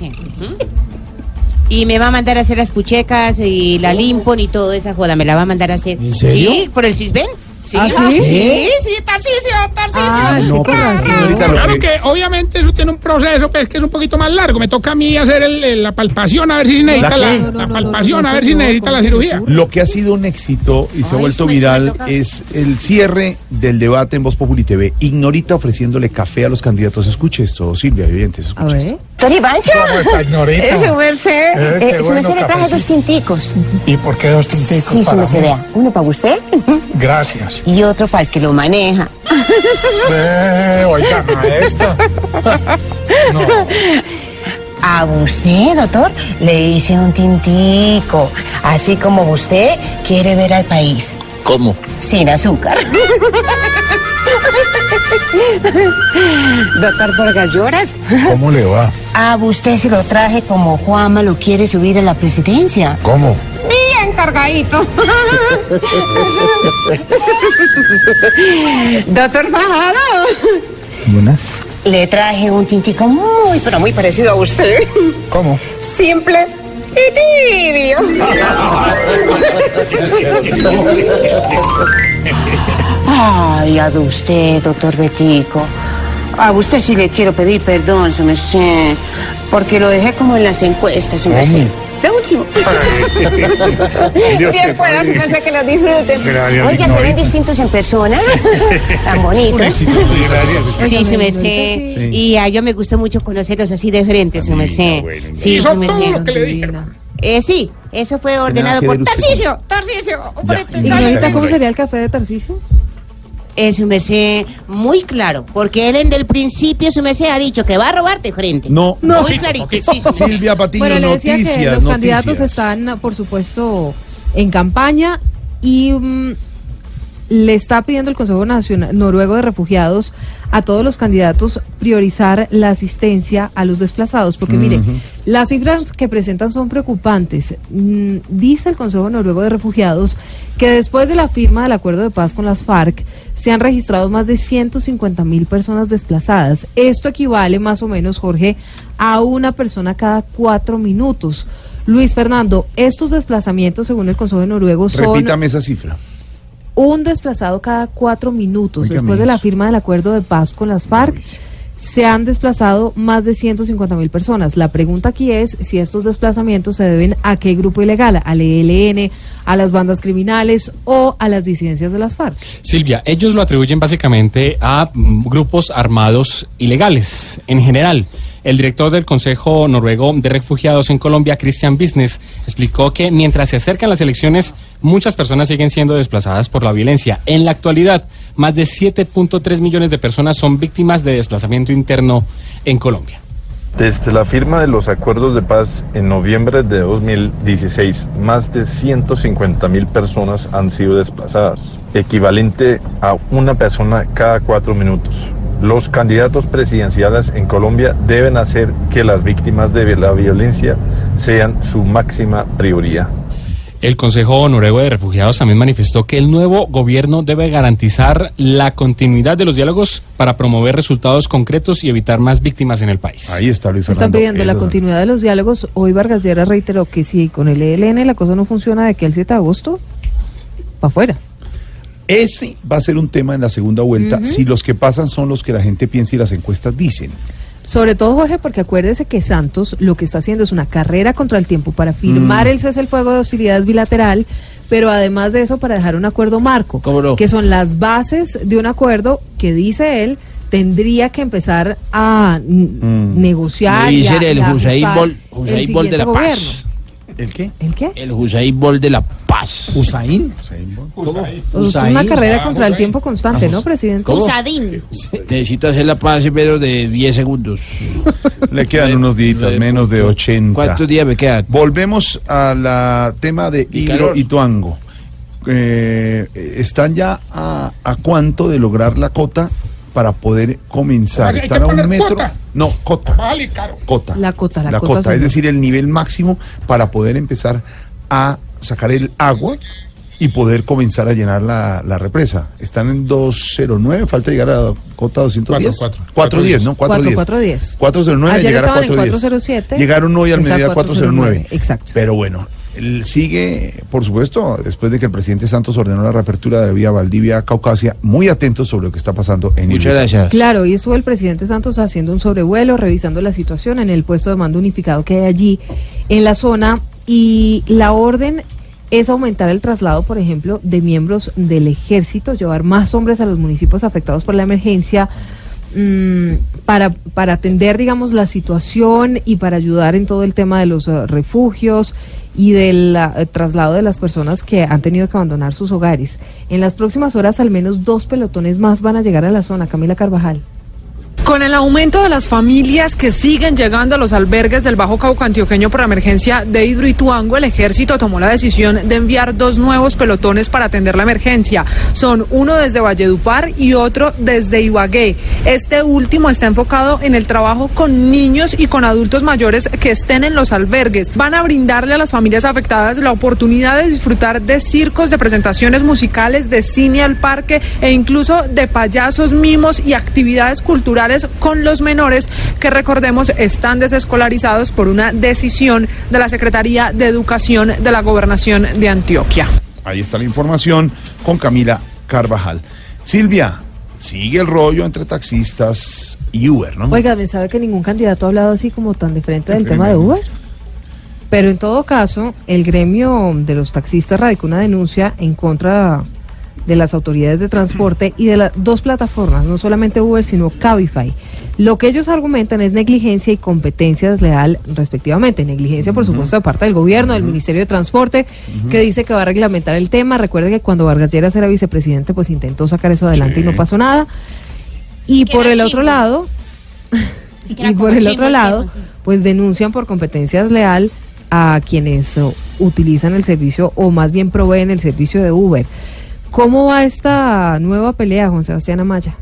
Y me va a mandar a hacer las puchecas y la limpon y toda esa joda. Me la va a mandar a hacer. ¿En serio? Sí, por el Cisben. Sí, ¿Ah, sí? sí, sí, Tarcisio, Tarcisio. Ah, No, Claro. señorita, lo Claro que- que obviamente eso tiene un proceso pues, que es un poquito más largo. Me toca a mí hacer el- el- la palpación a ver si necesita la, qué? la No, no, no, palpación, no, a ver si necesita la cirugía. Lo que ha sido un éxito y se ha vuelto viral es el cierre del debate en Voz Populi TV. Ignorita ofreciéndole café a los candidatos. Escuche esto, Silvia, oyentes, A escuche ver. esto. Tori Bancho. ¿Cómo está, Ignorita? Es su merced. Eh, Eh, su bueno, merced le traje dos tinticos. ¿Y por qué dos tinticos Sí, su merced, vea. Uno para usted Gracias. y otro para el que lo maneja. Eh, oiga, maestra. No, A usted, doctor, le hice un tintico, así como usted quiere ver al país. ¿Cómo? Sin azúcar. *laughs* *laughs* Doctor Vargas Lloras, ¿cómo le va? a usted se lo traje como Juanma lo quiere subir a la presidencia. ¿Cómo? Bien cargadito. *laughs* Doctor Bajado, Buenas. le traje un tintico muy, pero muy parecido a usted. ¿Cómo? Simple y tibio. Ay, a usted, doctor Betico. A usted sí le quiero pedir perdón, su merced, porque lo dejé como en las encuestas, su merced. De último. Dios Bien merced, que lo disfruten. Gracias, Oiga, se ven distintos en persona. *laughs* Tan bonitos. Sí, su merced. Sí. Y a yo me gustó mucho conocerlos así de frente, su merced. Sí, Hizo su todo merced. lo que le dijeron. Eh, sí, eso fue ordenado por Tarcisio. Tarcisio. este- Ignorita, ¿cómo sería el café de Tarcisio? Eh, su merced, muy claro, porque él en el principio, su merced, ha dicho que va a robar de frente. No, Muy clarito, sí, su merced. Silvia Patiño, Bueno, le decía noticias, que los candidatos están, por supuesto, en campaña y mm, le está pidiendo el Consejo Nacional Noruego de Refugiados a todos los candidatos priorizar la asistencia a los desplazados, porque mire, las cifras que presentan son preocupantes. Mm, dice el Consejo Noruego de Refugiados que después de la firma del acuerdo de paz con las FARC se han registrado más de 150 mil personas desplazadas. Esto equivale más o menos, Jorge, a una persona cada cuatro minutos. Luis Fernando, estos desplazamientos, según el Consejo de Noruego, son Repítame esa cifra. Un desplazado cada cuatro minutos. Después de la firma del acuerdo de paz con las FARC, se han desplazado más de 150 mil personas. La pregunta aquí es si estos desplazamientos se deben a qué grupo ilegal, al ELN, a las bandas criminales o a las disidencias de las FARC. Silvia, ellos lo atribuyen básicamente a mm, grupos armados ilegales en general. El director del Consejo Noruego de Refugiados en Colombia, Christian Business, explicó que mientras se acercan las elecciones, muchas personas siguen siendo desplazadas por la violencia. En la actualidad, más de 7.3 millones de personas son víctimas de desplazamiento interno en Colombia. Desde la firma de los acuerdos de paz en noviembre de 2016, más de 150 mil personas han sido desplazadas, equivalente a una persona cada cuatro minutos. Los candidatos presidenciales en Colombia deben hacer que las víctimas de la violencia sean su máxima prioridad. El Consejo Noruego de Refugiados también manifestó que el nuevo gobierno debe garantizar la continuidad de los diálogos para promover resultados concretos y evitar más víctimas en el país. Ahí está Luis Están pidiendo la continuidad de los diálogos. Hoy Vargas Lleras reiteró que si con el ELN la cosa no funciona de aquí al 7 de agosto, para afuera. Ese va a ser un tema en la segunda vuelta, si los que pasan son los que la gente piensa y las encuestas dicen. Sobre todo, Jorge, porque acuérdese que Santos lo que está haciendo es una carrera contra el tiempo para firmar Mm. el cese el fuego de hostilidades bilateral, pero además de eso para dejar un acuerdo marco, ¿Cómo no? que son las bases de un acuerdo que dice él tendría que empezar a mm, negociar. Y a- el y a Bolt- el de la paz. ¿El qué? ¿El qué? El Usain Bolt de la paz. ¿Usain? Pues es una carrera contra el tiempo constante, ¿no, presidente? ¿Cómo? Usadín. Necesito hacer la paz en menos de 10 segundos. *laughs* Le quedan unos días, menos de 80. ¿Cuántos días me quedan? Volvemos al tema de Hidro y Tuango. Eh, ¿Están ya a, a cuánto de lograr la cota para poder comenzar? Que ¿Están a un metro? cuota. No, cota. Vale, caro. Cota. La cota, la, La cota. cota, es decir, el nivel máximo para poder empezar a sacar el agua y poder comenzar a llenar la, la represa. Están en 209, falta llegar a cota 210. Cuatro, cuatro. 410, ¿no? 410. 410. 409 Ayer llegar a estaban en 410. 407. Llegaron hoy al mediodía 409. Exacto. Pero bueno, sigue, por supuesto, después de que el presidente Santos ordenó la reapertura de la vía Valdivia-Caucasia, muy atentos sobre lo que está pasando en Muchas gracias. Claro, y estuvo el presidente Santos haciendo un sobrevuelo, revisando la situación en el puesto de mando unificado que hay allí en la zona y la orden es aumentar el traslado, por ejemplo, de miembros del ejército, llevar más hombres a los municipios afectados por la emergencia mm, para, para atender, digamos, la situación y para ayudar en todo el tema de los eh, refugios y del eh, traslado de las personas que han tenido que abandonar sus hogares. En las próximas horas, al menos dos pelotones más van a llegar a la zona. Camila Carvajal. Con el aumento de las familias que siguen llegando a los albergues del Bajo Cauca Antioqueño por emergencia de Hidroituango, el ejército tomó la decisión de enviar dos nuevos pelotones para atender la emergencia. Son uno desde Valledupar y otro desde Ibagué. Este último está enfocado en el trabajo con niños y con adultos mayores que estén en los albergues. Van a brindarle a las familias afectadas la oportunidad de disfrutar de circos, de presentaciones musicales, de cine al parque e incluso de payasos, mimos y actividades culturales con los menores que recordemos están desescolarizados por una decisión de la Secretaría de Educación de la Gobernación de Antioquia. Ahí está la información con Camila Carvajal. Silvia, sigue el rollo entre taxistas y Uber, ¿no? Oiga, ¿me sabe que ningún candidato ha hablado así como tan diferente del tema de Uber? Pero en todo caso, el gremio de los taxistas radicó una denuncia en contra de las autoridades de transporte y de las dos plataformas, no solamente Uber, sino Cabify. Lo que ellos argumentan es negligencia y competencia desleal, respectivamente. Negligencia, por supuesto, de parte del gobierno, del Ministerio de Transporte, que dice que va a reglamentar el tema. Recuerde que cuando Vargas Lleras era vicepresidente, pues intentó sacar eso adelante y no pasó nada. Y por el otro lado, y *laughs* por el otro el lado, tema, sí. pues denuncian por competencia desleal a quienes utilizan el servicio o más bien proveen el servicio de Uber. ¿Cómo va esta nueva pelea, Juan Sebastián Amaya?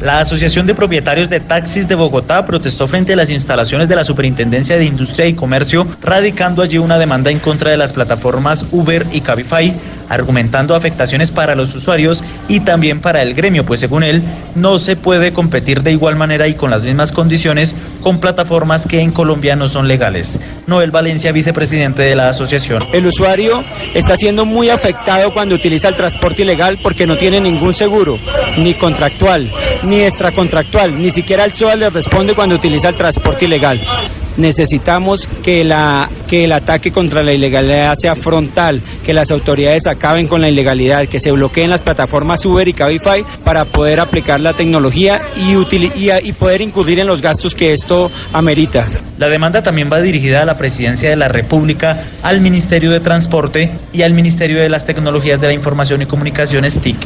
La Asociación de Propietarios de Taxis de Bogotá protestó frente a las instalaciones de la Superintendencia de Industria y Comercio, radicando allí una demanda en contra de las plataformas Uber y Cabify, argumentando afectaciones para los usuarios y también para el gremio, pues según él, no se puede competir de igual manera y con las mismas condiciones con plataformas que en Colombia no son legales. Noel Valencia, vicepresidente de la asociación. El usuario está siendo muy afectado cuando utiliza el transporte ilegal porque no tiene ningún seguro, ni contractual, ni extracontractual, ni siquiera el SOA le responde cuando utiliza el transporte ilegal. Necesitamos que, la, que el ataque contra la ilegalidad sea frontal, que las autoridades acaben con la ilegalidad, que se bloqueen las plataformas Uber y Cabify para poder aplicar la tecnología y- y poder incurrir en los gastos que esto amerita. La demanda también va dirigida a la Presidencia de la República, al Ministerio de Transporte y al Ministerio de las Tecnologías de la Información y Comunicaciones TIC.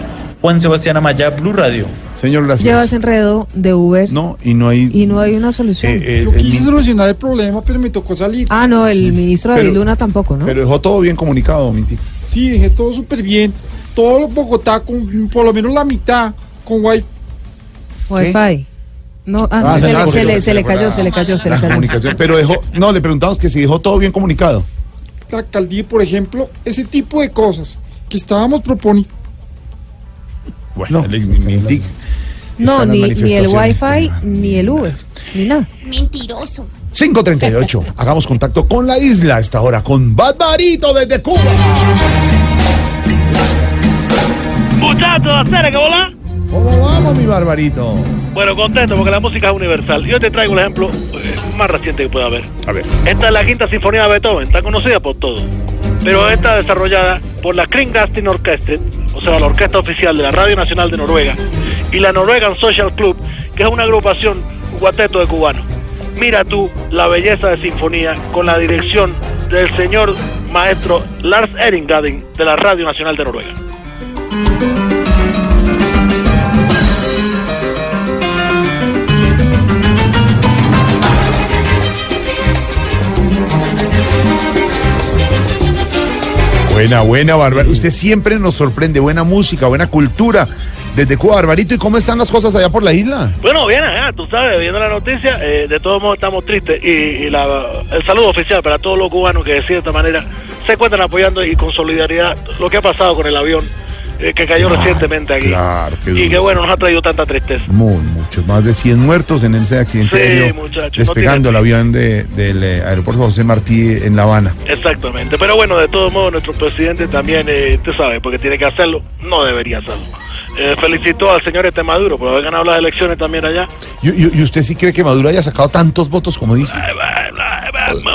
Juan Sebastián Amaya, Blue Radio. Señor, Llevas gracias. enredo de Uber No, y no hay... y no hay una solución. Eh, eh, Yo quise solucionar el problema, pero me tocó salir. ah, no, el ministro David Pero- Luna tampoco, ¿no? Pero dejó todo bien comunicado, Minti. Sí, dejé todo súper bien. Todo Bogotá con por lo menos la mitad con wifi. Wi-Fi. No, ah, Ah, se, se le, le- se le- se le fue cayó, se le cayó, se le La cayó. comunicación. Pero dejó... No, le preguntamos que si dejó todo bien comunicado. La alcaldía, por ejemplo, ese tipo de cosas que estábamos proponiendo. Bueno, Mintic No, las ni, ni el. Wi-Fi, ni el Uber, ni nada. Mentiroso. 538. *laughs* Hagamos contacto con la isla a esta hora, con Barbarito desde Cuba. Muchachos, hacer que bola. ¿Cómo vamos, mi Barbarito? Bueno, contento porque la música es universal. Yo te traigo el ejemplo eh, más reciente que pueda haber. A ver. Esta es la quinta sinfonía de Beethoven, está conocida por todos. Pero está desarrollada por la Kringgasting Orchestra, o sea, la orquesta oficial de la Radio Nacional de Noruega. y la Norwegian Social Club, que es una agrupación, un cuarteto de cubanos. Mira tú la belleza de sinfonía con la dirección del señor maestro Lars Eringaden de la Radio Nacional de Noruega. Buena, buena, Barbarito. Usted siempre nos sorprende. Buena música, buena cultura. Desde Cuba, Barbarito. ¿Y cómo están las cosas allá por la isla? Bueno, bien, ajá, tú sabes, viendo la noticia, eh, de todos modos estamos tristes y, y la- el saludo oficial para todos los cubanos que de cierta manera se encuentran apoyando y con solidaridad lo que ha pasado con el avión que cayó recientemente aquí. Claro, y duro. que bueno, nos ha traído tanta tristeza. Muy, muchos. Más de 100 muertos en ese accidente Sí, aéreo, muchachos, no despegando el avión de- del eh, aeropuerto José Martí en La Habana. Exactamente, pero bueno, de todos modos nuestro presidente también, eh, tú sabes, porque tiene que hacerlo, no debería hacerlo. Eh, felicitó al señor este Maduro por haber ganado las elecciones también allá. ¿Y, y- y usted sí cree que Maduro haya sacado tantos votos como dice?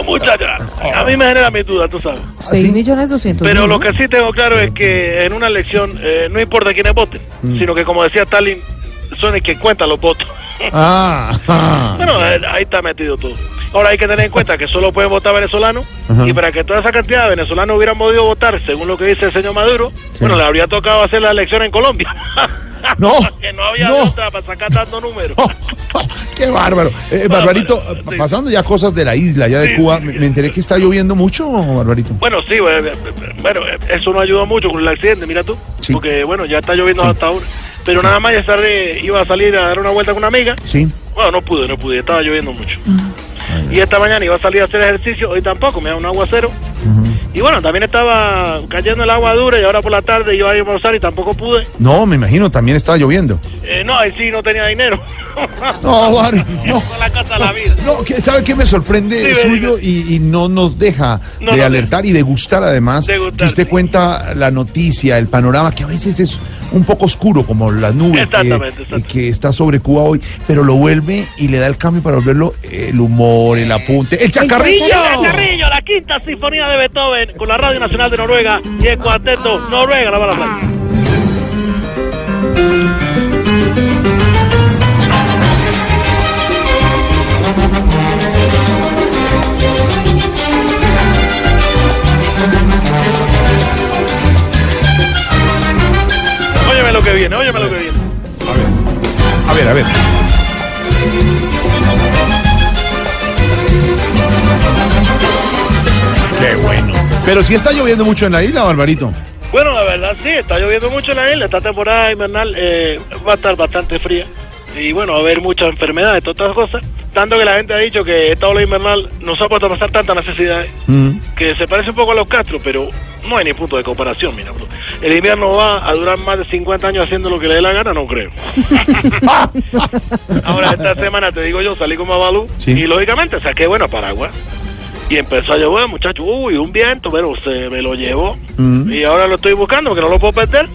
Muchacha, a mí me genera mi duda, tú sabes. 6 millones doscientos Pero mil, lo que sí tengo claro es que en una elección eh, no importa quiénes voten, Mm. sino que como decía Stalin, son el que cuentan los votos. Ah, *laughs* ah. Bueno, eh, ahí está metido todo. Ahora hay que tener en cuenta que solo pueden votar venezolanos y para que toda esa cantidad de venezolanos hubieran podido votar, según lo que dice el señor Maduro, bueno, le habría tocado hacer la elección en Colombia. *laughs* No, *laughs* que no había no. otra para sacar tantos números. Qué bárbaro. Eh, Barbarito, eh, pasando ya cosas de la isla, ya de Sí, Cuba, me, me enteré que está lloviendo mucho, Barbarito. Bueno, sí, bueno, eh, bueno, eso no ayudó mucho con el accidente, mira tú. Porque, bueno, ya está lloviendo hasta ahora. Pero nada más ya tarde iba a salir a dar una vuelta con una amiga. Sí. Bueno, no pude, no pude, estaba lloviendo mucho. Y esta mañana iba a salir a hacer ejercicio, hoy tampoco, me da un aguacero. Y bueno, también estaba cayendo el agua dura y ahora por la tarde iba a ir a almorzar y tampoco pude. No, me imagino, también estaba lloviendo. Eh, no, ahí sí no tenía dinero. No, Bar, *laughs* no. Con la casa la vida. No, que- ¿sabe qué me sorprende suyo y, y no nos deja No, de no, alertar y de gustar además? De gustar, que usted cuenta la noticia, el panorama, que a veces es un poco oscuro, como las nubes que, Exactamente, exacto. que está sobre Cuba hoy, pero lo vuelve y le da el cambio para volverlo el humor, el apunte, el chacarrillo. ¡El Chacarrillo! La quinta sinfonía de Beethoven con la Radio Nacional de Noruega y el cuarteto Noruega la bala blanca. Óyeme lo que viene, óyeme lo que viene. A ver, a ver. Qué bueno. Pero si está lloviendo mucho en la isla, Barbarito. Bueno, la verdad sí, está lloviendo mucho en la isla. Esta temporada invernal eh, va a estar bastante fría. Y bueno, va a haber muchas enfermedades, todas estas cosas. Tanto que la gente ha dicho que esta ola invernal nos ha puesto a pasar tantas necesidades que se parece un poco a los Castro, pero no hay ni punto de comparación, mira. bro. El invierno va a durar más de 50 años haciendo lo que le dé la gana, no creo. *laughs* Ahora, esta semana, te digo yo, salí con Babalú Sí. y lógicamente saqué, bueno, paraguas. Y empezó a llover, muchacho, uy, un viento, pero se me lo llevó. Mm. Y ahora lo estoy buscando porque no lo puedo perder.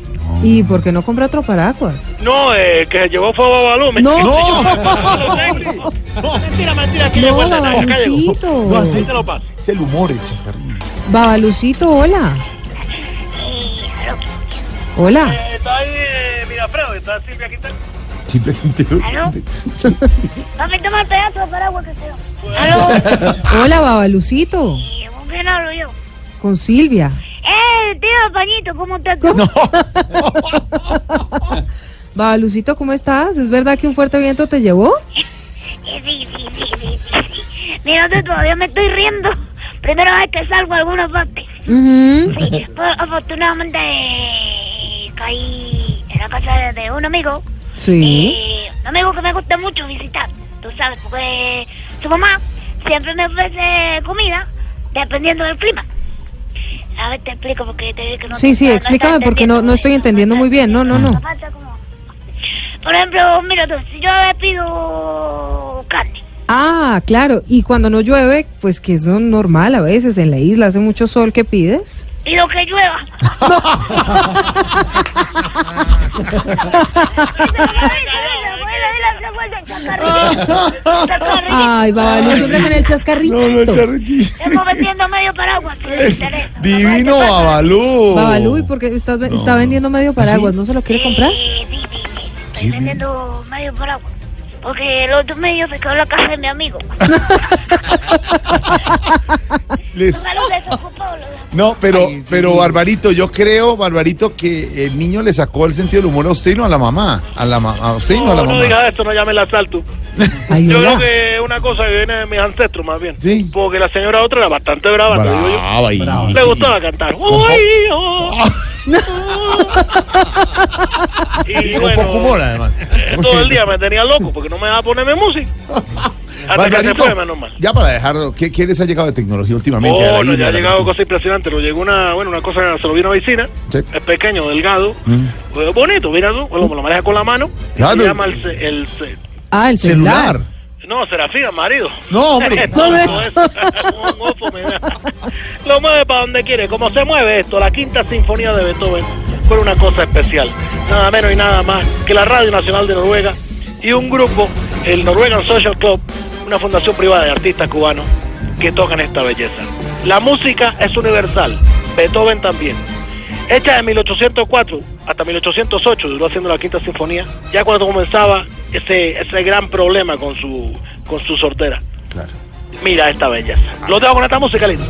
¿Y por qué no compra otro paraguas? No, eh, que se llevó fue a Babalú. No. *laughs* Lo tengo. Mentira, mentira, aquí llegó el de. Babalucito. No, así- te lo paso. Es el humor, el chascarrillo. Babalucito, hola. Hola. Eh, está ahí, eh, Mirafredo, está Silvia Quintana. Simplemente. *laughs* Papi, toma el pedazo de paraguas que sea. ¿Aló? Hola, Babalucito. ¿Con quién hablo yo? Con Silvia. ¡Eh, tío Pañito! ¿Cómo estás? Babalucito, ¿cómo estás? ¿Es verdad que un fuerte viento te llevó? Sí, sí, sí, sí, sí. Mira, todavía me estoy riendo. Primera vez que salgo a alguna parte. Sí, pues, afortunadamente eh, caí en la casa de, de un amigo. Sí. Eh, un amigo que me gusta mucho visitar. Tú sabes, porque su mamá siempre me ofrece comida dependiendo del clima. A ver, te explico porque te dije que no Sí, sí, no- explícame porque no, no estoy entendiendo muy bien. No, no, no. Por ejemplo, mira tú, si yo le pido carne, Ah, claro. Y cuando no llueve, pues que eso es normal a veces. En la isla hace mucho sol. ¿Qué pides? pido que llueva. *laughs* *laughs* Ay, Babalu, siempre con el chascarrito. Estamos vendiendo medio paraguas. *laughs* Divino Babalú. Babalu, ¿y por qué estás, ve- está vendiendo medio paraguas? ¿No se lo quiere comprar? Estoy vendiendo medio paraguas. Porque el otro medio se quedó en la casa de mi amigo. *laughs* Les- No. No, pero, pero Barbarito, yo creo, Barbarito, que el niño le sacó el sentido del humor a usted y no a la mamá. A, la ma- a usted y no a la No, no mamá. digas esto, no llame el asalto. Ay, Yo creo que es una cosa que viene de mis ancestros, más bien. Sí. Porque la señora otra era bastante brava. Brava y- Brava. Le gustaba cantar. Uy, oh. *laughs* y Con bueno, poco humor, además. eh, todo el día me tenía loco porque no me dejaba ponerme música. *laughs* Hasta que se Barbarito, fue, menos mal. ya para dejarlo, ¿qué, qué les ha llegado de tecnología últimamente? a la Oh, no, ya a ha llegado cosas impresionantes. Lo llegó una, bueno, una cosa, se lo vino una vecina. Sí. Es pequeño, delgado, Mm. bonito, mira tú, lo, lo maneja con la mano. y Claro. Se llama el, el Ah, el celular. No, Serafín, el marido. No, hombre. *laughs* No, no. *laughs* Lo mueve para donde quiere. Como se mueve esto, la quinta sinfonía de Beethoven fue una cosa especial. Nada menos y nada más que la Radio Nacional de Noruega y un grupo, el Norwegian Social Club, una fundación privada de artistas cubanos que tocan esta belleza. La música es universal, Beethoven también. Hecha de 1804 hasta 1808, duró haciendo la quinta sinfonía, ya cuando comenzaba ese, ese gran problema con su, con su sortera. Claro. Mira esta belleza. Lo dejo con esta música linda.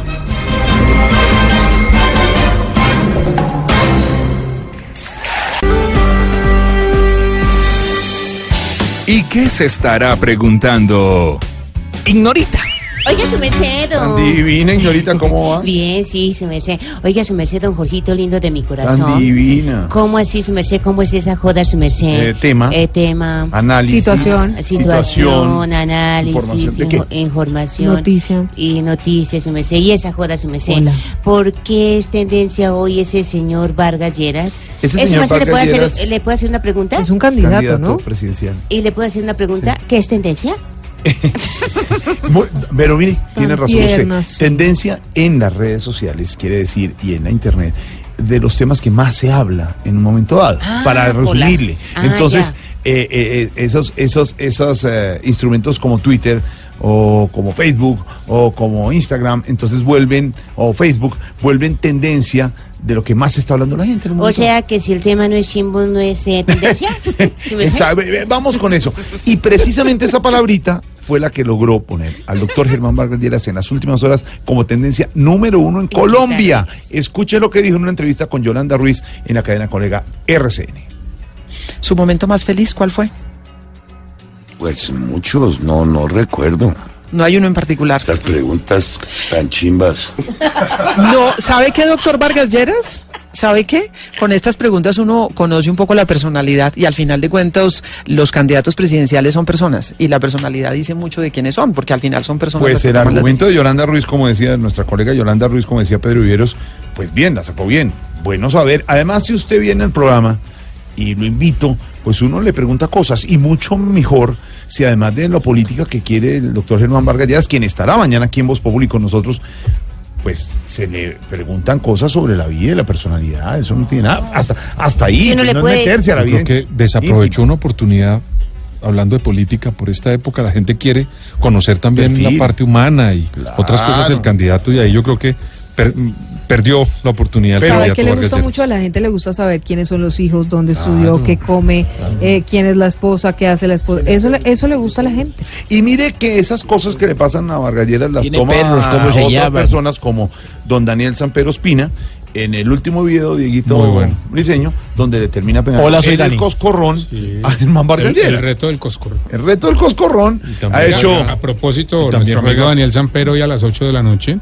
¿Y qué se estará preguntando? Ignorita. Oiga, su merced, Tan don... divina, ignorita, *laughs* ¿cómo va? Bien, sí, su merced. Oiga, su merced, don Jorgito lindo de mi Tan corazón. divina. ¿Cómo así, su merced? ¿Cómo es esa joda, su merced? Eh, tema. Eh, tema. Análisis. Situación. Situación, análisis, Información. Noticia. Y noticias, su merced. Y esa joda, su merced. Hola. ¿Por qué es tendencia hoy ese señor Vargas Lleras? Ese señor merced, ¿le puedo, Vargas hacer, Lleras- ¿le puedo hacer una pregunta? Es un candidato, Candidato ¿no? presidencial. Y le puedo hacer una pregunta. ¿Qué es tendencia? *laughs* Pero mire, tiene razón usted. Tendencia en las redes sociales, quiere decir, y en la internet, de los temas que más se habla en un momento dado, Ah, para resumirle. Ah, Entonces, eh, eh, eh, esos, esos, esos eh, instrumentos como Twitter o como Facebook o como Instagram, entonces vuelven, o Facebook, vuelven tendencia de lo que más está hablando la gente. en un O momento sea que si el tema no es chimbo, no es eh, tendencia. *laughs* Vamos con eso. Y precisamente esa palabrita fue la que logró poner al doctor Germán Vargas Lleras en las últimas horas como tendencia número uno en Colombia. Escuche lo que dijo en una entrevista con Yolanda Ruiz en la cadena colega RCN. ¿Su momento más feliz cuál fue? Pues muchos, no, no recuerdo. No hay uno en particular. Las preguntas tan chimbas. No, ¿sabe qué, doctor Vargas Lleras? ¿Sabe qué? Con estas preguntas uno conoce un poco la personalidad y al final de cuentas los candidatos presidenciales son personas y la personalidad dice mucho de quiénes son, porque al final son personas. Pues el argumento de Yolanda Ruiz, como decía nuestra colega Yolanda Ruiz, como decía Pedro Viveros, pues bien, la sacó bien. Bueno saber. Además, si usted viene al programa y lo invito, pues uno le pregunta cosas y mucho mejor si además de la política que quiere el doctor Germán Vargas Lleras, quien estará mañana aquí en Voz Populi con nosotros, pues se le preguntan cosas sobre la vida y la personalidad. Eso no tiene nada. Hasta, hasta ahí. Y uno le no puede- es meterse a la Yo vida. creo que desaprovechó una oportunidad hablando de política por esta época. La gente quiere conocer también Perfil. la parte humana y otras cosas del candidato y ahí yo creo que per- perdió la oportunidad. el ¿Sabe qué le gusta mucho a la gente? Le gusta saber quiénes son los hijos, dónde estudió, Claro, qué come, eh, quién es la esposa, qué hace la esposa. Eso le, eso le gusta a la gente. Y mire que esas cosas que le pasan a Vargas Lleras las toma perros, ¿cómo se otras llaman? personas como don Daniel Sampero Espina en el último video Dieguito Muy bueno. Briseño, donde le termina pegando Hola, soy el Dani. coscorrón a Germán Vargas El, el reto del Coscorro. El reto del coscorrón también- ha hecho A, a propósito, nuestro amigo Daniel Sampero hoy a las 8 de la noche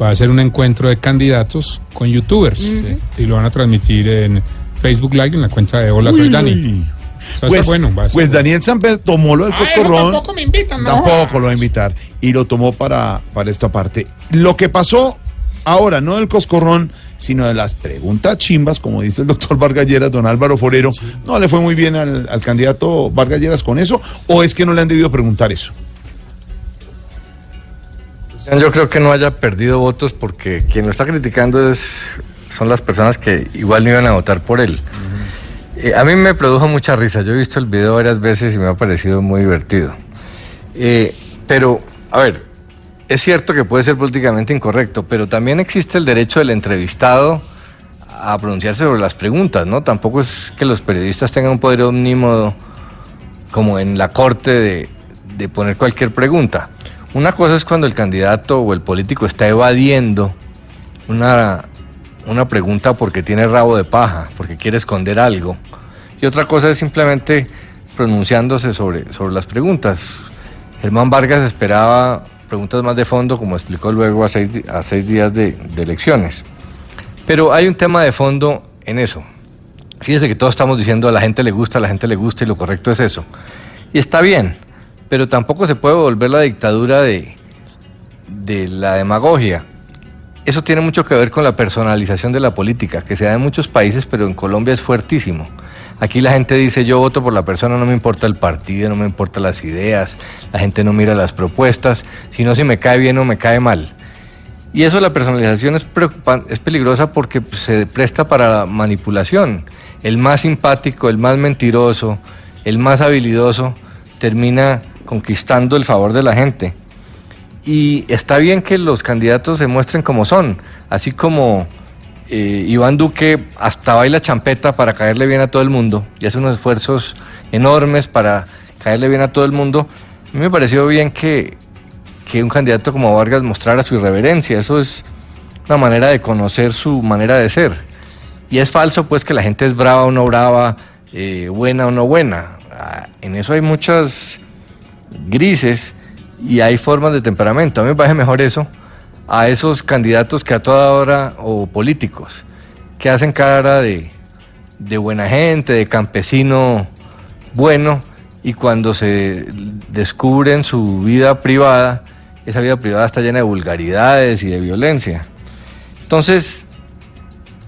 va a hacer un encuentro de candidatos con youtubers eh, y lo van a transmitir en Facebook Live en la cuenta de Hola Soy Dani. uy. Pues, bueno, va a ser pues bueno. Daniel Samper tomó lo del Ah, coscorrón. tampoco me invitan, no. Tampoco lo va a invitar. Y lo tomó para, para esta parte. Lo que pasó ahora, no del coscorrón, sino de las preguntas chimbas, como dice el doctor Vargas Lleras, don Álvaro Forero. ¿No le fue muy bien al, al candidato Vargas Lleras con eso? ¿O es que no le han debido preguntar eso? Yo creo que no haya perdido votos porque quien lo está criticando es, son las personas que igual no iban a votar por él. Eh, a mí me produjo mucha risa. Yo he visto el video varias veces y me ha parecido muy divertido. Eh, pero, a ver, es cierto que puede ser políticamente incorrecto, pero también existe el derecho del entrevistado a pronunciarse sobre las preguntas, ¿no? Tampoco es que los periodistas tengan un poder omnímodo como en la corte de, de poner cualquier pregunta. Una cosa es cuando el candidato o el político está evadiendo una, una pregunta porque tiene rabo de paja, porque quiere esconder algo. Y otra cosa es simplemente pronunciándose sobre, sobre las preguntas. Germán Vargas esperaba preguntas más de fondo, como explicó luego a seis, a seis días de, de elecciones. Pero hay un tema de fondo en eso. Fíjese que todos estamos diciendo a la gente le gusta, a la gente le gusta y lo correcto es eso. Y está bien, pero tampoco se puede volver la dictadura de, de la demagogia. Eso tiene mucho que ver con la personalización de la política, que se da en muchos países, pero en Colombia es fuertísimo. Aquí la gente dice yo voto por la persona, no me importa el partido, no me importan las ideas, la gente no mira las propuestas, sino si me cae bien o me cae mal. Y eso la personalización es, es peligrosa porque se presta para la manipulación. El más simpático, el más mentiroso, el más habilidoso termina conquistando el favor de la gente. Y está bien que los candidatos se muestren como son, así como eh, Iván Duque hasta baila champeta para caerle bien a todo el mundo y hace unos esfuerzos enormes para caerle bien a todo el mundo. A mí me pareció bien que, que un candidato como Vargas mostrara su irreverencia, eso es una manera de conocer su manera de ser. Y es falso pues que la gente es brava o no brava, eh, buena o no buena. Ah, En eso hay muchas grises y hay formas de temperamento. A mí me parece mejor eso a esos candidatos que a toda hora, o políticos, que hacen cara de, de buena gente, de campesino bueno, y cuando se descubren su vida privada, esa vida privada está llena de vulgaridades y de violencia. Entonces,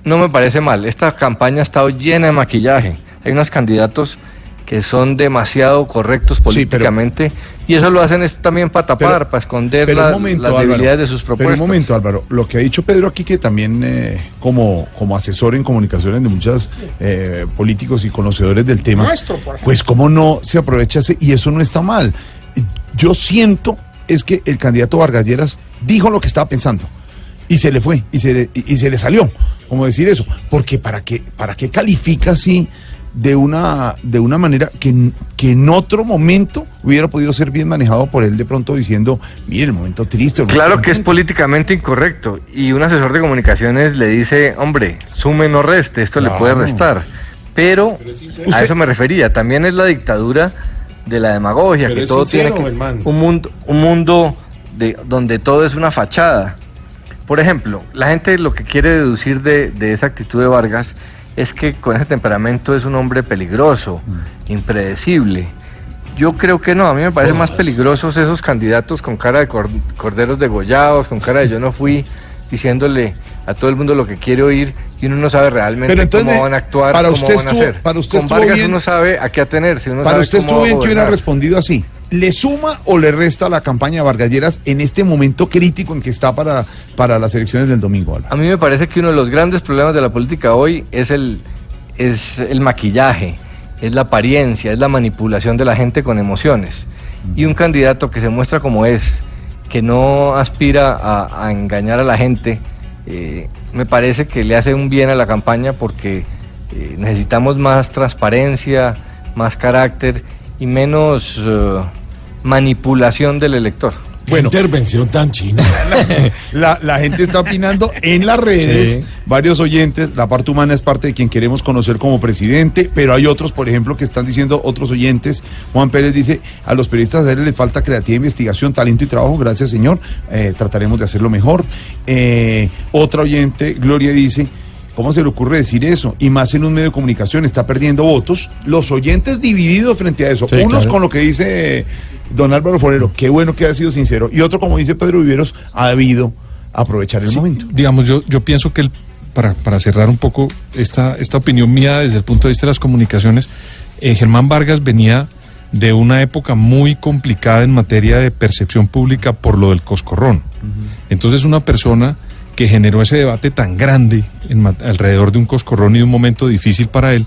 no me parece mal. Esta campaña ha estado llena de maquillaje. Hay unos candidatos que son demasiado correctos políticamente y eso lo hacen es también para tapar, Pero- para esconder Pero la- momento, las Álvaro, debilidades de sus Pero propuestas. un momento, Álvaro. Lo que ha dicho Pedro aquí, que también eh, como, como asesor en comunicaciones de muchos eh, políticos y conocedores del tema, pues cómo no se aprovecha ese- y eso no está mal. Yo siento es que el candidato Vargas Lleras dijo lo que estaba pensando y se le fue y se le, y, y se le salió, como decir eso, porque para qué para qué califica así de una de una manera que, en- que en otro momento hubiera podido ser bien manejado por él de pronto diciendo, mire el momento triste. el Claro momento que es políticamente incorrecto y un asesor de comunicaciones le dice, hombre, sume no reste, esto le puede restar. Pero a eso me refería, también es la dictadura de la demagogia, Pero que todo sincero, tiene que, un mundo, un mundo de, donde todo es una fachada. Por ejemplo, la gente lo que quiere deducir de, de esa actitud de Vargas es que con ese temperamento es un hombre peligroso, impredecible. Yo creo que no, a mí me parecen más peligrosos esos candidatos con cara de cor- corderos degollados, con cara de yo no fui, diciéndole a todo el mundo lo que quiere oír y uno no sabe realmente Pero entonces, cómo van a actuar, para cómo usted van a hacer. para usted con Vargas bien- uno sabe a qué atenerse, uno Para sabe usted cómo estuvo bien que hubiera respondido así. ¿Le suma o le resta la campaña de Vargas Lleras en este momento crítico en que está para, para las elecciones del domingo? A mí me parece que uno de los grandes problemas de la política hoy es el, es el maquillaje, es la apariencia, es la manipulación de la gente con emociones. Y un candidato que se muestra como es, que no aspira a, a engañar a la gente, eh, me parece que le hace un bien a la campaña porque eh, necesitamos más transparencia, más carácter y menos eh, manipulación del elector. Bueno, intervención tan china. *laughs* La, la gente está opinando en las redes, Sí. varios oyentes, la parte humana es parte de quien queremos conocer como presidente, pero hay otros, por ejemplo, que están diciendo, otros oyentes, Juan Pérez dice, a los periodistas de les falta creatividad, investigación, talento y trabajo, gracias señor, eh, trataremos de hacerlo mejor. Eh, otra oyente, Gloria, dice, ¿cómo se le ocurre decir eso? Y más en un medio de comunicación, está perdiendo votos, los oyentes divididos frente a eso, Sí, unos claro. con lo que dice don Álvaro Forero, qué bueno que ha sido sincero, y otro, como dice Pedro Viveros, ha debido aprovechar el Sí, momento. Digamos, yo, yo pienso que el- para, para cerrar un poco esta, esta opinión mía desde el punto de vista de las comunicaciones, eh, Germán Vargas venía de una época muy complicada en materia de percepción pública por lo del coscorrón. Entonces una persona que generó ese debate tan grande en alrededor de un coscorrón y de un momento difícil para él,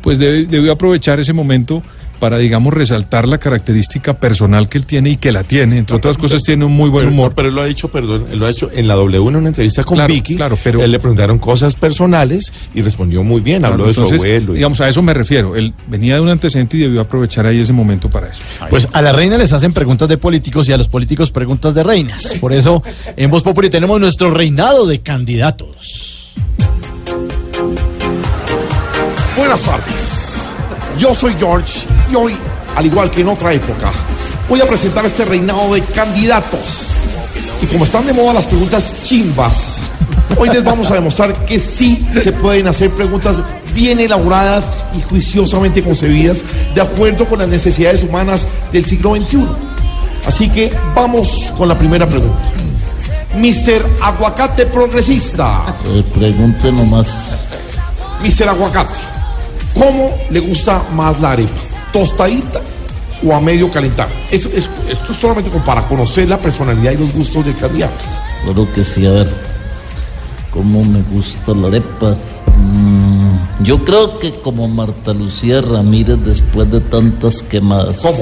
pues debe- debió aprovechar ese momento para, digamos, resaltar la característica personal que él tiene y que la tiene. Entre otras cosas, tiene un muy buen humor. pero él lo ha dicho, perdón, él lo ha hecho en la W en una entrevista con Claro, Vicky. claro, pero- él le preguntaron cosas personales y respondió muy bien. Habló de su abuelo. y- Digamos, a eso me refiero. Él venía de un antecedente y debió aprovechar ahí ese momento para eso. Pues a la reina les hacen preguntas de políticos y a los políticos preguntas de reinas. Por eso en Voz Populi tenemos nuestro reinado de candidatos. Buenas tardes. Yo soy George y hoy, al igual que en otra época, voy a presentar este reinado de candidatos. Y como están de moda las preguntas chimbas, hoy les vamos a demostrar que sí se pueden hacer preguntas bien elaboradas y juiciosamente concebidas de acuerdo con las necesidades humanas del siglo XXI. Así que vamos con la primera pregunta. Mr. Aguacate Progresista. pregunte nomás. Mr. Aguacate, ¿cómo le gusta más la arepa? ¿Tostadita o a medio calentar? Esto, es- esto es solamente como para conocer la personalidad y los gustos del candidato. Claro que sí, a ver. ¿Cómo me gusta la arepa? Mm, yo creo que como Marta Lucía Ramírez después de tantas quemadas. ¿Cómo?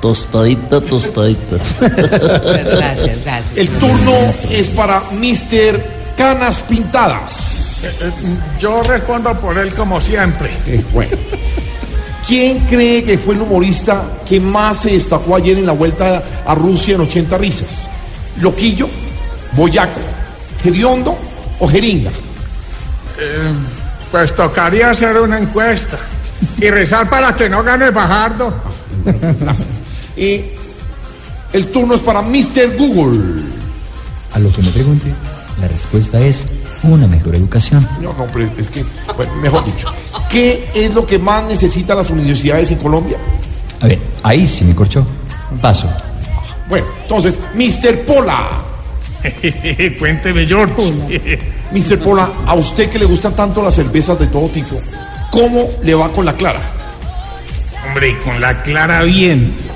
Tostadita, tostadita. *laughs* Gracias, El turno es para Mr. Canas Pintadas. Eh, Yo respondo por él como siempre. Eh, bueno. ¿Quién cree que fue el humorista que más se destacó ayer en la vuelta a Rusia en 80 risas? ¿Loquillo, Boyaco, Hediondo o Jeringa? Eh, pues tocaría hacer una encuesta y rezar para que no gane Fajardo. Gracias. Y el turno es para Mr. Google. A lo que me pregunte, la respuesta es una mejor educación. No, no, pero es que, bueno, mejor dicho, ¿qué es lo que más necesitan las universidades en Colombia? A ver, ahí sí me corchó. Paso. Bueno, entonces, Mr. Pola. *laughs* Cuénteme, George. Mr. Pola, a usted que le gustan tanto las cervezas de todo tipo, ¿cómo le va con la clara? Hombre, y con la clara bien.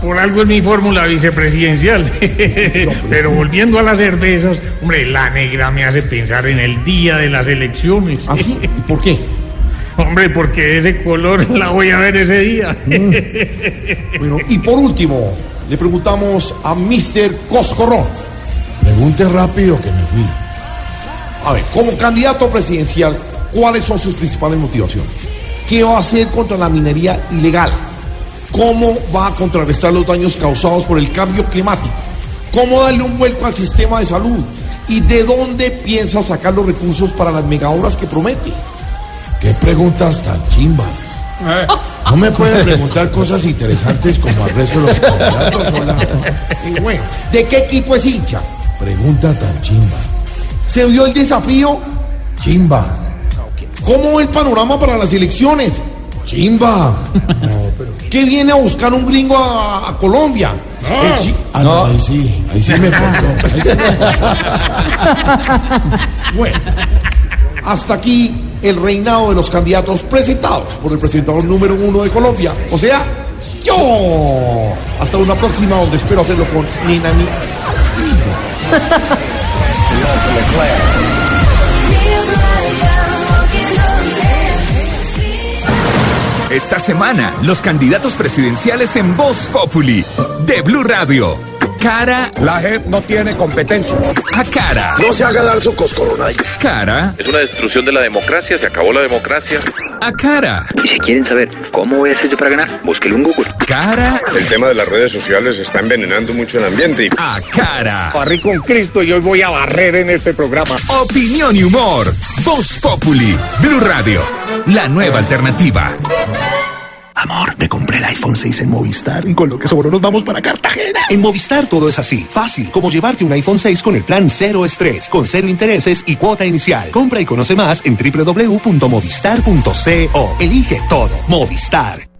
Por algo es mi fórmula vicepresidencial. *laughs* Pero volviendo a las cervezas, hombre, la negra me hace pensar en el día de las elecciones. ¿Ah, sí? ¿Y por qué? *laughs* Hombre, porque ese color *laughs* la voy a ver ese día. Bueno, y por último, le preguntamos a Mr. Coscorrón. Pregunte rápido que me fui. A ver, como candidato presidencial, ¿cuáles son sus principales motivaciones? ¿Qué va a hacer contra la minería ilegal? ¿Cómo va a contrarrestar los daños causados por el cambio climático? ¿Cómo darle un vuelco al sistema de salud? ¿Y de dónde piensa sacar los recursos para las megaobras que promete? ¿Qué preguntas tan chimbas? No me puede preguntar cosas interesantes como al resto de los candidatos. Y bueno, ¿de qué equipo es hincha? Pregunta tan chimba. ¿Se vio el desafío? Chimba. ¿Cómo ve el panorama para las elecciones? Chimba. *laughs* ¿Qué viene a buscar un gringo a, a Colombia? Chi- Ah, no, ahí sí, ahí sí me. Ahí sí me. *laughs* Bueno, hasta aquí el reinado de los candidatos presentados por el presentador número uno de Colombia, o sea, yo. Hasta una próxima donde espero hacerlo con Nina *laughs* Esta semana, los candidatos presidenciales en Voz Populi de Blue Radio. Cara. La JEP no tiene competencia. A cara. No se haga dar su coscorona. Cara. Es una destrucción de la democracia, se acabó la democracia. A cara. Y si quieren saber cómo voy a hacer yo para ganar, búsquelo en Google. Cara. El tema de las redes sociales está envenenando mucho el ambiente. A cara. Barrí con Cristo y hoy voy a barrer en este programa. Opinión y humor. Voz Populi. Blue Radio. La nueva alternativa. Amor, me compré el iPhone 6 en Movistar y con lo que sobró nos vamos para Cartagena. En Movistar todo es así, fácil, como llevarte un iPhone 6 con el plan cero estrés, con cero intereses y cuota inicial. Compra y conoce más en www.movistar.co. Elige todo, Movistar.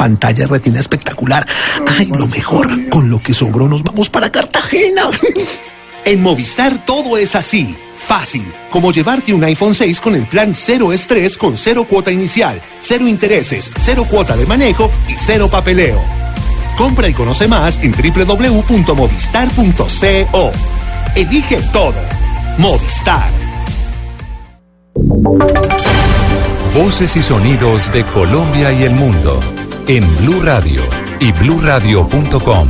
Pantalla retina espectacular. Ay, lo mejor, con lo que sobró nos vamos para Cartagena. En Movistar todo es así. Fácil, como llevarte un iPhone 6 con el plan cero estrés con cero cuota inicial, cero intereses, cero cuota de manejo y cero papeleo. Compra y conoce más en www.movistar.co. Elige todo. Movistar. Voces y sonidos de Colombia y el mundo en Blue Radio y bluradio.com,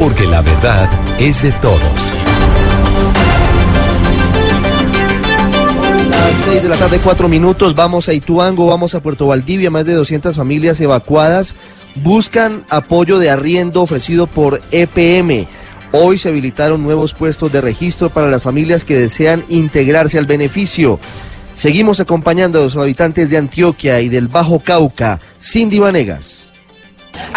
porque la verdad es de todos. Las 6 de la tarde, 4 minutos, vamos a Ituango, vamos a Puerto Valdivia, más de 200 familias evacuadas buscan apoyo de arriendo ofrecido por EPM. Hoy se habilitaron nuevos puestos de registro para las familias que desean integrarse al beneficio. Seguimos acompañando a los habitantes de Antioquia y del Bajo Cauca. Cindy Vanegas.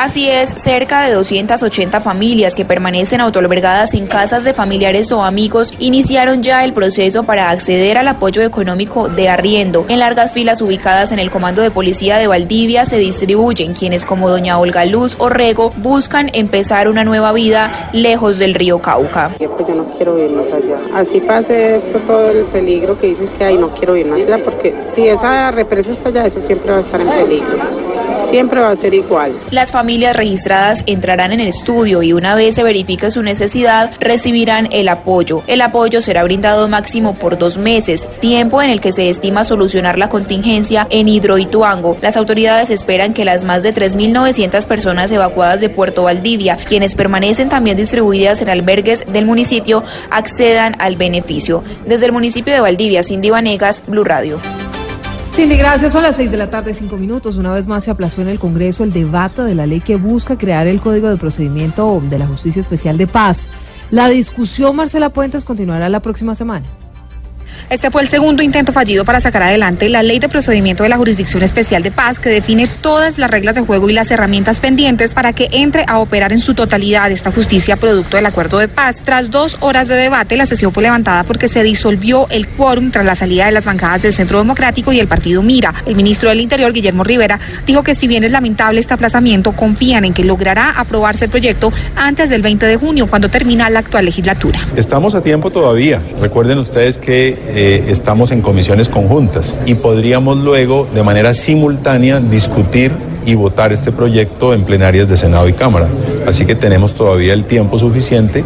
Así es, cerca de 280 familias que permanecen autoalbergadas en casas de familiares o amigos iniciaron ya el proceso para acceder al apoyo económico de arriendo. En largas filas ubicadas en el Comando de Policía de Valdivia se distribuyen quienes como doña Olga Luz Orrego buscan empezar una nueva vida lejos del río Cauca. Pues yo no quiero vivir más allá. Así pase esto, todo el peligro que dicen que hay, no quiero vivir más allá porque si esa represa está allá, eso siempre va a estar en peligro. Siempre va a ser igual. Las familias registradas entrarán en el estudio y una vez se verifique su necesidad, recibirán el apoyo. El apoyo será brindado máximo por dos meses, tiempo en el que se estima solucionar la contingencia en Hidroituango. Las autoridades esperan que las más de 3.900 personas evacuadas de Puerto Valdivia, quienes permanecen también distribuidas en albergues del municipio, accedan al beneficio. Desde el municipio de Valdivia, Cindy Vanegas, Blue Radio. Cindy, gracias. Son las seis de la tarde, cinco minutos. Una vez más se aplazó en el Congreso el debate de la ley que busca crear el Código de Procedimiento de la Justicia Especial de Paz. La discusión, Marcela Puentes, continuará la próxima semana. Este fue el segundo intento fallido para sacar adelante la ley de procedimiento de la Jurisdicción Especial de Paz que define todas las reglas de juego y las herramientas pendientes para que entre a operar en su totalidad esta justicia producto del acuerdo de paz. Tras dos horas de debate, la sesión fue levantada porque se disolvió el quórum tras la salida de las bancadas del Centro Democrático y el partido Mira. El ministro del Interior, Guillermo Rivera, dijo que si bien es lamentable este aplazamiento, confían en que logrará aprobarse el proyecto antes del 20 de junio, cuando termina la actual legislatura. Estamos a tiempo todavía. Recuerden ustedes que eh, estamos en comisiones conjuntas y podríamos luego de manera simultánea discutir y votar este proyecto en plenarias de Senado y Cámara. Así que tenemos todavía el tiempo suficiente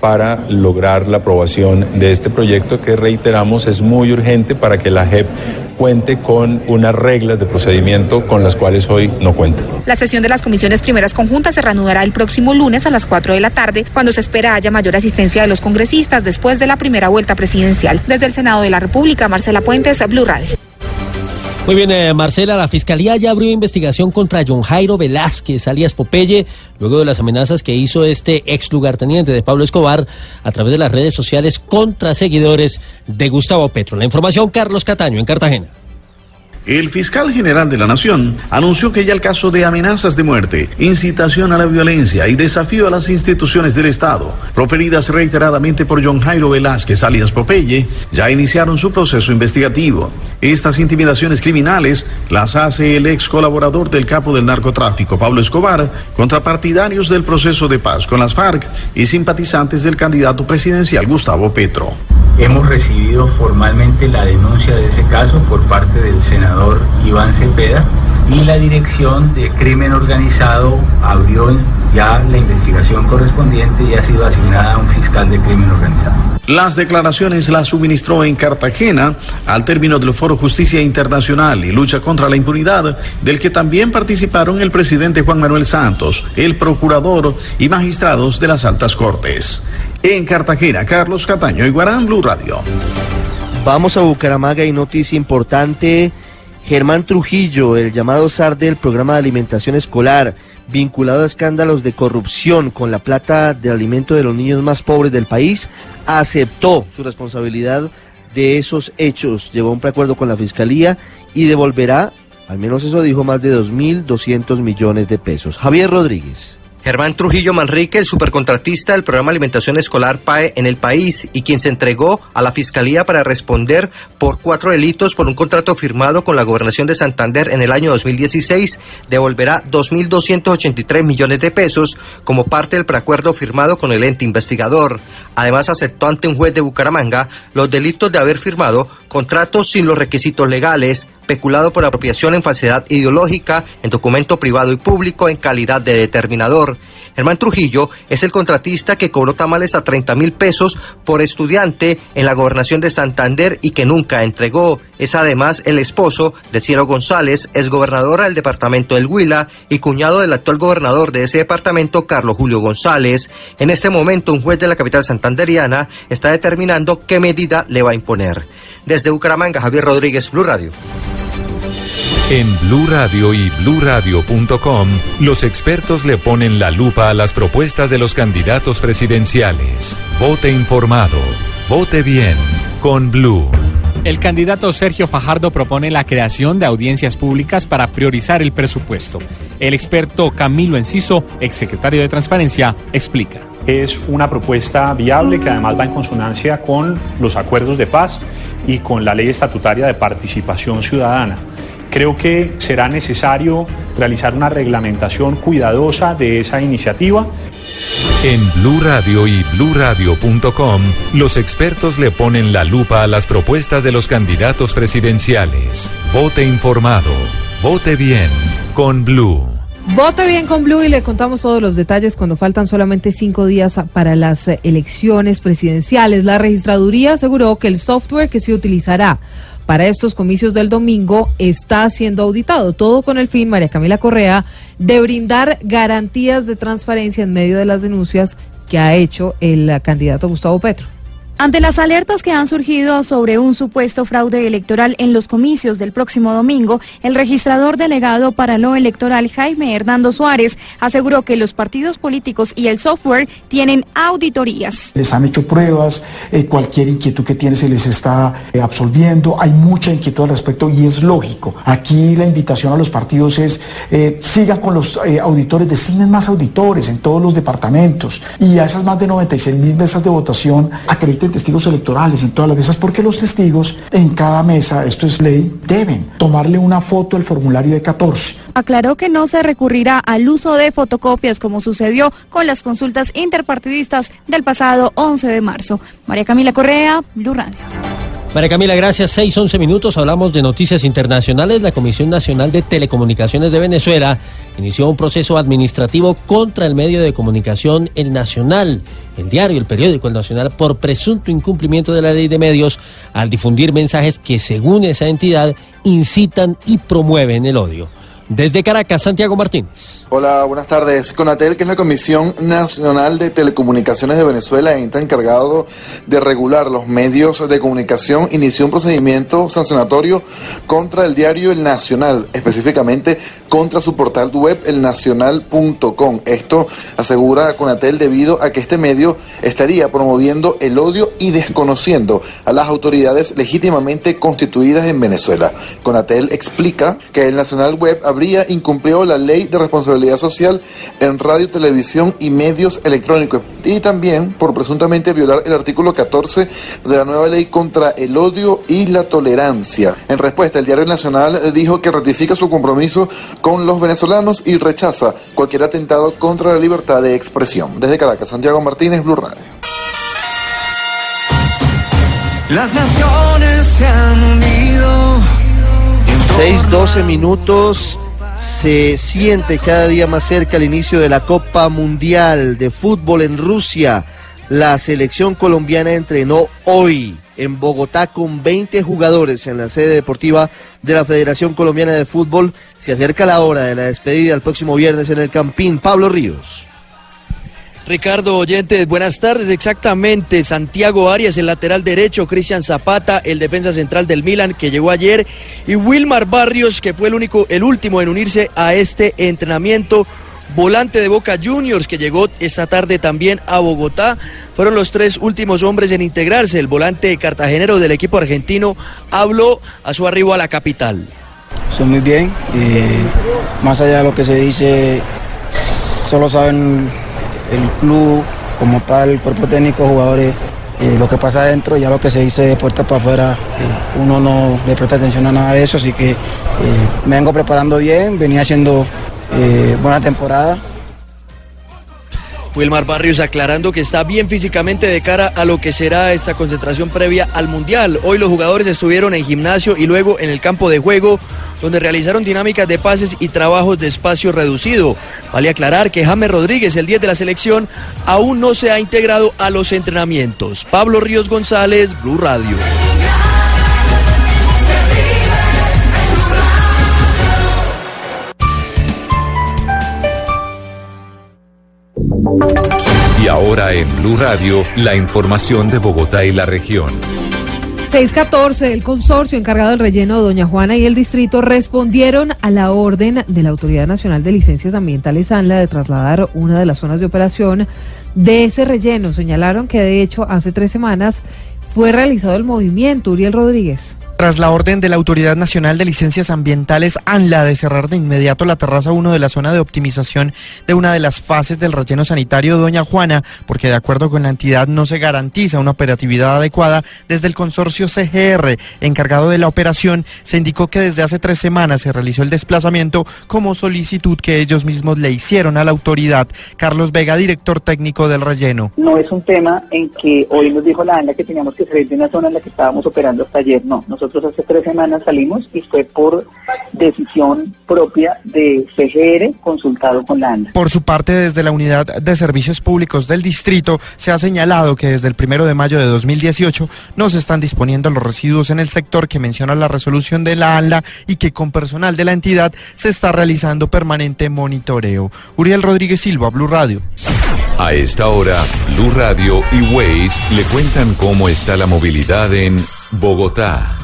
para lograr la aprobación de este proyecto que reiteramos es muy urgente para que la JEP cuente con unas reglas de procedimiento con las cuales hoy no cuenta. La sesión de las comisiones primeras conjuntas se reanudará el próximo lunes a las 4 de la tarde, cuando se espera haya mayor asistencia de los congresistas después de la primera vuelta presidencial. Desde el Senado de la República, Marcela Puentes, Blue Radio. Muy bien, eh, Marcela, la Fiscalía ya abrió investigación contra John Jairo Velázquez, alias Popeye, luego de las amenazas que hizo este ex lugarteniente de Pablo Escobar a través de las redes sociales contra seguidores de Gustavo Petro. La información, Carlos Cataño, en Cartagena. El fiscal general de la Nación anunció que ya el caso de amenazas de muerte, incitación a la violencia y desafío a las instituciones del Estado, proferidas reiteradamente por John Jairo Velázquez alias Popeye, ya iniciaron su proceso investigativo. Estas intimidaciones criminales las hace el ex colaborador del capo del narcotráfico, Pablo Escobar, contra partidarios del proceso de paz con las FARC y simpatizantes del candidato presidencial Gustavo Petro. Hemos recibido formalmente la denuncia de ese caso por parte del senador Iván Cepeda y la Dirección de Crimen Organizado abrió ya la investigación correspondiente y ha sido asignada a un fiscal de crimen organizado. Las declaraciones las suministró en Cartagena al término del Foro Justicia Internacional y Lucha contra la Impunidad, del que también participaron el presidente Juan Manuel Santos, el procurador y magistrados de las altas cortes. En Cartagena, Carlos Cataño y Guarán Blue Radio. Vamos a Bucaramanga y noticia importante. Germán Trujillo, el llamado SAR del programa de alimentación escolar, vinculado a escándalos de corrupción con la plata de alimento de los niños más pobres del país, aceptó su responsabilidad de esos hechos, llevó un preacuerdo con la fiscalía y devolverá, al menos eso dijo, más de 2.200 millones de pesos. Javier Rodríguez. Germán Trujillo Manrique, el supercontratista del programa Alimentación Escolar PAE en el país y quien se entregó a la Fiscalía para responder por cuatro delitos por un contrato firmado con la Gobernación de Santander en el año 2016, devolverá 2.283 millones de pesos como parte del preacuerdo firmado con el ente investigador. Además, aceptó ante un juez de Bucaramanga los delitos de haber firmado contratos sin los requisitos legales, peculado por apropiación en falsedad ideológica, en documento privado y público en calidad de determinador. Germán Trujillo es el contratista que cobró tamales a 30 mil pesos por estudiante en la gobernación de Santander y que nunca entregó. Es además el esposo de Cielo González, es gobernadora del departamento del Huila y cuñado del actual gobernador de ese departamento, Carlos Julio González. En este momento, un juez de la capital santanderiana está determinando qué medida le va a imponer. Desde Bucaramanga, Javier Rodríguez, Blue Radio. En Blue Radio y bluradio.com, los expertos le ponen la lupa a las propuestas de los candidatos presidenciales. Vote informado, vote bien con Blue. El candidato Sergio Fajardo propone la creación de audiencias públicas para priorizar el presupuesto. El experto Camilo Enciso, exsecretario de Transparencia, explica. Es una propuesta viable que además va en consonancia con los acuerdos de paz y con la ley estatutaria de participación ciudadana. Creo que será necesario realizar una reglamentación cuidadosa de esa iniciativa. En Blue Radio y bluradio.com, los expertos le ponen la lupa a las propuestas de los candidatos presidenciales. Vote informado, vote bien con Blue. Vote bien con Blue y le contamos todos los detalles cuando faltan solamente cinco días para las elecciones presidenciales. La registraduría aseguró que el software que se utilizará para estos comicios del domingo está siendo auditado, todo con el fin, María Camila Correa, de brindar garantías de transparencia en medio de las denuncias que ha hecho el candidato Gustavo Petro. Ante las alertas que han surgido sobre un supuesto fraude electoral en los comicios del próximo domingo, el registrador delegado para lo electoral Jaime Hernando Suárez aseguró que los partidos políticos y el software tienen auditorías. Les han hecho pruebas, eh, cualquier inquietud que tiene se les está eh, absolviendo, hay mucha inquietud al respecto y es lógico. Aquí la invitación a los partidos es eh, sigan con los auditores, designen más auditores en todos los departamentos y a esas más de 96 mil mesas de votación acrediten testigos electorales en todas las mesas, porque los testigos en cada mesa, esto es ley, deben tomarle una foto al formulario de 14. Aclaró que no se recurrirá al uso de fotocopias como sucedió con las consultas interpartidistas del pasado 11 de marzo. María Camila Correa, Blue Radio. María Camila, gracias. Seis, once minutos. Hablamos de noticias internacionales. La Comisión Nacional de Telecomunicaciones de Venezuela inició un proceso administrativo contra el medio de comunicación El Nacional, el diario, el periódico El Nacional, por presunto incumplimiento de la ley de medios al difundir mensajes que, según esa entidad, incitan y promueven el odio. Desde Caracas, Santiago Martínez. Hola, buenas tardes. Conatel, que es la Comisión Nacional de Telecomunicaciones de Venezuela, está encargado de regular los medios de comunicación, inició un procedimiento sancionatorio contra el diario El Nacional, específicamente contra su portal web elnacional.com. Esto asegura Conatel debido a que este medio estaría promoviendo el odio y desconociendo a las autoridades legítimamente constituidas en Venezuela. Conatel explica que el Nacional Web habría incumplido la ley de responsabilidad social en radio, televisión y medios electrónicos y también por presuntamente violar el artículo 14 de la nueva ley contra el odio y la tolerancia. En respuesta, el Diario Nacional dijo que ratifica su compromiso con los venezolanos y rechaza cualquier atentado contra la libertad de expresión. Desde Caracas, Santiago Martínez, Blue Radio. Las naciones se han unido. 6, 12 minutos. Se siente cada día más cerca el inicio de la Copa Mundial de Fútbol en Rusia. La selección colombiana entrenó hoy en Bogotá con 20 jugadores en la sede deportiva de la Federación Colombiana de Fútbol. Se acerca la hora de la despedida el próximo viernes en el Campín. Pablo Ríos. Ricardo Oyentes, buenas tardes. Exactamente, Santiago Arias, el lateral derecho, Cristian Zapata, el defensa central del Milan, que llegó ayer, y Wilmar Barrios, que fue el único, el último en unirse a este entrenamiento. Volante de Boca Juniors, que llegó esta tarde también a Bogotá. Fueron los tres últimos hombres en integrarse. El volante cartagenero del equipo argentino habló a su arribo a la capital. Son muy bien. Eh, más allá de lo que se dice, solo saben el club como tal, el cuerpo técnico, jugadores, eh, lo que pasa adentro, ya lo que se dice de puerta para afuera, eh, uno no le presta atención a nada de eso, así que eh, me vengo preparando bien, venía haciendo buena temporada. Wilmar Barrios aclarando que está bien físicamente de cara a lo que será esta concentración previa al Mundial. Hoy los jugadores estuvieron en gimnasio y luego en el campo de juego, donde realizaron dinámicas de pases y trabajos de espacio reducido. Vale aclarar que James Rodríguez, el 10 de la selección, aún no se ha integrado a los entrenamientos. Pablo Ríos González, Blue Radio. Ahora en Blue Radio, la información de Bogotá y la región. 614, el consorcio encargado del relleno Doña Juana y el distrito respondieron a la orden de la Autoridad Nacional de Licencias Ambientales ANLA de trasladar una de las zonas de operación de ese relleno. Señalaron que de hecho hace tres semanas fue realizado el movimiento. Uriel Rodríguez. Tras la orden de la Autoridad Nacional de Licencias Ambientales, ANLA, de cerrar de inmediato la terraza 1 de la zona de optimización de una de las fases del relleno sanitario Doña Juana, porque de acuerdo con la entidad no se garantiza una operatividad adecuada, desde el consorcio CGR, encargado de la operación, se indicó que desde hace tres semanas se realizó el desplazamiento como solicitud que ellos mismos le hicieron a la autoridad. Carlos Vega, director técnico del relleno. No es un tema en que hoy nos dijo la ANLA que teníamos que salir de una zona en la que estábamos operando hasta ayer, no. Nosotros hace tres semanas salimos y fue por decisión propia de CGR consultado con la ANLA. Por su parte, desde la Unidad de Servicios Públicos del Distrito se ha señalado que desde el primero de mayo de 2018 no se están disponiendo los residuos en el sector que menciona la resolución de la ANLA y que con personal de la entidad se está realizando permanente monitoreo. Uriel Rodríguez Silva, Blue Radio. A esta hora, Blue Radio y Waze le cuentan cómo está la movilidad en Bogotá.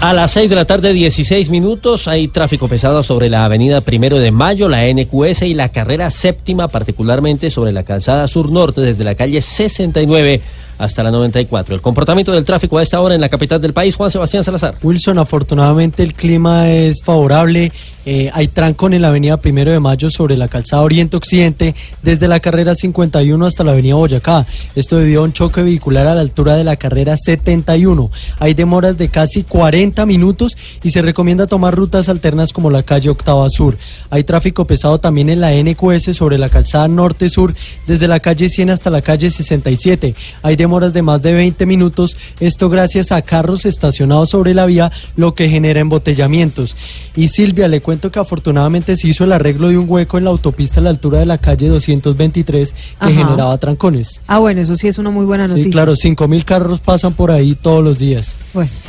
A las 6 de la tarde, 16 minutos, hay tráfico pesado sobre la avenida Primero de Mayo, la NQS y la carrera séptima, particularmente sobre la calzada sur-norte, desde la calle 69 hasta la 94. El comportamiento del tráfico a esta hora en la capital del país, Juan Sebastián Salazar. Wilson, afortunadamente el clima es favorable. Eh, hay trancón en la avenida Primero de Mayo sobre la calzada Oriente-Occidente, desde la carrera 51 hasta la avenida Boyacá. Esto debido a un choque vehicular a la altura de la carrera 71. Hay demoras de casi 40 minutos y se recomienda tomar rutas alternas como la calle Octava Sur. Hay tráfico pesado también en la NQS sobre la calzada Norte-Sur, desde la calle 100 hasta la calle 67. Hay demoras de más de 20 minutos, esto gracias a carros estacionados sobre la vía, lo que genera embotellamientos. Y Silvia, le cuento que afortunadamente se hizo el arreglo de un hueco en la autopista a la altura de la calle 223 que Ajá. generaba trancones. Ah, bueno, eso sí es una muy buena noticia. Sí, claro, 5 mil carros pasan por ahí todos los días.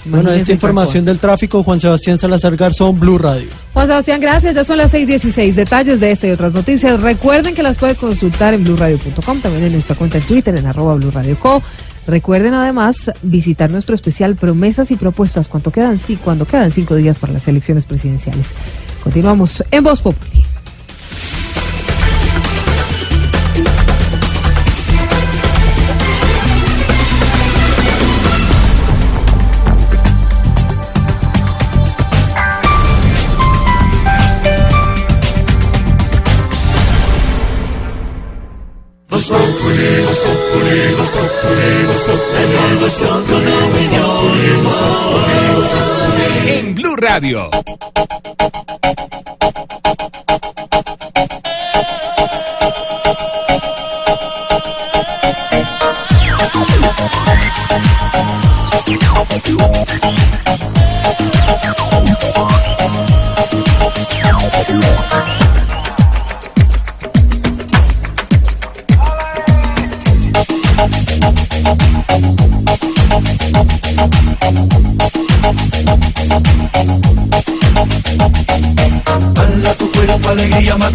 Bueno, esta información del tráfico, Juan Sebastián Salazar Garzón, Blue Radio. Juan Sebastián, gracias. Ya son las 6:16. Detalles de esta y otras noticias. Recuerden que las puede consultar en blurradio.com, también en nuestra cuenta en Twitter, en arroba blurradioco. Recuerden además visitar nuestro especial Promesas y Propuestas. ¿Cuánto quedan? Sí, cuando quedan cinco días para las elecciones presidenciales. Continuamos en Voz Populi. En Blue Radio.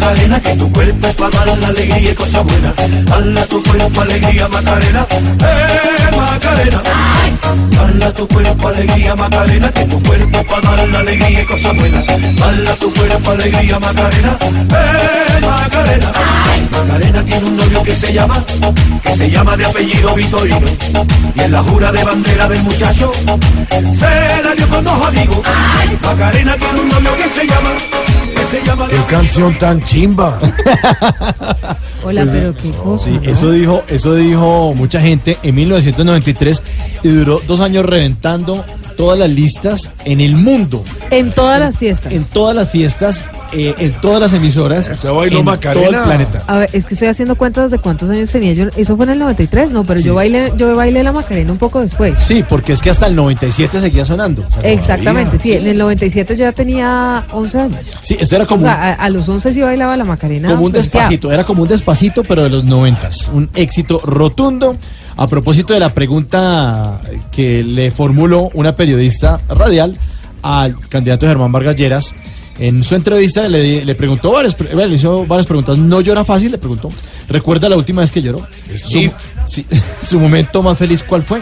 Macarena, que tu cuerpo es para dar la alegría y cosas buenas. Hala tu cuerpo, alegría, Macarena, eh, Macarena. Hala tu cuerpo, alegría, Macarena, que tu cuerpo para dar la alegría y cosas buenas. Hala tu cuerpo, alegría, Macarena, eh, Macarena. Macarena tiene un novio que se llama, que se llama de apellido Vitorino. Y en la jura de bandera del muchacho, se la dio con dos amigos. Macarena tiene un novio que se llama Qué canción tan chimba. *laughs* Hola, pero qué cosa. Sí, ¿no? eso dijo, eso dijo mucha gente en 1993 y duró dos años reventando todas las listas en el mundo, En todas las fiestas. en todas las fiestas, eh, en todas las emisoras, bailó en Macarena? todo el planeta. A ver, es que estoy haciendo cuentas de cuántos años tenía yo. Eso fue en el 93, no, pero yo bailé yo bailé la Macarena un poco después. Sí, porque es que hasta el 97 seguía sonando. Exactamente, sí, en el 97 yo ya tenía 11 años. Sí, esto era O como, sea, a, a los 11 sí bailaba la Macarena. como un despacito, era como un despacito, pero de los noventas. Un éxito rotundo. A propósito de la pregunta que le formuló una periodista radial al candidato Germán Vargas Lleras, en su entrevista le, le preguntó varias, le hizo varias preguntas. ¿No llora fácil? Le preguntó. ¿Recuerda la última vez que lloró? Su, sí, *laughs* su momento más feliz, ¿cuál fue?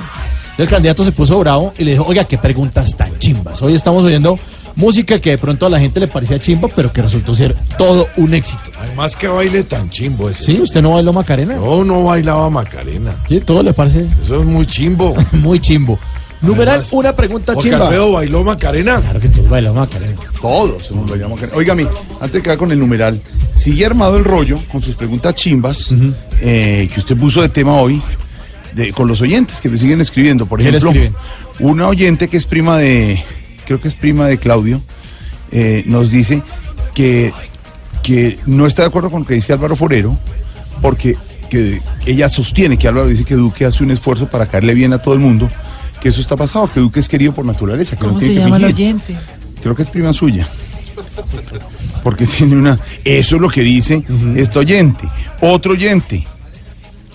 El candidato se puso bravo y le dijo, oiga, qué preguntas tan chimbas. Hoy estamos oyendo música que de pronto a la gente le parecía chimba, pero que resultó ser todo un éxito. Además que baile tan chimbo ese. ¿Sí? ¿Usted no bailó Macarena? Yo no bailaba Macarena. Sí, todo le parece Eso es muy chimbo. *laughs* muy chimbo. Numeral, Además, una pregunta chimba. Alfredo bailó Macarena. Claro que todos bailamos Macarena. Todos hemos bailado Macarena. Óigame, antes de quedar con el numeral, sigue armado el rollo con sus preguntas chimbas eh, que usted puso de tema hoy de, con los oyentes que me siguen escribiendo. Por ¿Qué le ejemplo, una oyente que es prima de, creo que es prima de Claudio, eh, nos dice que, que no está de acuerdo con lo que dice Álvaro Forero, porque que ella sostiene que Álvaro dice que Duque hace un esfuerzo para caerle bien a todo el mundo, que eso está pasado, que Duque es querido por naturaleza. Que no ¿Cómo tiene se que llama el oyente? Creo que es prima suya. Porque *laughs* tiene una. Eso es lo que dice este oyente. Otro oyente.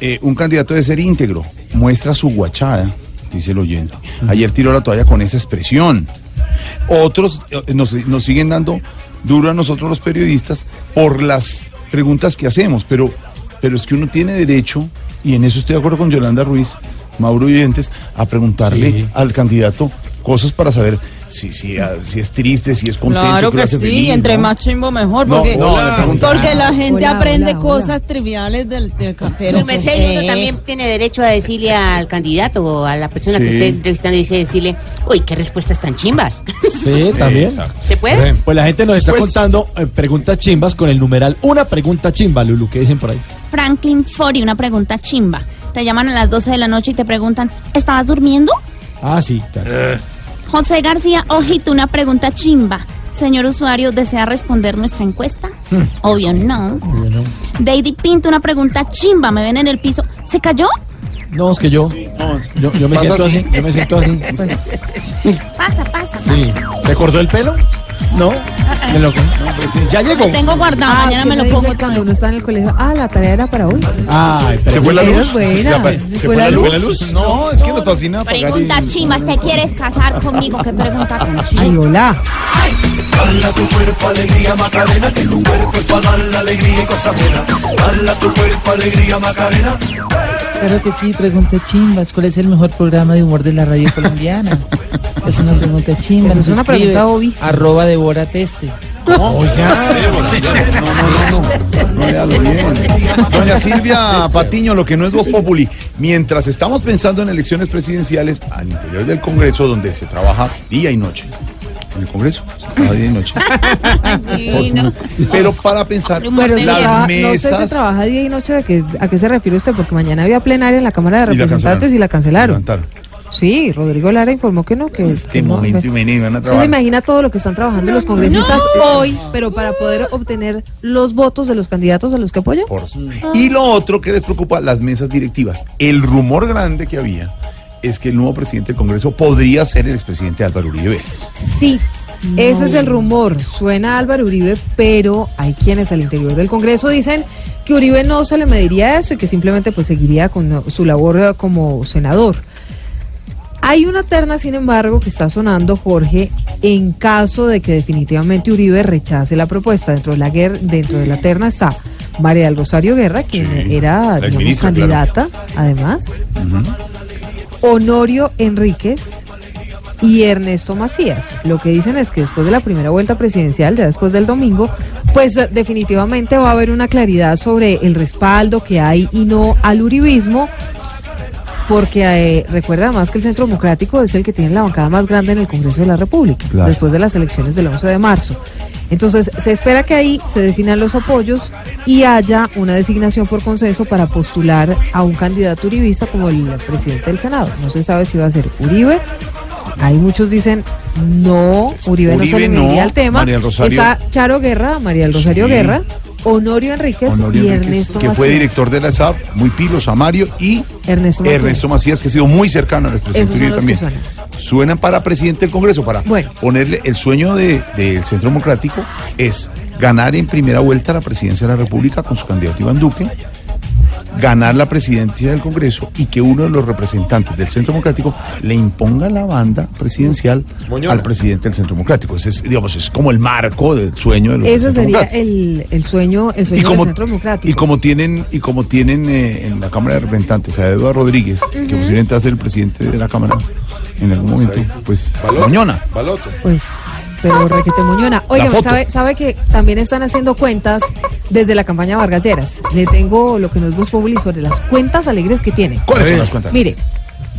eh, un candidato debe ser íntegro. Muestra su guachada, dice el oyente. Ayer tiró la toalla con esa expresión. Otros eh, nos, nos siguen dando duro a nosotros los periodistas por las preguntas que hacemos, pero, pero es que uno tiene derecho, y en eso estoy de acuerdo con Yolanda Ruiz, Mauro y oyentes, a preguntarle Sí. al candidato cosas para saber si, si, ah, si es triste, si es contento. Claro que sí, feliz, entre ¿no? más chimbo mejor, porque, no, porque la gente Hola, aprende hola, cosas triviales del, del café. Su uno también tiene derecho a decirle al candidato o a la persona que esté entrevistando y dice, decirle, uy, qué respuestas tan chimbas. *laughs* Sí, también. ¿Se puede? Pues la gente nos está Pues- contando eh, preguntas chimbas con el numeral una pregunta chimba, Lulu. ¿Qué dicen por ahí? Franklin Fori, una pregunta chimba. Te llaman a las 12 de la noche y te preguntan, ¿estabas durmiendo? Ah, sí. claro. José García, ojito, una pregunta chimba. Señor usuario, ¿desea responder nuestra encuesta? Obvio no. Bueno. Daisy Pinto, una pregunta chimba. Me ven en el piso. ¿Se cayó? No, es que yo, yo, yo me Pasa siento así. así, yo me siento así. *laughs* Pasa, pasa. Sí. ¿Se cortó el pelo? No. Me lo- Ya llegó. Lo tengo guardado, Ah, mañana ¿qué me lo pongo cuando uno está en el colegio. Ah, la tarea era para hoy. Ay, pero ¿Se fue la luz? buena. ¿Se ¿Se fue la luz? luz? No, es que nos fascina apagar y- Pregunta chimba, ¿te quieres casar conmigo? ¿Qué pregunta tan chimba? Ay, hola. Dala tu cuerpo alegría Macarena, que tu cuerpo es para dar la alegría y cosa buena. Dala tu cuerpo alegría Macarena. Claro que sí, pregunta chimbas. ¿Cuál es el mejor programa de humor de la radio colombiana? Es una pregunta chimba. Eso nos es una pregunta obvísima. Arroba devora teste. Véalo bien. Doña Silvia Patiño, lo que no es Voz Populi. Mientras estamos pensando en elecciones presidenciales al interior del Congreso, donde se trabaja día y noche. En el Congreso se trabaja día y noche. *laughs* Pero para pensar, Pero las trabaja- no sé si mesas. trabaja día y noche. ¿A qué, ¿A qué se refiere usted? Porque mañana había plenaria en la Cámara de Y la Representantes y la cancelaron. Sí, Rodrigo Lara informó que no. Que, Este que no, momento pues. van a Usted se trabajar. imagina todo lo que están trabajando los congresistas hoy, pero para poder obtener los votos de los candidatos a los que apoyan. Por- Y lo otro que les preocupa, las mesas directivas. El rumor grande que había es que el nuevo presidente del Congreso podría ser el expresidente Álvaro Uribe Vélez. Sí, ese es el rumor. Suena a Álvaro Uribe, pero hay quienes al interior del Congreso dicen que Uribe no se le mediría eso y que simplemente pues seguiría con su labor como senador. Hay una terna, sin embargo, que está sonando, Jorge, en caso de que definitivamente Uribe rechace la propuesta. Dentro de la, dentro de la terna está María del Rosario Guerra, quien era digamos, claro. candidata, además. Honorio Enríquez y Ernesto Macías. Lo que dicen es que después de la primera vuelta presidencial, ya después del domingo, pues eh, definitivamente va a haber una claridad sobre el respaldo que hay y no al uribismo. Porque eh, recuerda además que el Centro Democrático es el que tiene la bancada más grande en el Congreso de la República, Claro. después de las elecciones del 11 de marzo. Entonces, se espera que ahí se definan los apoyos y haya una designación por consenso para postular a un candidato uribista como el presidente del Senado. No se sabe si va a ser Uribe. Hay muchos dicen no, Uribe, no se le no, al tema. Está Charo Guerra, María del Rosario Sí. Guerra, Honorio Enríquez Honorio y Enríquez, Ernesto que fue director de la SAP, muy pilo, Samario, y Ernesto Macías. Ernesto Macías, que ha sido muy cercano Uribe los que también. suenan. Suenan para presidente del Congreso, para Bueno. ponerle el sueño de- del Centro Democrático es ganar en primera vuelta la presidencia de la República con su candidato Iván Duque, ganar la presidencia del Congreso y que uno de los representantes del Centro Democrático le imponga la banda presidencial al presidente del Centro Democrático. Ese es, digamos, es como el marco del sueño de los Centro sería Democrático. el, el sueño, el sueño como, del Centro Democrático. y como tienen, y como tienen eh, en la Cámara de Representantes a Eduardo Rodríguez, que posiblemente va a ser el presidente de la Cámara en algún momento, pues Moñona. Pues, pero requete moñona. Oiga. ¿sabe, sabe que también están haciendo cuentas desde la campaña Vargas Lleras. Le tengo lo que nos es Populi sobre las cuentas alegres que tiene. ¿Cuáles son las cuentas? Mire,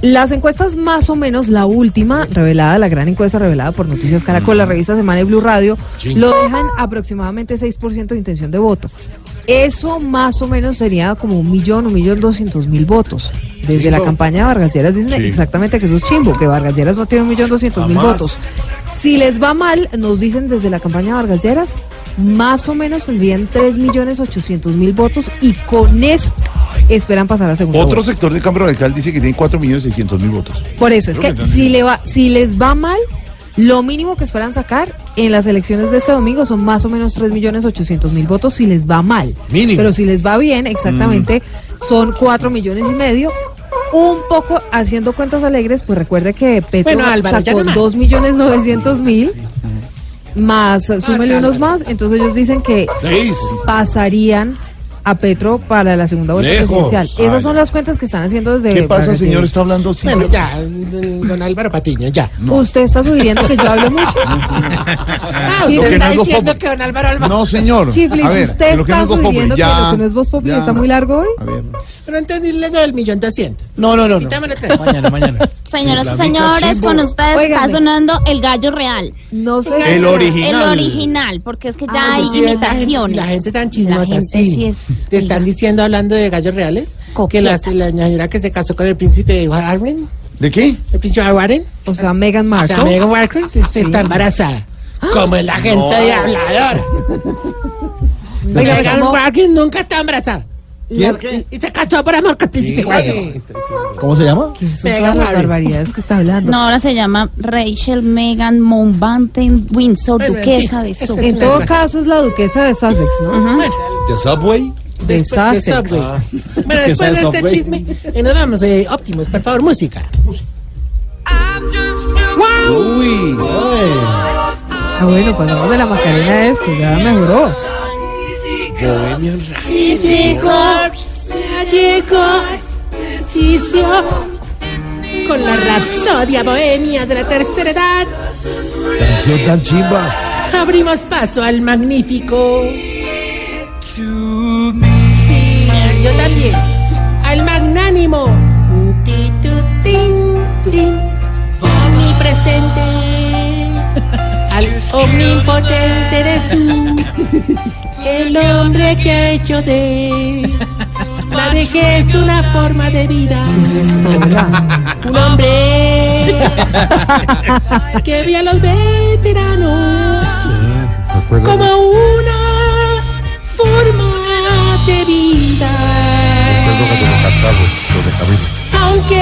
las encuestas más o menos, la última revelada, la gran encuesta revelada por Noticias Caracol, la revista Semana y Blue Radio, Ching. lo dejan aproximadamente 6% de intención de voto. Eso más o menos sería como un millón, un millón doscientos mil votos. Desde la campaña de Vargas Lleras dicen Sí. exactamente que eso es chimbo, que Vargas Lleras no tiene un millón doscientos mil votos. Si les va mal, nos dicen desde la campaña de Vargas Lleras, más o menos tendrían 3 millones 800 mil votos y con eso esperan pasar a segunda Otro vuelta. sector de Cámara Radical dice que tiene 4.600.000 votos. Por eso, es que que si, le va, si les va mal, lo mínimo que esperan sacar en las elecciones de este domingo son más o menos 3 millones 800 mil votos si les va mal. Mínimo. Pero si les va bien, exactamente, son 4 millones y medio. Un poco haciendo cuentas alegres, pues recuerde que Petro Bueno, Álvaro, sacó no más. 2 millones 900 mil más, eh, súmele unos más, entonces ellos dicen que Seis. pasarían a Petro para la segunda vuelta Lejos. presidencial. Ay, Esas son las cuentas que están haciendo desde... ¿Qué pasa, señor? Está hablando sin Bueno, ya, don Álvaro Patiño, ya. Usted está sugiriendo que yo hable mucho. *laughs* Ah, Sí, usted está no diciendo que don Álvaro Alba. No, señor. Chiflis, A ver, usted está no sugiriendo que lo que no es Voz Populi está muy largo hoy. A ver. Pero entendí lo del millón doscientos. No, no, no. no. Mañana, mañana. Señoras y señores, con ustedes está sonando el gallo real. No sé. El original. El original, porque es que ya Ah, hay sí, la gente- imitaciones. La gente tan chismosa, La gente sí. sí es- Te están diciendo, hablando de gallos reales, que la, la señora que se casó con el príncipe Warren, ¿De qué? el príncipe Warren, O sea, Meghan o Markle. sea, Meghan Markle, se- está embarazada. Como la gente No. de hablador. *laughs* Meghan ¿cómo- Markle nunca está embarazada. La- Y se casó por amor con el príncipe Warren. ¿Cómo se llama? ¿Qué Meghan las barbaridades que está hablando? No, ahora se llama Rachel Megan Mountbatten Windsor, Bueno, duquesa de sí, es En todo caso es la duquesa de Sussex, ¿no? ¿De Subway? De Sussex. Subway. Bueno, *laughs* después de este chisme, y nos vamos, eh, Optimus, por favor, música. ¡Wow! Uy. Ah, bueno, pues vamos de la Macarena a esto, ya mejoró. Bohemian ejercicio con la rapsodia bohemia de la tercera edad. Canción tan chimba. Abrimos paso al magnífico. También. Al magnánimo. Omnipresente. Al omnipotente eres tú. El hombre que ha hecho de la vejez una forma de vida. Un hombre que ve a los veteranos como una forma de vida. Aunque.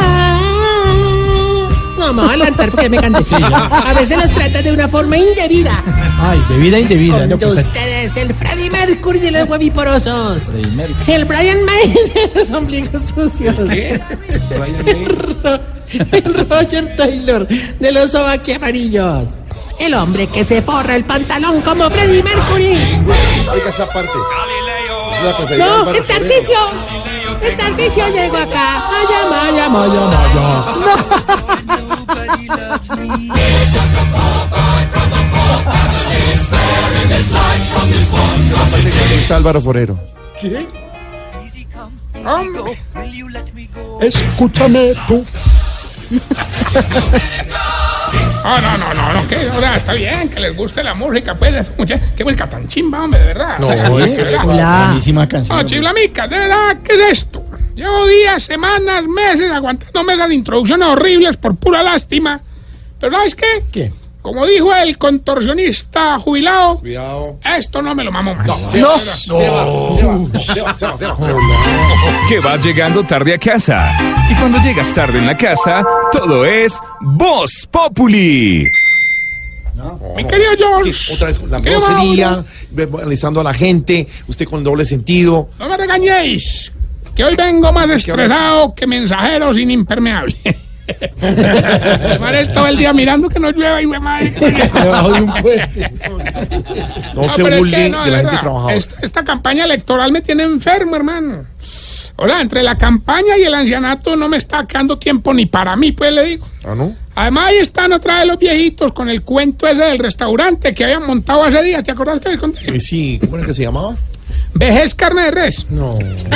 ah, no me voy a adelantar porque me canté. A veces los trata de una forma indebida. Ay, de vida indebida. Con ¿no? de Pues, ustedes, el Freddie Mercury de los hueviporosos. El Brian May *laughs* de los ombligos sucios. *laughs* El, Ro- el Roger Taylor de los sobaquí amarillos. El hombre que se forra el pantalón como Freddie Mercury. Oiga esa parte. Es la No, es Tarcicio. Es Tarcicio llegó acá. Maya, maya, maya, maya. Álvaro Forero. ¿Qué? Hombre. Escúchame tú. No, no, no, no, no, que, sea, está bien que les guste la música, pues, es mucha- qué vuelta tan chimba, hombre, de verdad. No, oye. Hola. buenísima canción. No, chiflamicas, de verdad, ¿qué es esto? Llevo días, semanas, meses aguantándome las introducciones horribles por pura lástima. Pero ¿sabes qué? ¿Qué? Como dijo el contorsionista jubilado, esto no me lo mamo más. Que vas llegando tarde a casa. Y cuando llegas tarde en la casa, todo es Voz Populi. Mi querido George. otra vez la grosería, analizando a la gente, usted con doble sentido. No me regañéis, que hoy vengo más estresado que mensajero sin impermeable. *laughs* Además, todo el día mirando que no llueva y madre. Debajo de un puente. No se pero es que, no, de la gente verdad, trabajadora. Esta, esta campaña electoral me tiene enfermo, hermano. Ahora, entre la campaña y el ancianato no me está quedando tiempo ni para mí, pues le digo. ¿Ah, no? Además, ahí están otra vez los viejitos con el cuento ese del restaurante que habían montado hace días. ¿Te acordás que les conté? Eh, Sí, ¿cómo era que se llamaba? Vejez carne de res. No, *laughs*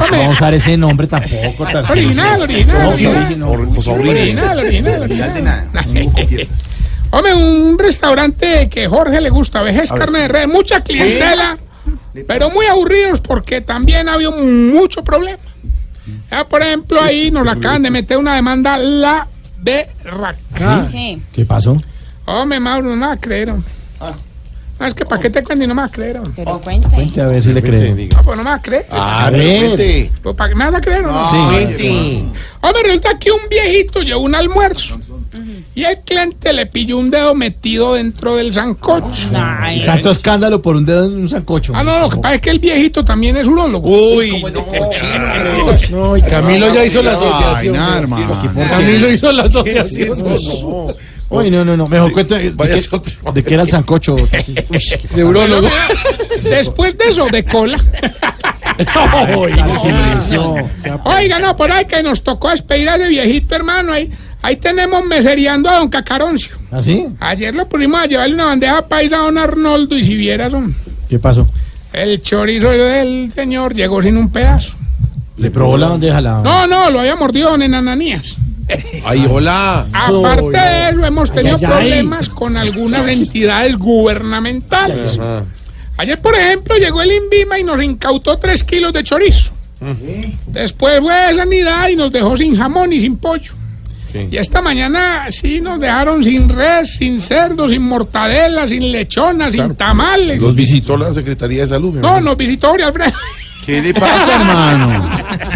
Vamos a usar ese nombre tampoco. Tarcisio. Original, original, No, original. no. Original, original, original. Hombre, un restaurante que Jorge le gusta, vejez carne de res, mucha clientela, pero muy aburridos porque también había mucho problema. Ya, por ejemplo, ahí nos acaban de meter una demanda la de Raca. ¿Qué? ¿Qué pasó? Hombre, Mauro, no me creer. hombre. No, es que para qué te cuento y no me vas a creer. hombre. Pero cuente. Cuente a ver si le creo. No, pues no me vas a creer. A ver. Pues para qué me vas a creer o no. Sí. Vente. Hombre, resulta que un viejito llevó un almuerzo. Y el cliente le pilló un dedo metido dentro del sancocho. Y tanto escándalo por un dedo en un sancocho. Ah, no, lo que pasa es que el viejito también es urólogo. Uy, no. Camilo ya hizo la asociación. Ay. Camilo hizo la asociación. No. Uy, no, no, no. Mejor cuente de, Vaya qué, de qué era el sancocho. *laughs* De urólogo. *laughs* Después de eso, de cola. *laughs* Oiga, no, por ahí que nos tocó despedir a ese viejito, hermano. Ahí, ahí tenemos meseriando a don Cacaroncio. ¿Así? Ayer lo pusimos a llevarle una bandeja paisa a don Arnoldo y si vieras, hombre, ¿Qué pasó? el chorizo del señor llegó sin un pedazo. Le probó la bandeja a la. No, no, lo había mordido don Enananías. Ay, hola. Aparte de eso, hemos tenido Ay, ay, ay. problemas con algunas *laughs* entidades gubernamentales. Ajá. Ayer, por ejemplo, llegó el INVIMA y nos incautó tres kilos de chorizo. Después fue de sanidad y nos dejó sin jamón y sin pollo. Sí. Y esta mañana sí nos dejaron sin res, sin cerdo, sin mortadela, sin lechona, sin tamales. Los visitó la Secretaría de Salud. No, nos visitó Ori Alfredo. ¿Qué le pasa, hermano?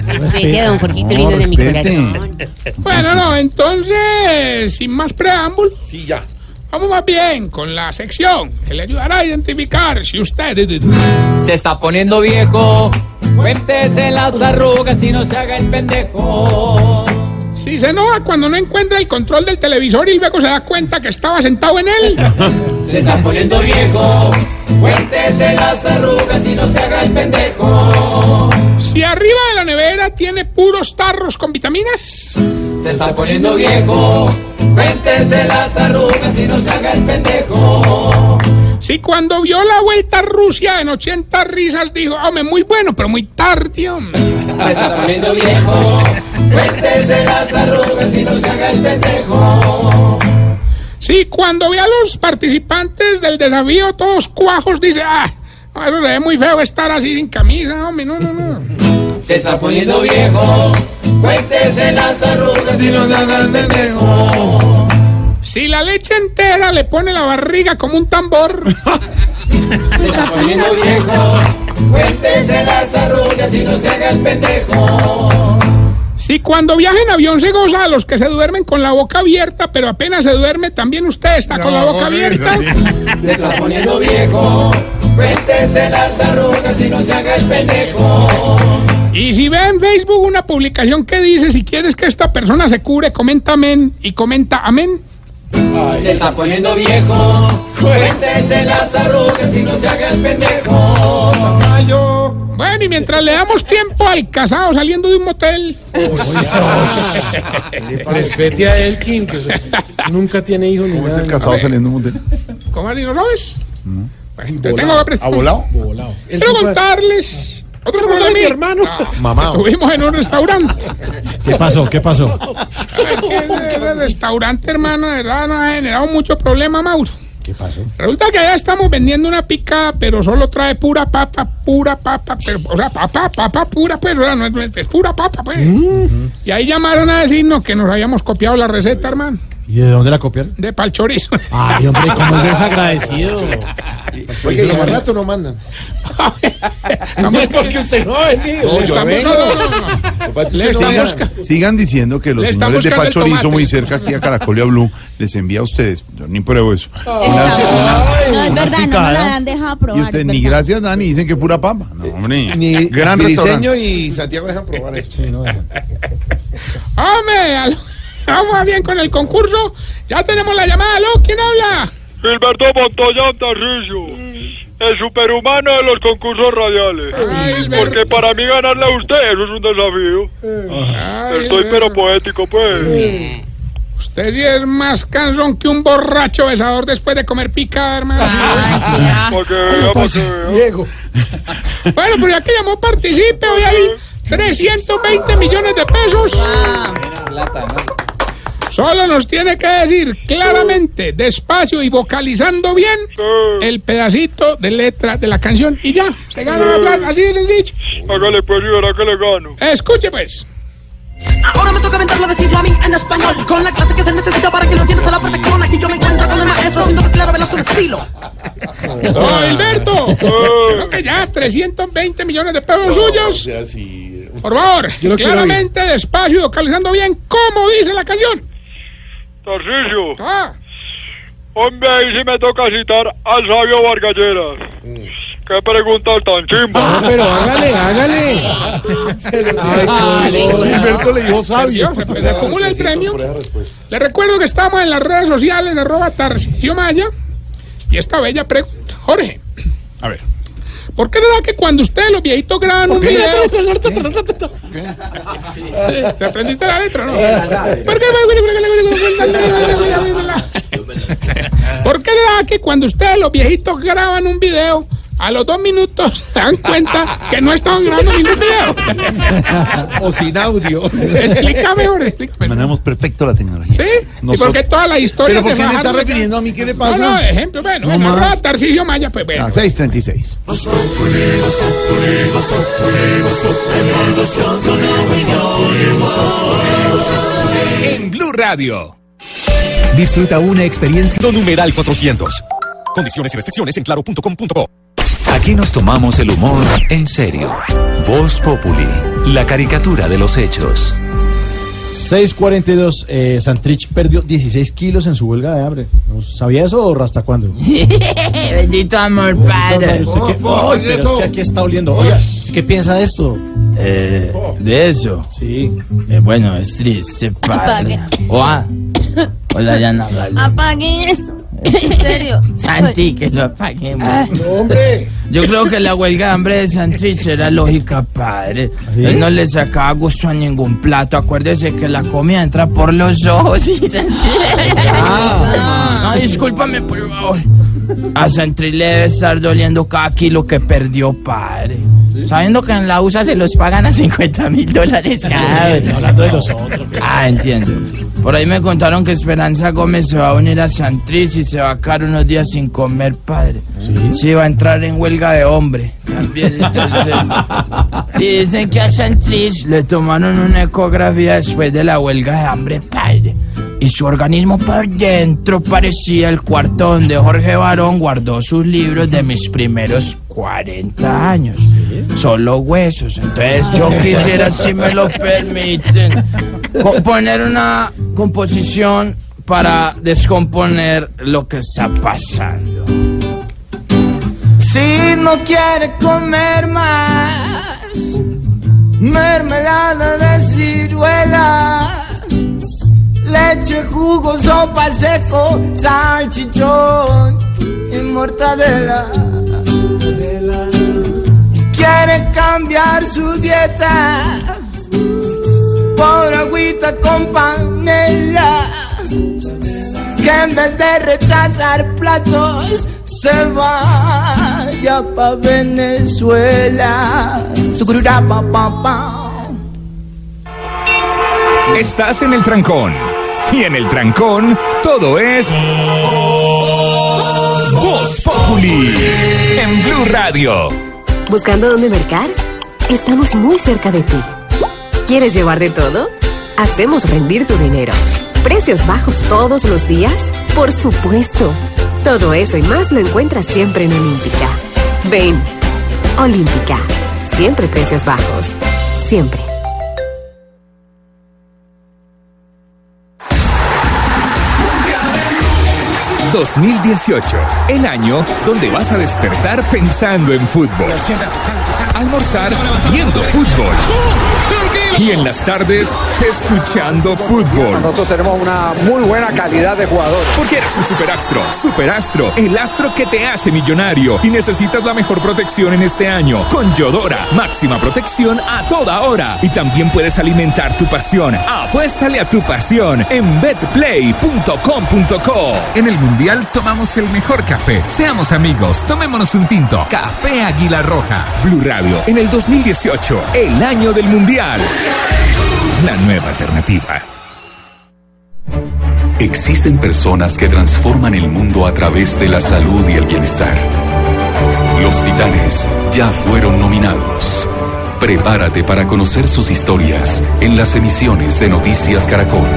Respete a don Jorgito lindo de mi respete. corazón. Bueno, no, entonces, sin más preámbulos, Sí, ya. vamos más bien con la sección que le ayudará a identificar si usted... Se está poniendo viejo. Cuéntese las arrugas y no se haga el pendejo. Si se enoja cuando no encuentra el control del televisor y luego se da cuenta que estaba sentado en él. Se está poniendo viejo. Cuéntese las arrugas y no se haga el pendejo. Si arriba de la nevera tiene puros tarros con vitaminas. Se está poniendo viejo. Cuéntese las arrugas y no se haga el pendejo. Si cuando vio la vuelta a Rusia en 80 risas dijo, hombre, muy bueno, pero muy tarde. hombre". Se está poniendo viejo. Cuéntese las arrugas y no se haga el pendejo. Si cuando ve a los participantes del desafío todos cuajos dice, ah, no, eso se ve muy feo estar así sin camisa, hombre, no, no, no. Se está poniendo viejo. Cuéntese las arrugas y no se haga el pendejo. Si la leche entera le pone la barriga como un tambor. Se está poniendo viejo. Cuéntese las arrugas y no se haga el pendejo. Si cuando viaja en avión se goza a los que se duermen con la boca abierta, pero apenas se duerme, también usted está con la boca abierta. Se está poniendo viejo. Cuéntese las arrugas y no se haga el pendejo. Y si ve en Facebook una publicación que dice, si quieres que esta persona se cure, comenta amén y comenta amén. Se está poniendo viejo. Cuéntese las arrugas y no se haga el pendejo. Bueno, y mientras le damos tiempo al casado saliendo de un motel. Respete a Elkin, que eso- nunca tiene hijos ni ¿Cómo es el casado saliendo de un motel? ¿Cómo así no sabes? Pues, te tengo que prestar. ¿Ha volado? Volado. El Quiero contarles Otro Pregúntale a mi hermano. No, Mamá. Estuvimos en un restaurante. ¿Qué pasó? ¿Qué pasó? Que ese restaurante, hermano, de verdad nos ha generado mucho problema, Mauro. ¿Qué pasó? Resulta que allá estamos vendiendo una picada, pero solo trae pura papa, pura papa, pero, o sea, papa, papa pura, pues, o sea, no es, es pura papa, pues. Y ahí llamaron a decirnos que nos habíamos copiado la receta, hermano, ¿Y de dónde la copiaron? de pal chorizo. Ay, hombre, ¿cómo es *laughs* desagradecido? *laughs* Oye, y hace rato *laughs* no mandan. No es porque usted no ha venido. Yo vengo. no, no, no, no. Le Sigan, diciendo que los señores de Pachorizo muy cerca aquí a Caracol y a Blue les envía a ustedes. Yo ni pruebo eso. No, es verdad, no me la han dejado Y probar. usted es ni gracias dan y dicen que pura papa. No, hombre. Ni Gran diseño y Santiago dejan probar eso. *laughs* Hombre, al- vamos bien con el concurso. Ya tenemos la llamada. ¿Aló? ¿Quién habla? Gilberto Montoya Tarrillo, el superhumano de los concursos radiales. Porque para mí ganarle a usted, eso es un desafío. Ay, Estoy pero poético, pues. Usted sí es más cansón que un borracho besador después de comer picada, hermano. Para que vea, para que vea. Diego. Bueno, pero ya que llamó, participe. Hoy hay 320 millones de pesos. Solo nos tiene que decir claramente, despacio y vocalizando bien, el pedacito de letra de la canción y ya, se gana la plata, así de sencillo. Hágale pues verá que le gano. Escuche pues. Ahora me toca aventarlo a decirlo a mí en español Con la clase que se necesita para que lo entiendas a la perfección Aquí yo me encuentro con el maestro haciendo claro veloz un estilo ¡Oh, Hilberto! Creo que ya 320 millones de pesos suyos. sea, sí. Por favor, claramente, despacio y vocalizando bien, ¿cómo dice la canción? Tarcisio. Ah. Hombre, ahí sí me toca citar al sabio Vargalleras. Qué pregunta tan chimba. No, pero hágale, hágale. Ay, Gilberto le dijo sabio. Se acumula el premio. Le recuerdo que estamos en las redes sociales, arroba Tarcisio Maya. Y esta bella pregunta. Jorge, a ver. ¿Por qué será que cuando ustedes *laughs* los viejitos graban un video... ¿Te aprendiste la letra, no? ¿Por qué, ¿Por qué será que cuando ustedes los viejitos graban un video, a los dos minutos se dan cuenta que no estaban grabando ningún video? O sin audio. Explícame, ahora, explícame. Manejamos perfecto la tecnología. ¿Sí? ¿Y Nosotros- por qué todas las historias ¿Pero por qué me está refiriendo a mí? ¿Qué le pasa? No, no, ejemplo, bueno, No bueno, más. arroba Tarcisio Maya, pues bueno. Ah, 636. En Blue Radio. Disfruta una experiencia. numeral 400. Condiciones y restricciones en claro.com.co. Aquí nos tomamos el humor en serio. Voz Populi, la caricatura de los hechos. 642, eh, Santrich perdió 16 kilos en su huelga de hambre. ¿No ¿Sabía eso o hasta cuándo? *laughs* Bendito amor, padre. ¿Usted qué? Ay, pero es que aquí está oliendo. Oiga, ¿usted ¿qué piensa de esto? Eh, de eso. Sí. Eh, bueno, es triste, padre. Apague. Oa. Hola, Yana. Apague eso. En serio. Santi, que lo apaguemos. Ah. hombre. Yo creo que la huelga de hambre de Santrich era lógica, padre. ¿Sí? Él no le sacaba gusto a ningún plato. Acuérdese que la comida entra por los ojos. Y Santrich- No, discúlpame, por favor. A Santrich le debe estar doliendo cada kilo que perdió, padre. Sabiendo que en la USA se los pagan a 50 mil dólares cada vez. Hablando de los otros. Ah, entiendo. Por ahí me contaron que Esperanza Gómez se va a unir a Santrich y se va a quedar unos días sin comer, padre. Sí, va a entrar en huelga de hombre. También, entonces. Y dicen que a Santrich le tomaron una ecografía después de la huelga de hambre, padre. Y su organismo por dentro parecía el cuarto donde Jorge Barón guardó sus libros de mis primeros 40 años. Solo huesos. Entonces yo *laughs* quisiera, si me lo permiten, co- poner una composición para descomponer lo que está pasando. Si no quiere comer más mermelada de ciruelas, leche, jugo, sopa seco, salchichón y mortadela. Quiere cambiar su dieta por agüita con panela. Que en vez de rechazar platos se vaya ya pa' Venezuela. Sucururá, pa, pa, pa. Estás en el trancón. Y en el trancón, todo es. Voz Populi. En Blue Radio. ¿Buscando dónde mercar? Estamos muy cerca de ti. ¿Quieres llevar de todo? Hacemos rendir tu dinero. ¿Precios bajos todos los días? Por supuesto. Todo eso y más lo encuentras siempre en Olímpica. Ven. Olímpica. Siempre precios bajos. Siempre. ...2018... El año donde vas a despertar pensando en fútbol. Almorzar viendo fútbol. Y en las tardes, escuchando fútbol. Nosotros tenemos una muy buena calidad de jugador. Porque eres un superastro. Superastro, el astro que te hace millonario. Y necesitas la mejor protección en este año. Con Yodora, máxima protección a toda hora. Y también puedes alimentar tu pasión. Apuéstale a tu pasión en betplay.com.co. En el Mundial tomamos el mejor café. Seamos amigos, tomémonos un tinto. Café Águila Roja. Blue Radio, en el 2018, el año del Mundial. La nueva alternativa. Existen personas que transforman el mundo a través de la salud y el bienestar. Los titanes ya fueron nominados. Prepárate para conocer sus historias en las emisiones de Noticias Caracol.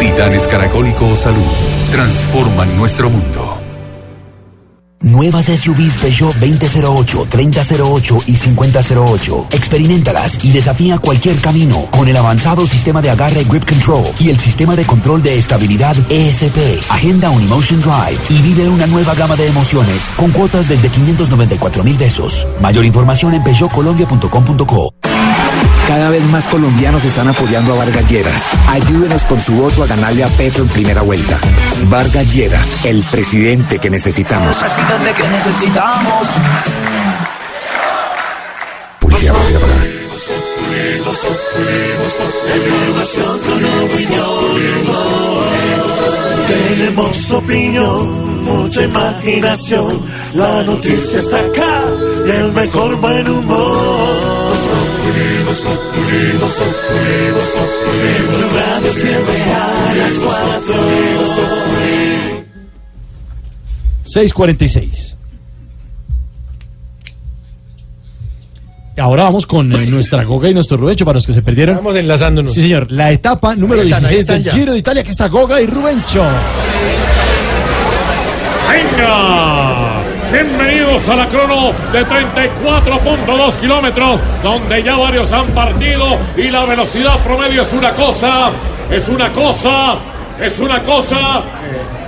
Titanes Caracólico o Salud transforman nuestro mundo. Nuevas SUVs Peugeot 2008, 3008 y 5008. Experimentalas y desafía cualquier camino con el avanzado sistema de agarre Grip Control y el sistema de control de estabilidad ESP. Agenda un Emotion Drive y vive una nueva gama de emociones con cuotas desde 594 mil pesos. Mayor información en peugeotcolombia.com.co. Cada vez más colombianos están apoyando a Vargas Lleras. Ayúdenos con su voto a ganarle a Petro en primera vuelta. Vargas Lleras, el presidente que necesitamos. Presidente que necesitamos. Tenemos opinión, mucha imaginación. La noticia está acá y el mejor buen humor. Blue Radio siempre a las cuatro. 646. Ahora vamos con eh, nuestra Goga y nuestro Rubencho para los que se perdieron. Vamos enlazándonos. Sí, señor. La etapa número están, ahí 16 están del ya. Giro de Italia, que está Goga y Rubencho. ¡Venga! Bienvenidos a la crono de 34.2 kilómetros, donde ya varios han partido y la velocidad promedio es una cosa, es una cosa, es una cosa.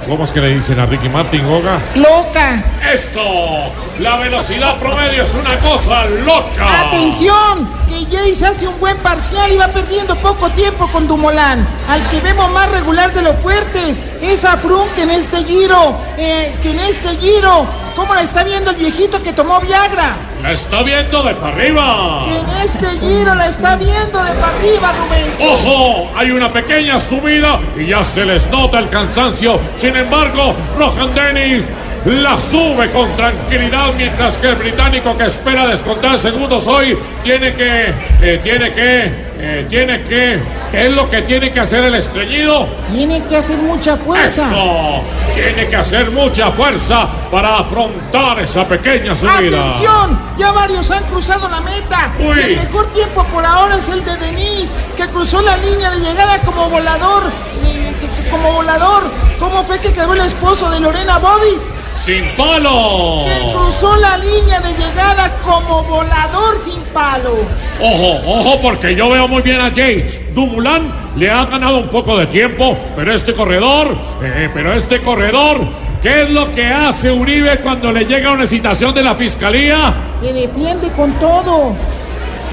¿Cómo es que le dicen a Ricky Martin, Goga? ¡Loca! ¡Eso! La velocidad promedio es una cosa loca. ¡Atención! Que Jace hace un buen parcial y va perdiendo poco tiempo con Dumolán. Al que vemos más regular de los fuertes es a Frun que en este giro, eh, que en este giro. ¿Cómo la está viendo el viejito que tomó Viagra? La está viendo de para arriba. Que en este giro la está viendo de para arriba, Rubén. ¡Ojo! Hay una pequeña subida y ya se les nota el cansancio. Sin embargo, Rohan Dennis la sube con tranquilidad mientras que el británico que espera descontar segundos hoy tiene que, eh, tiene que, eh, tiene que, ¿qué es lo que tiene que hacer el estreñido? Tiene que hacer mucha fuerza. Eso, tiene que hacer mucha fuerza para afrontar esa pequeña subida. ¡Atención! Ya varios han cruzado la meta. Uy. El mejor tiempo por ahora es el de Denise, que cruzó la línea de llegada como volador. eh, como volador. ¿Cómo fue que quedó el esposo de Lorena Bobby? ¡Sin palo! Que cruzó la línea de llegada como volador sin palo. Ojo, ojo, porque yo veo muy bien a James. Dumoulin le ha ganado un poco de tiempo, pero este corredor, eh, pero este corredor, ¿qué es lo que hace Uribe cuando le llega una citación de la fiscalía? Se defiende con todo.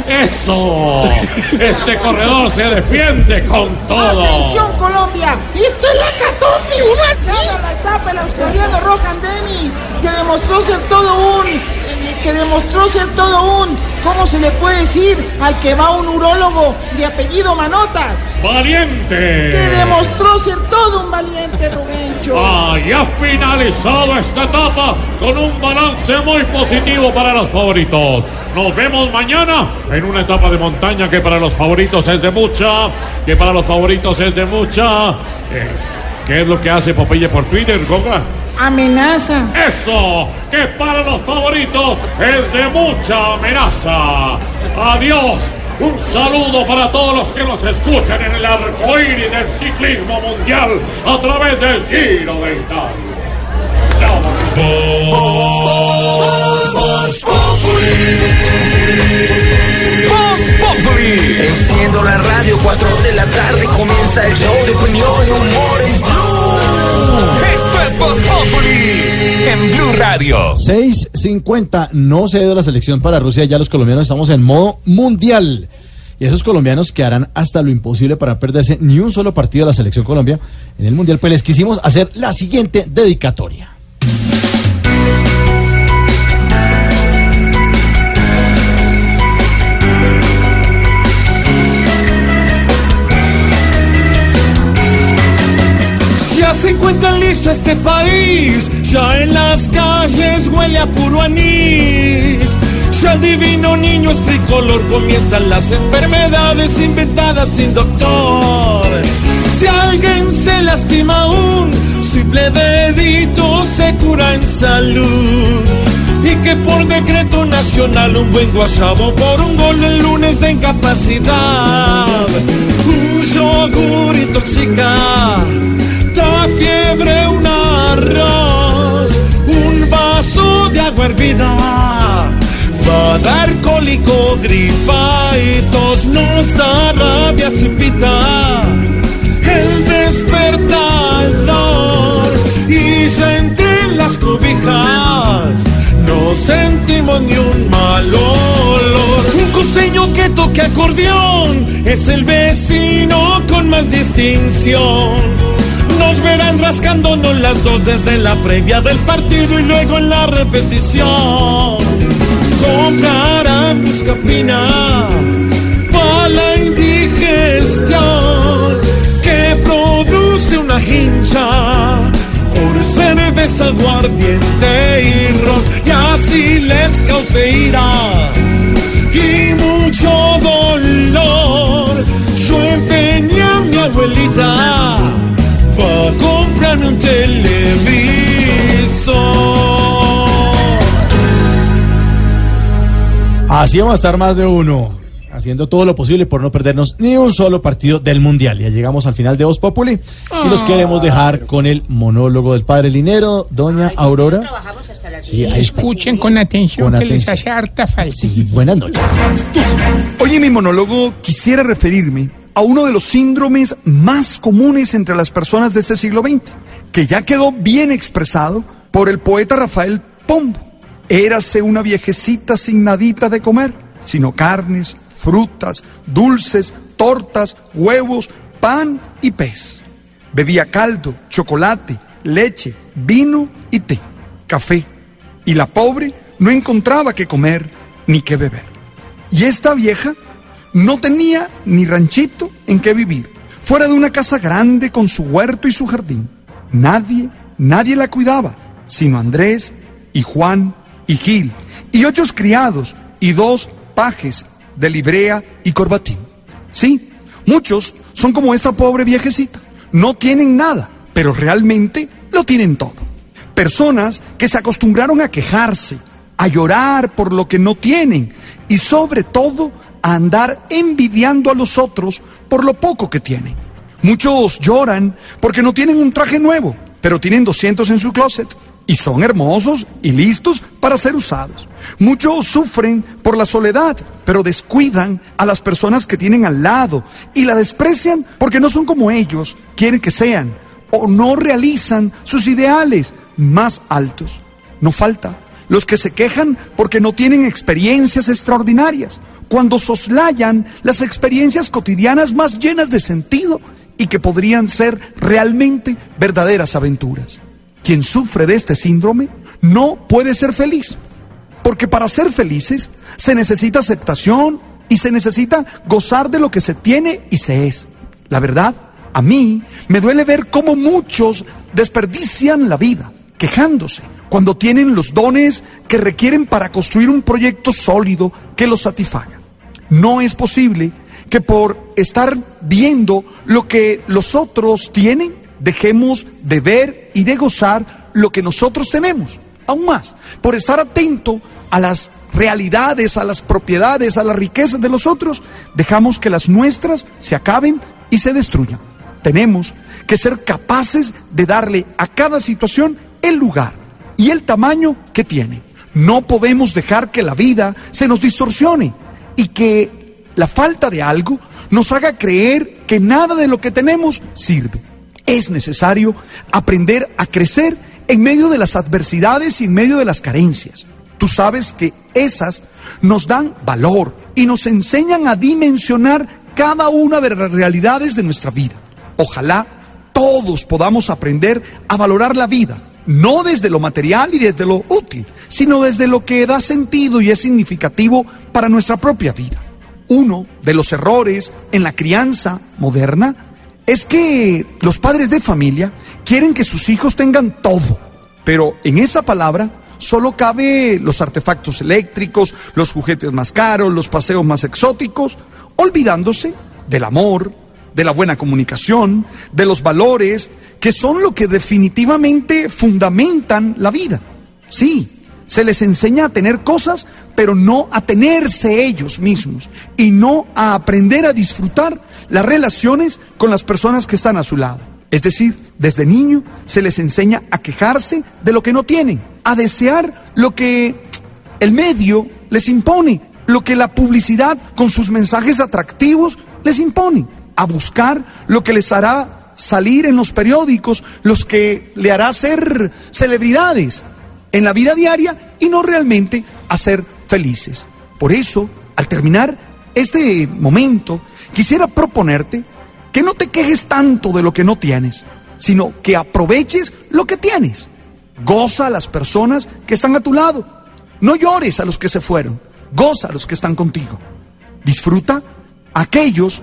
¡Eso! Este corredor se defiende con todo. ¡Atención, Colombia! ¡Esto es la catombe! ¡Uno así! la etapa el australiano Rohan Dennis, que demostró ser todo un... eh, que demostró ser todo un... ¿Cómo se le puede decir al que va un urólogo de apellido Manotas? ¡Valiente! Que demostró ser todo un valiente, Rubencho. Ay, Y ha finalizado esta etapa con un balance muy positivo para los favoritos. Nos vemos mañana en una etapa de montaña que para los favoritos es de mucha, que para los favoritos es de mucha. Eh, ¿Qué es lo que hace Popeye por Twitter, Goga? Amenaza. Eso, que para los favoritos es de mucha amenaza. Adiós. Un saludo para todos los que nos escuchan en el arcoíris del ciclismo mundial a través del Giro de Italia. Enciendo la radio, 4 de la tarde comienza el show de opinión y humor en Blue. Es en Blue Radio. 6.50, no se ido la selección para Rusia, ya los colombianos estamos en modo mundial. Y esos colombianos que harán hasta lo imposible para perderse ni un solo partido de la selección Colombia en el mundial, pues les quisimos hacer la siguiente dedicatoria. Se encuentra listo este país, ya en las calles huele a puro anís. Ya el divino niño es tricolor, comienzan las enfermedades inventadas sin doctor. Si alguien se lastima un simple dedito se cura en salud. Y que por decreto nacional un buen guayabo por un gol el lunes de incapacidad. Un yogur intoxica, fiebre un arroz, un vaso de agua hervida. Va a dar cólico, gripa y tos, nos da rabia sin pita. El despertador y ya entre las cobijas no sentimos ni un mal olor. Un costeño que toque acordeón es el vecino con más distinción. Nos verán rascándonos las dos desde la previa del partido y luego en la repetición. Comprarán muscapina para la indigestión que produce una hincha por cerveza, aguardiente y ron y así les cause ira y mucho dolor. Yo empeñé a mi abuelita para comprar un televisor. Así vamos a estar más de uno, haciendo todo lo posible por no perdernos ni un solo partido del Mundial. Ya llegamos al final de Voz Populi y nos queremos dejar con el monólogo del padre Linero, doña Aurora. Sí, ahí está. Escuchen con atención Con que les hace harta falta. Sí, buenas noches. Hoy en mi monólogo quisiera referirme a uno de los síndromes más comunes entre las personas de este siglo XX, que ya quedó bien expresado por el poeta Rafael Pombo. Érase una viejecita sin nadita de comer, sino carnes, frutas, dulces, tortas, huevos, pan y pez. Bebía caldo, chocolate, leche, vino y té, café. Y la pobre no encontraba qué comer ni qué beber. Y esta vieja no tenía ni ranchito en qué vivir, fuera de una casa grande con su huerto y su jardín. Nadie, nadie la cuidaba, sino Andrés y Juan y Gil, y ocho criados y dos pajes de librea y corbatín. Sí, muchos son como esta pobre viejecita. No tienen nada, pero realmente lo tienen todo. Personas que se acostumbraron a quejarse, a llorar por lo que no tienen y sobre todo andar envidiando a los otros por lo poco que tienen. Muchos lloran porque no tienen un traje nuevo, pero tienen 200 en su closet y son hermosos y listos para ser usados. Muchos sufren por la soledad, pero descuidan a las personas que tienen al lado y la desprecian porque no son como ellos quieren que sean o no realizan sus ideales más altos. No falta los que se quejan porque no tienen experiencias extraordinarias, cuando soslayan las experiencias cotidianas más llenas de sentido y que podrían ser realmente verdaderas aventuras. Quien sufre de este síndrome no puede ser feliz, porque para ser felices se necesita aceptación y se necesita gozar de lo que se tiene y se es. La verdad A mí me duele ver cómo muchos desperdician la vida, quejándose, cuando tienen los dones que requieren para construir un proyecto sólido que los satisfaga. No es posible que por estar viendo lo que los otros tienen, dejemos de ver y de gozar lo que nosotros tenemos. Aún más, por estar atento a las realidades, a las propiedades, a las riquezas de los otros, dejamos que las nuestras se acaben y se destruyan. Tenemos que ser capaces de darle a cada situación el lugar y el tamaño que tiene. No podemos dejar que la vida se nos distorsione y que la falta de algo nos haga creer que nada de lo que tenemos sirve. Es necesario aprender a crecer en medio de las adversidades y en medio de las carencias. Tú sabes que esas nos dan valor y nos enseñan a dimensionar cada una de las realidades de nuestra vida. Ojalá todos podamos aprender a valorar la vida, no desde lo material y desde lo útil, sino desde lo que da sentido y es significativo para nuestra propia vida. Uno de los errores en la crianza moderna es que los padres de familia quieren que sus hijos tengan todo, pero en esa palabra solo cabe los artefactos eléctricos, los juguetes más caros, los paseos más exóticos, olvidándose del amor, de la buena comunicación, de los valores, que son lo que definitivamente fundamentan la vida. Sí, se les enseña a tener cosas, pero no a tenerse ellos mismos y no a aprender a disfrutar las relaciones con las personas que están a su lado. Es decir, desde niño se les enseña a quejarse de lo que no tienen, a desear lo que el medio les impone, lo que la publicidad con sus mensajes atractivos les impone, a buscar lo que les hará salir en los periódicos, los que le hará ser celebridades en la vida diaria y no realmente a ser felices. Por eso, al terminar este momento, quisiera proponerte que no te quejes tanto de lo que no tienes, sino que aproveches lo que tienes. Goza a las personas que están a tu lado. No llores a los que se fueron. Goza a los que están contigo. Disfruta a aquellos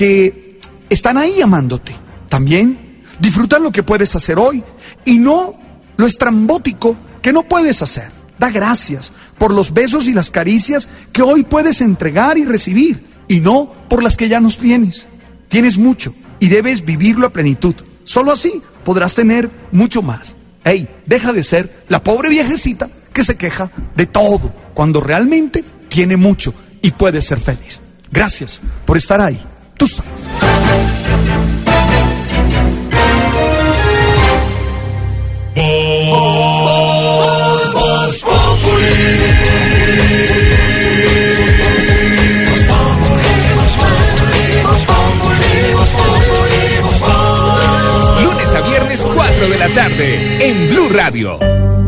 que están ahí amándote. También disfruta lo que puedes hacer hoy y no lo estrambótico que no puedes hacer. Da gracias por los besos y las caricias que hoy puedes entregar y recibir y no por las que ya nos tienes. Tienes mucho y debes vivirlo a plenitud. Solo así podrás tener mucho más. Ey, deja de ser la pobre viejecita que se queja de todo cuando realmente tiene mucho y puede ser feliz. Gracias por estar ahí. Tú sabes. de la tarde en Blue Radio.